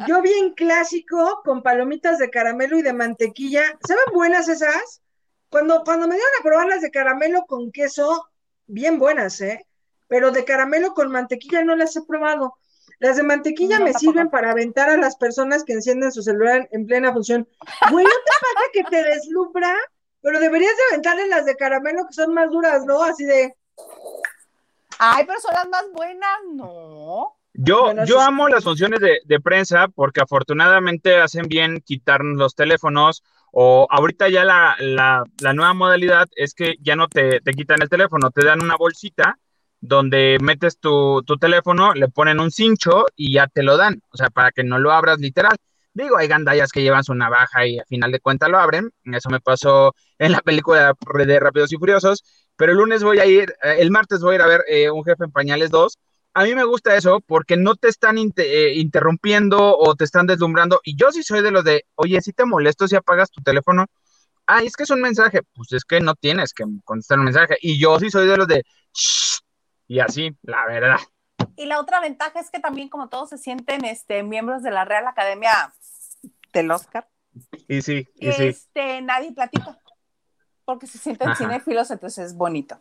Yo vi en clásico con palomitas de caramelo y de mantequilla. ¿Saben buenas esas? Cuando, cuando me dieron a probar las de caramelo con queso, bien buenas, ¿eh? Pero de caramelo con mantequilla no las he probado. Las de mantequilla No, me tampoco. sirven para aventar a las personas que encienden su celular en plena función. Güey, ¿no te pasa que te deslumbra? Pero deberías de aventarle las de caramelo que son más duras, ¿no? Así de, Ay, pero son las más buenas, no. Yo, Bueno, yo amo las funciones de, de prensa porque afortunadamente hacen bien quitarnos los teléfonos o ahorita ya la, la, la nueva modalidad es que ya no te, te quitan el teléfono, te dan una bolsita donde metes tu, tu teléfono, le ponen un cincho y ya te lo dan, o sea, para que no lo abras literal. Digo, hay gandallas que llevan su navaja y a final de cuentas lo abren. Eso me pasó en la película de Rápidos y Furiosos. Pero el lunes voy a ir, eh, el martes voy a ir a ver eh, Un Jefe en Pañales 2. A mí me gusta eso porque no te están eh, interrumpiendo o te están deslumbrando. Y yo sí soy de los de, oye, si te molesto si apagas tu teléfono. Ah, es que es un mensaje. Pues es que no tienes que contestar un mensaje. Y yo sí soy de los de, "Shh", y así, la verdad. Y la otra ventaja es que también como todos se sienten este, miembros de la Real Academia del Oscar, Y sí, y sí. este, nadie platica. Porque se sienten Ajá. cinéfilos, entonces es bonito.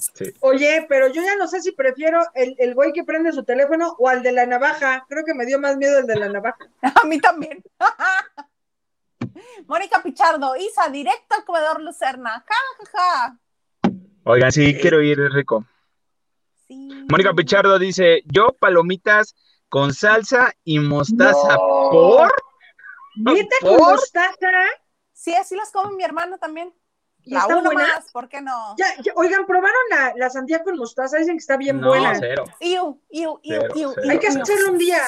Sí. oye, pero yo ya no sé si prefiero el, el güey que prende su teléfono o al de la navaja. Creo que me dio más miedo el de la navaja. <laughs> A mí también. <laughs> Mónica Pichardo, Isa, directo al comedor Lucerna. Ja, ja, ja. Oigan, sí, quiero ir, es rico. Sí. Mónica Pichardo dice, yo palomitas con salsa y mostaza. No. ¿Por? ¿Neta ¿Por? con mostaza? Sí, así las come mi hermano también. ¿Y La está uno buena? más, ¿por qué no? Ya, ya, oigan, ¿probaron la, la sandía con mostaza? Dicen que está bien no, buena. cero. Iu, iu, iu, Cero, iu, cero. iu, Hay que hacerlo un día.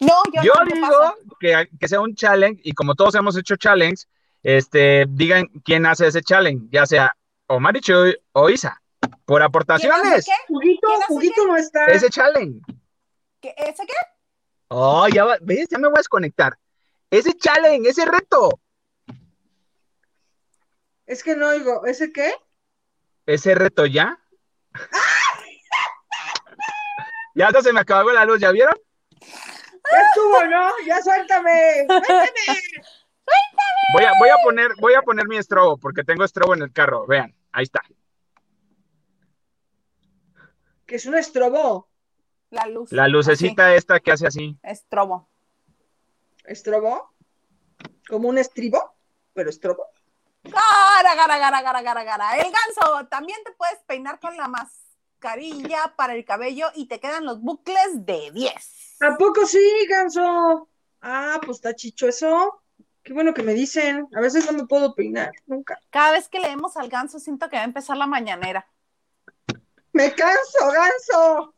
No, yo, Yo no, ¿qué digo que, que sea un challenge y como todos hemos hecho challenge, este, digan quién hace ese challenge, ya sea o Marichuy o Isa. Por aportaciones. ¿Qué? Juguito, ¿Quién hace Juguito no está. Ese challenge. ¿Qué? ¿Ese qué? Oh, ya va, ¿ves? Ya me voy a desconectar. Ese challenge, ese reto. Es que no oigo. ¿Ese qué? Ese reto ya. <laughs> ya hasta se me acabó la luz, ¿ya vieron? Ya estuvo, ¿no? Ya suéltame. Suéltame. Voy a, voy a poner, voy a poner mi estrobo, porque tengo estrobo en el carro. Vean, ahí está. Que es un estrobo. La luz. La lucecita esta que hace así. Así, Estrobo. ¿Estrobo? Como un estribo, pero estrobo. Gara, gara, gara, gara, gara, gara. El ganso, también te puedes peinar con la mascarilla para el cabello y te quedan los bucles de 10. ¿A poco sí, ganso? Ah, pues está chicho eso. Qué bueno que me dicen. A veces no me puedo peinar, nunca. Cada vez que leemos al ganso siento que va a empezar la mañanera. Me canso, ganso.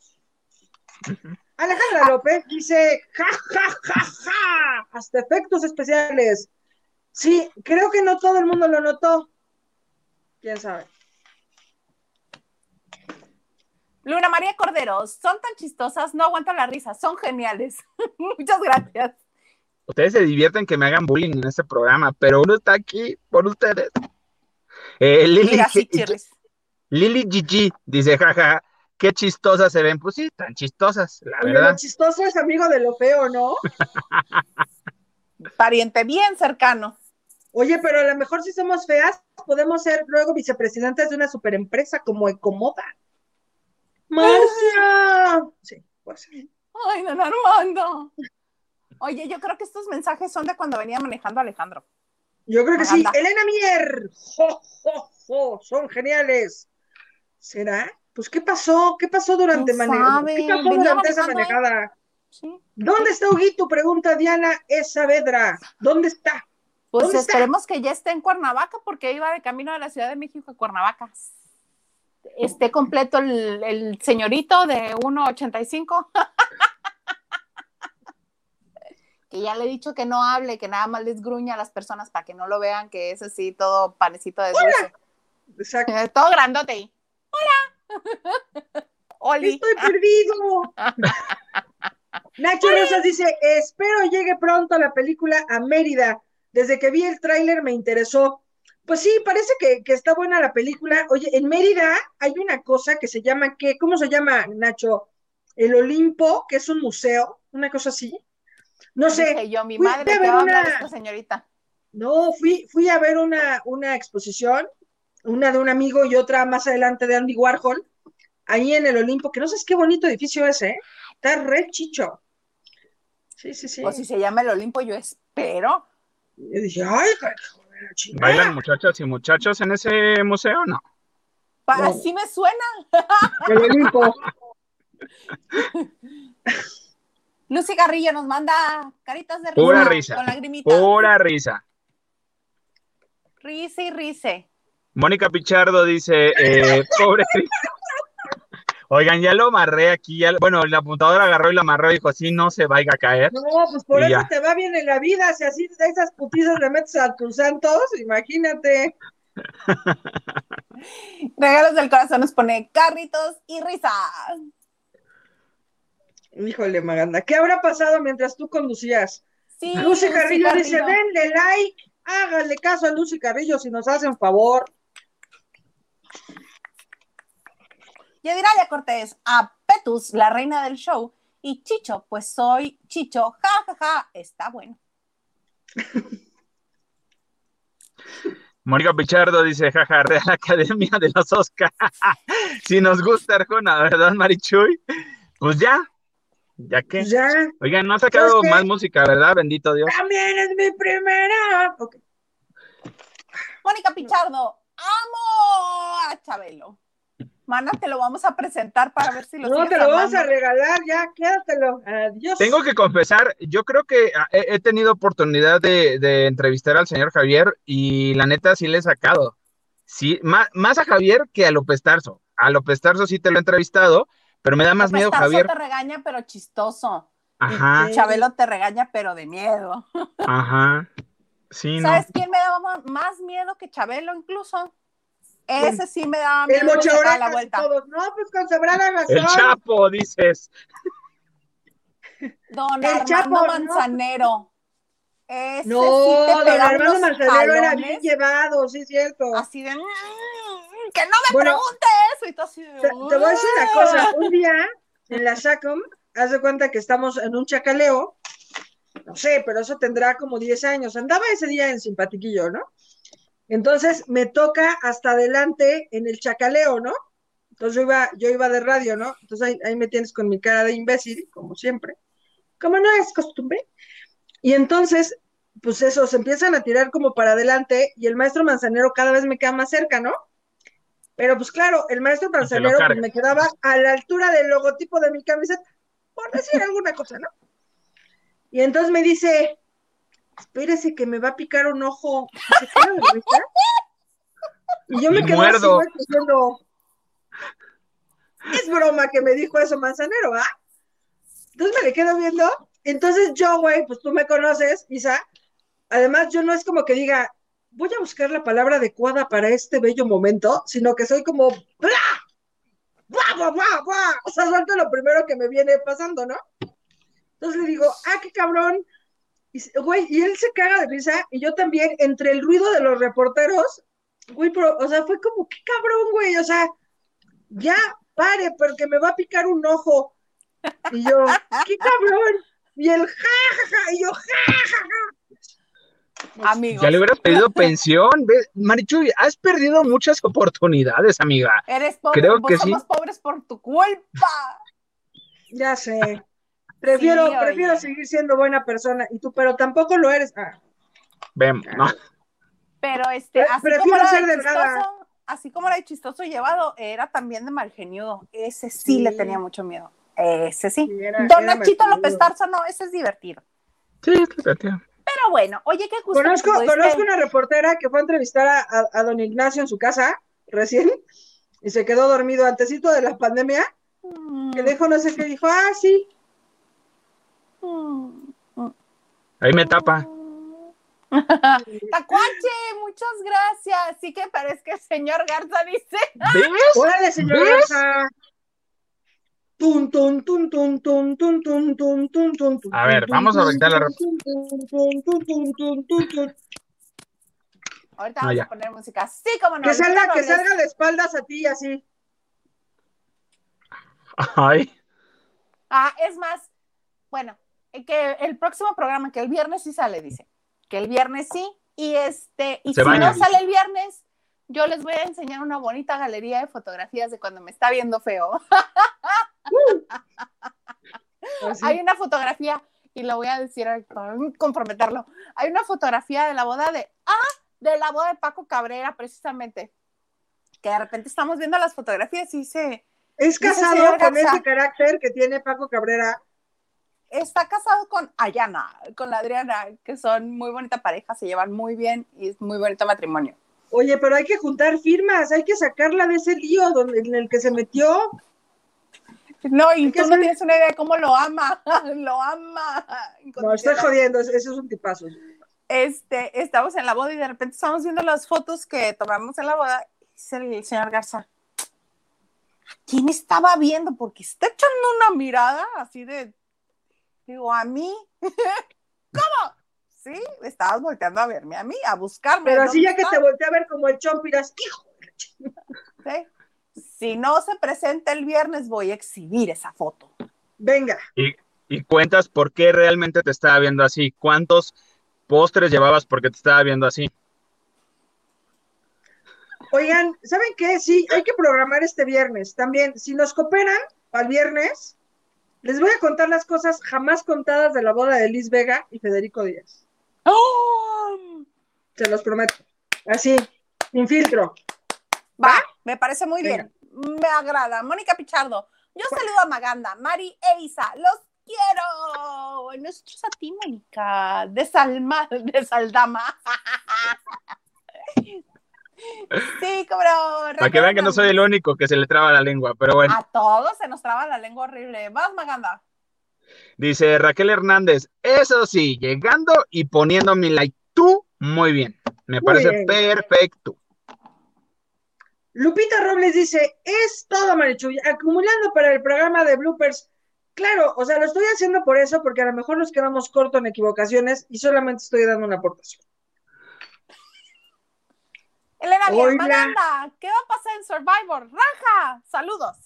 Alejandra López dice, ja, ja, ja, ja, hasta efectos especiales. Sí, creo que no todo el mundo lo notó. ¿Quién sabe? Luna María Cordero, son tan chistosas, no aguanto la risa, son geniales. <laughs> Muchas gracias. Ustedes se divierten que me hagan bullying en este programa, pero uno está aquí por ustedes. Eh, Lili, Mira, sí, chirris. Lili Gigi dice, jaja, qué chistosas se ven. Pues sí, tan chistosas, la Oye, verdad. lo chistoso es amigo de lo feo, ¿no? <laughs> Pariente bien cercano. Oye, pero a lo mejor si somos feas, podemos ser luego vicepresidentes de una superempresa como Ecomoda. ¡Marcia! Sí, pues. Ay, don Armando. Oye, yo creo que estos mensajes son de cuando venía manejando Alejandro. Yo creo que sí. Elena Mier. ¡Jo, jo, jo! Son geniales. ¿Será? Pues, ¿qué pasó? ¿Qué pasó durante ¿Quién mane- sabe? ¿Qué pasó durante esa ¿eh? manejada? Sí. ¿Dónde está Huguito? Pregunta Diana E. Saavedra. ¿Dónde está? Pues esperemos que ya esté en Cuernavaca porque iba de camino de la Ciudad de México a Cuernavaca. Esté completo el, el señorito de 1.85. <laughs> que ya le he dicho que no hable, que nada más les gruña a las personas para que no lo vean, que es así todo panecito de dulce. Exacto. Eh, Todo grandote. Hola. <laughs> Oli. Estoy perdido. <laughs> Nacho Rosas dice, espero llegue pronto la película a Mérida. Desde que vi el tráiler me interesó. Pues sí, parece que, que está buena la película. Oye, en Mérida hay una cosa que se llama, ¿qué? ¿Cómo se llama, Nacho? El Olimpo, que es un museo, una cosa así. No sé, Dije yo, mi madre, a ¿qué ver va a hablar una- esta señorita? no, fui, fui a ver una, una exposición, una de un amigo y otra más adelante de Andy Warhol, ahí en el Olimpo, que no sabes qué bonito edificio es, ¿eh? Está re chicho. Sí, sí, sí. O si se llama el Olimpo, yo espero. Yo dije, ay, joder, chingada. ¿Bailan muchachas y muchachos en ese museo? No. Pa- No. Así me suena. <laughs> El Olimpo. Lucy Garrillo nos manda caritas de risa. Pura risa. Con lagrimita. Pura risa. Risa y risa. Mónica Pichardo dice, eh, pobre. <laughs> Oigan, ya lo amarré aquí, ya, bueno, la apuntadora agarró y lo amarró y dijo, sí, no se vaya a caer. No, pues por Y eso ya. te va bien en la vida, si así de esas putizas le metes a tus santos, imagínate. <laughs> Regalos del corazón nos pone carritos y risa. Híjole, Maganda, ¿qué habrá pasado mientras tú conducías? Sí, Lucy Carrillo dice, Carrillo. denle like, háganle caso a Lucy Carrillo si nos hacen favor. Yediraya Cortés, a Petus, la reina del show. Y Chicho, pues soy Chicho, ja, ja, ja, está bueno. <laughs> Mónica Pichardo dice, jaja, Real Academia de los Oscar. <laughs> si nos gusta Arjona, ¿verdad, Marichuy? Pues ya, ya que. Ya, Oigan, no ha sacado más música, ¿verdad? Bendito Dios. también es mi primera. Mónica Pichardo, amo a Chabelo. Mana, te lo vamos a presentar para ver si lo No te lo vamos a regalar, ya, quédatelo. Adiós. Tengo que confesar, yo creo que ah, he, he tenido oportunidad de, de entrevistar al señor Javier y la neta sí le he sacado. Sí, más, más a Javier que a López Tarso. A López Tarso sí te lo he entrevistado, pero me da más miedo Pestazo Javier. te regaña, pero chistoso. Ajá. Chabelo te regaña, pero de miedo. ajá. Sí, no. ¿Sabes quién me daba más miedo que Chabelo incluso? Ese sí me daba El miedo daba la vuelta. todos. No, pues con sobrada razón. El Chapo, dices. <laughs> Don El Armando Chapo, no. Manzanero. Ese No, sí te don pegaba Armando unos Manzanero era bien llevado, sí es cierto. Así de, "Mm, que no me Bueno, pregunte eso. Y tú así de, Te, te voy a decir una cosa, un día en la SACOM, haz de cuenta que estamos en un chacaleo, no sé, pero eso tendrá como 10 años, andaba ese día en Simpatiquillo, ¿no? Entonces me toca hasta adelante en el chacaleo, ¿no? Entonces yo iba, yo iba de radio, ¿no? Entonces ahí, ahí me tienes con mi cara de imbécil, como siempre, como no es costumbre. Y entonces, pues eso, se empiezan a tirar como para adelante y el maestro Manzanero cada vez me queda más cerca, ¿no? Pero pues claro, el maestro Manzanero pues, me quedaba a la altura del logotipo de mi camiseta, por decir alguna cosa, ¿no? Y entonces me dice, espérese que me va a picar un ojo. Y se yo me Y quedo muerdo. así, diciendo, es broma que me dijo eso Manzanero, ¿ah? Entonces me le quedo viendo. Entonces yo, güey, pues tú me conoces, Isa. Además, yo no es como que diga, voy a buscar la palabra adecuada para este bello momento, sino que soy como, ¡bla! ¡Bla, bla, bla, bla! O sea, suelto lo primero que me viene pasando, ¿no? Entonces le digo, ah, qué cabrón. Y, güey, y él se caga de risa, y yo también, entre el ruido de los reporteros, güey, pero, o sea, fue como, qué cabrón, güey, o sea, ya, pare, porque me va a picar un ojo. Y yo, qué <laughs> cabrón. Y él, ja, ja, ja, y yo, ja, ja, ja. Amigos, Ya le hubieras pedido <laughs> pensión. Marichuy, has perdido muchas oportunidades, amiga. eres pobre, creo que sí. somos pobres por tu culpa. Ya sé. Prefiero, Sí, prefiero seguir siendo buena persona. Y tú, pero tampoco lo eres. Ah, Vemos, ¿no? Pero este, así prefiero como era ser de delgada. chistoso, así como era de chistoso llevado, era también de malgeniudo. Ese sí, Sí. le tenía mucho miedo. Ese sí. Sí, era- Don era Nachito. López Tarso, no, ese es divertido. Sí, está tío. Pero bueno, oye, qué gusto. que Conozco, conozco una reportera que fue a entrevistar a, a- a don Ignacio en su casa recién y se quedó dormido antesito de la pandemia. Mm, Que dijo no sé qué, dijo, ah, sí. Mm, mm. Ahí me tapa. Tacuache, muchas gracias. Sí que parece que el señor Garza dice. ¿Ves? Órale, señor ¿Ves? Garza. Tun, tun, tun, tun, tun, tun, tun, tun, tun, tun, A ver, vamos a tun, aventar la tun. Ahorita Ah, vamos a poner música. Sí, como no. Que salga, que salga de espaldas a ti así. Ay, Ah, es más, bueno, eh, que el próximo programa, que el viernes sí sale, dice. Que el viernes sí. Y este, y Se si baña, no dice. sale el viernes, yo les voy a enseñar una bonita galería de fotografías de cuando me está viendo feo. así. Hay una fotografía, y lo voy a decir para comprometerlo. Hay una fotografía de la boda de, ah, de la boda de Paco Cabrera, precisamente. Que de repente estamos viendo las fotografías y dice, Es casado con ese carácter que tiene Paco Cabrera. Está casado con Ayana, con la Adriana, que son muy bonita pareja, se llevan muy bien y es muy bonito matrimonio. Oye, pero hay que juntar firmas, hay que sacarla de ese lío donde, en el que se metió. No, y tú no tienes una idea de cómo lo ama, <laughs> lo ama. No, estoy jodiendo, ese es un tipazo. Este, estamos en la boda y de repente estamos viendo las fotos que tomamos en la boda. Y dice el señor Garza, ¿a quién estaba viendo? Porque está echando una mirada así de, digo, a mí. <laughs> ¿Cómo? Sí, estabas volteando a verme a mí, a buscarme. Pero así ¿dónde ya que te volteé a ver como el chompiras, hijo. ¿sí? Si no se presenta el viernes, voy a exhibir esa foto. Venga, y, y cuentas por qué realmente te estaba viendo así. ¿Cuántos postres llevabas porque te estaba viendo así? oigan, ¿saben qué? Sí, hay que programar este viernes también. Si nos cooperan el viernes, les voy a contar las cosas jamás contadas de la boda de Liz Vega y Federico Díaz. ¡Oh! Se los prometo. Así, sin filtro. Va, me parece muy Venga. bien. Me agrada. Mónica Pichardo. Yo saludo a Maganda, Mari e Isa. ¡Los quiero! Nosotros a ti, Mónica. De Salma, de Saldama. Sí, cabrón. Para que vean que no soy el único que se le traba la lengua, pero bueno. A todos se nos traba la lengua horrible. Vas, Maganda. Dice Raquel Hernández, eso sí, llegando y poniendo mi like. Tú, muy bien. Me Muy parece bien. perfecto. Lupita Robles dice, es todo, Marichuy, acumulando para el programa de bloopers. Claro, o sea, lo estoy haciendo por eso, porque a lo mejor nos quedamos cortos en equivocaciones y solamente estoy dando una aportación. Elena, ¿qué va a pasar en Survivor? Raja, saludos.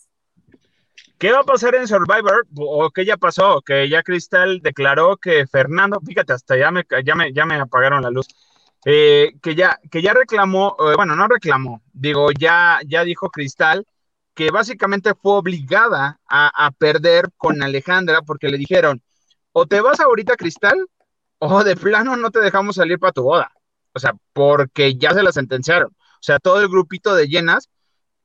¿Qué va a pasar en Survivor? ¿O qué ya pasó? Que ya Cristal declaró que Fernando, fíjate, hasta ya me, ya me, ya me apagaron la luz. Eh, que, ya, que ya reclamó, eh, bueno, no reclamó, digo, ya, ya dijo Cristal que básicamente fue obligada a, perder con Alejandra porque le dijeron, o te vas ahorita Cristal, o de plano no te dejamos salir para tu boda. O sea, porque ya se la sentenciaron. O sea, todo el grupito de llenas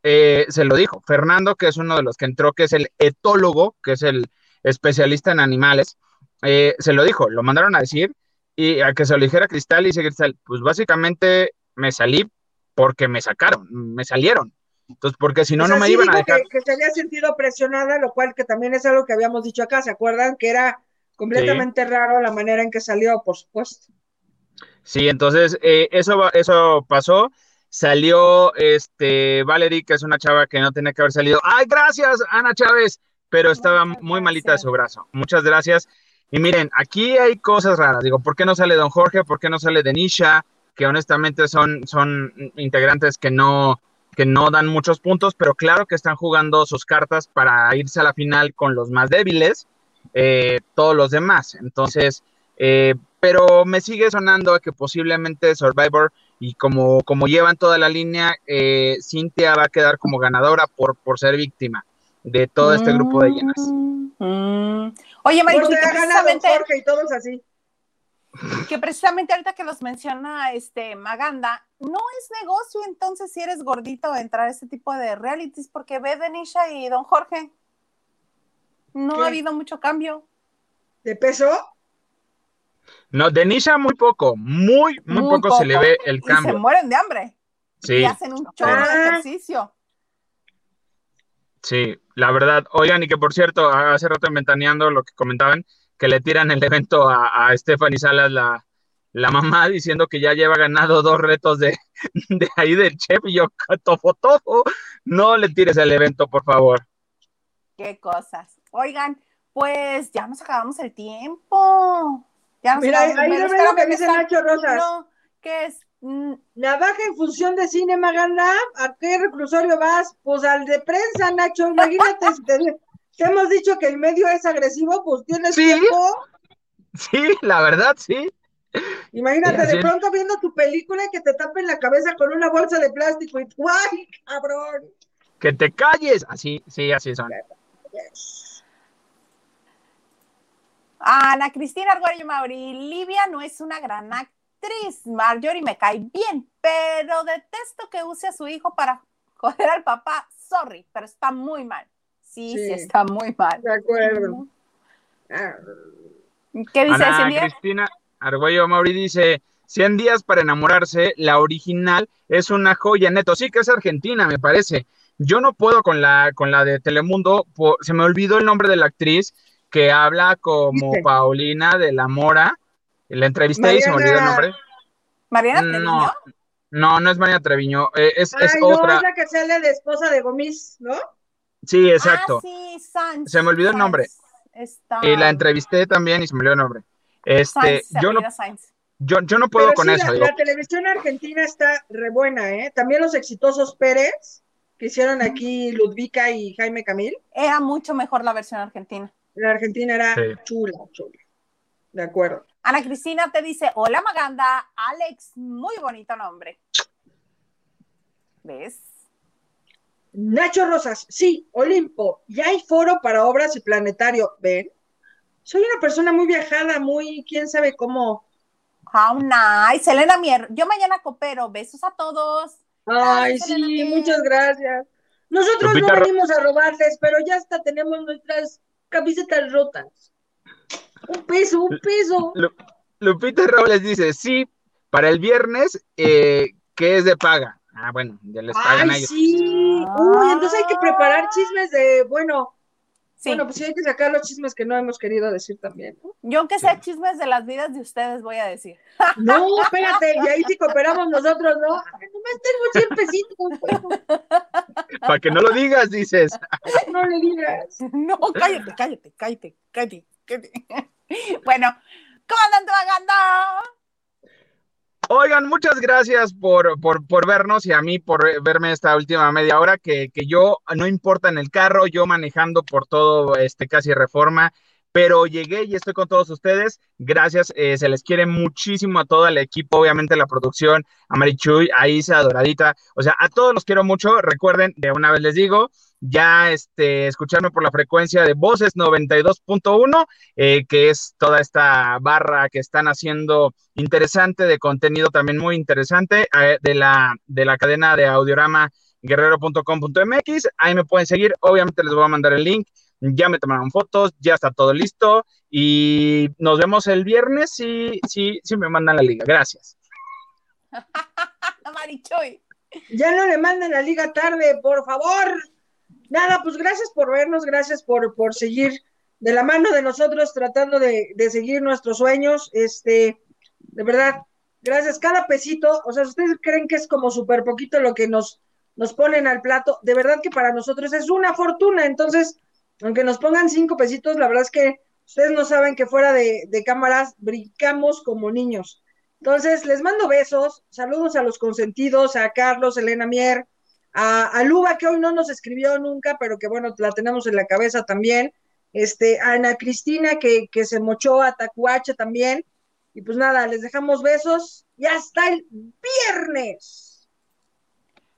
eh, se lo dijo. Fernando, que es uno de los que entró, que es el etólogo, que es el especialista en animales, se lo dijo, lo mandaron a decir y a que se lo dijera Cristal y dice Cristal, pues básicamente me salí porque me sacaron, me salieron. Entonces, porque si no, no me iban a dejar. Que, se había sentido presionada, lo cual que también es algo que habíamos dicho acá, ¿se acuerdan? Que era completamente raro la manera en que salió, por supuesto. Sí, entonces eh, eso, eso pasó. Salió este Valerie, que es una chava que no tenía que haber salido. ¡Ay, gracias, Ana Chávez! Pero estaba muy malita de su brazo. Muchas gracias. Y miren, aquí hay cosas raras. Digo, ¿por qué no sale Don Jorge? ¿Por qué no sale Denisha? Que honestamente son, son integrantes que no, que no dan muchos puntos, pero claro que están jugando sus cartas para irse a la final con los más débiles, eh, todos los demás. Entonces, eh, pero me sigue sonando a que posiblemente Survivor y como, como llevan toda la línea, eh, Cintia va a quedar como ganadora por, por ser víctima de todo este grupo de llenas. Mm. Oye, Marichu, que precisamente... Jorge y todos así. Que precisamente ahorita que los menciona este Maganda, no es negocio entonces si eres gordito entrar a este tipo de realities, porque ve Denisha y Don Jorge. No ha habido mucho cambio. ¿De peso? No, Denisha muy poco, muy, muy, poco, se le ve el cambio. Y se mueren de hambre. Sí. Y hacen un chorro de ah. ejercicio. Sí, la verdad. Oigan, y que por cierto, hace rato inventaneando lo que comentaban, que le tiran el evento a, a Stephanie Salas, la, la mamá, diciendo que ya lleva ganado dos retos de, <laughs> de ahí del chef, y yo, tofo, tofo, no le tires el evento, por favor. Qué cosas. Oigan, pues ya nos acabamos el tiempo. Ya Mira, ahí, lo que dice Nacho Rosas. No, ¿qué es? Navaja en función de cine, Maganda. ¿A qué reclusorio vas? Pues al de prensa, Nacho. Imagínate, <laughs> si te, hemos dicho que el medio es agresivo, pues tienes tiempo. Sí, la verdad, sí. Imagínate de pronto viendo tu película y que te tapen la cabeza con una bolsa de plástico y ¡ay, cabrón! Que te calles. Así, sí, así son. Ana Cristina Arguello Mauri, Livia no es una gran actriz Marjorie me cae bien, pero detesto que use a su hijo para joder al papá. Sorry, pero está muy mal. Sí, sí, está muy mal. De acuerdo. ¿Qué dice Ana Cristina Argüello Mauri dice, 100 días para enamorarse, la original es una joya neto. Sí que es argentina, me parece. Yo no puedo con la, con la de Telemundo, se me olvidó el nombre de la actriz que habla como Paulina de la Mora la entrevisté y se me olvidó el nombre. ¿Mariana Treviño? No, no, es Mariana Treviño, eh, es, es no, otra. es la que sale de esposa de Gomis, ¿no? Sí, exacto. Ah, sí, Sánchez, se me olvidó el nombre. Y la entrevisté también y se me olvidó el nombre. Este, yo no, yo, yo, no puedo con eso. La, televisión argentina está re buena, ¿eh? También los exitosos Pérez, que hicieron aquí Ludvika y Jaime Camil. Era mucho mejor la versión argentina. La argentina era chula, chula. De acuerdo. Ana Cristina te dice, hola Maganda, Alex, muy bonito nombre. ¿Ves? Nacho Rosas, sí, Olimpo, ya hay foro para obras y planetario, ¿ven? Soy una persona muy viajada, muy, quién sabe cómo. How nice. Selena Mier, yo mañana coopero, besos a todos. Ay, sí, muchas gracias. Nosotros no venimos a robarles, pero ya hasta tenemos nuestras camisetas rotas. Un peso, un peso. Lupita Robles dice, sí, para el viernes, eh, que es de paga. Ah, bueno, ya les pagan Ay, sí. Uy, entonces hay que preparar chismes de, bueno. Bueno, pues sí hay que sacar los chismes que no hemos querido decir también. ¿no? Yo aunque sea chismes de las vidas de ustedes voy a decir. No, espérate, y ahí sí cooperamos nosotros, ¿no? Nomás tengo 100 pesitos. Para que no lo digas, dices. No le digas. No, cállate, cállate, cállate, cállate, cállate. Bueno, ¿cómo andan trabajando? Oigan, muchas gracias por, por, por, vernos y a mí por verme esta última media hora, que, que, yo, no importa en el carro, yo manejando por todo este casi reforma, pero llegué y estoy con todos ustedes. Gracias, eh, se les quiere muchísimo a todo el equipo, obviamente la producción, a Marichuy, a Isa, a Doradita, o sea, a todos los quiero mucho. Recuerden, de una vez les digo, ya este, escucharme por la frecuencia de Voces 92.1, eh, que es toda esta barra que están haciendo interesante, de contenido también muy interesante, eh, de, la, de la cadena de audiorama guerrero.com.mx. Ahí me pueden seguir, obviamente les voy a mandar el link. Ya me tomaron fotos, ya está todo listo y nos vemos el viernes si, si, si me mandan la liga. Gracias. <laughs> Marichoy. Ya no le mandan la liga tarde, por favor. Nada, pues gracias por vernos, gracias por, por seguir de la mano de nosotros tratando de, de, seguir nuestros sueños. Este, de verdad, gracias. Cada pesito, o sea, ustedes creen que es como súper poquito lo que nos, nos ponen al plato, de verdad que para nosotros es una fortuna. Entonces, aunque nos pongan cinco pesitos, la verdad es que ustedes no saben que fuera de, de cámaras brincamos como niños. Entonces, les mando besos, saludos a los consentidos, a Carlos, Elena Mier, a, Luba, que hoy no nos escribió nunca, pero que bueno, la tenemos en la cabeza también, este, Ana Cristina, que, que se mochó a Tacuache también, y pues nada, les dejamos besos, y hasta el viernes.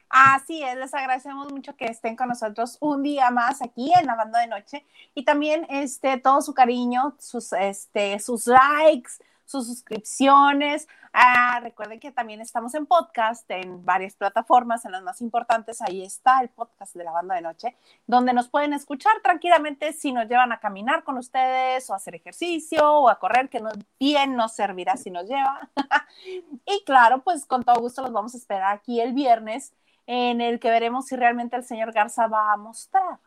Así es, les agradecemos mucho que estén con nosotros un día más aquí en la banda de noche, y también este, todo su cariño, sus, este, sus likes, sus suscripciones. Ah, recuerden que también estamos en podcast en varias plataformas, en las más importantes. Ahí está el podcast de la banda de noche, donde nos pueden escuchar tranquilamente si nos llevan a caminar con ustedes o a hacer ejercicio o a correr, que nos, bien nos servirá si nos lleva. <laughs> y claro, pues con todo gusto los vamos a esperar aquí el viernes, en el que veremos si realmente el señor Garza va a mostrar.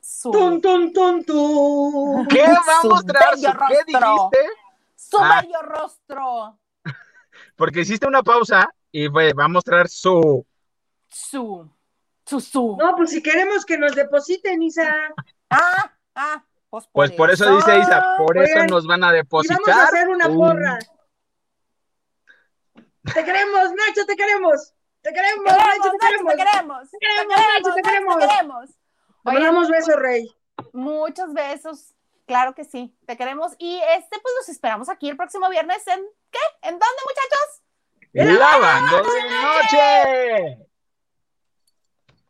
Su, tum, tum, tum, tum. ¿Qué va a mostrar? ¿Qué dijiste? Su ah. bello rostro. Porque hiciste una pausa y fue, va a mostrar su. Su. Su, su. No, pues si queremos que nos depositen, Isa. Ah, ah. Pues por, pues por eso. eso. dice Isa, por Oigan, eso nos van a depositar. Y vamos a hacer una porra. Te queremos, Nacho, te queremos. Te queremos, te queremos Nacho, te queremos. Te queremos, te queremos, Nacho, te queremos. Te queremos. Te mandamos besos, Rey. Muchos besos. Claro que sí, te queremos. Y este, pues los esperamos aquí el próximo viernes. ¿En qué? ¿En dónde, muchachos? ¡Lavando de noche!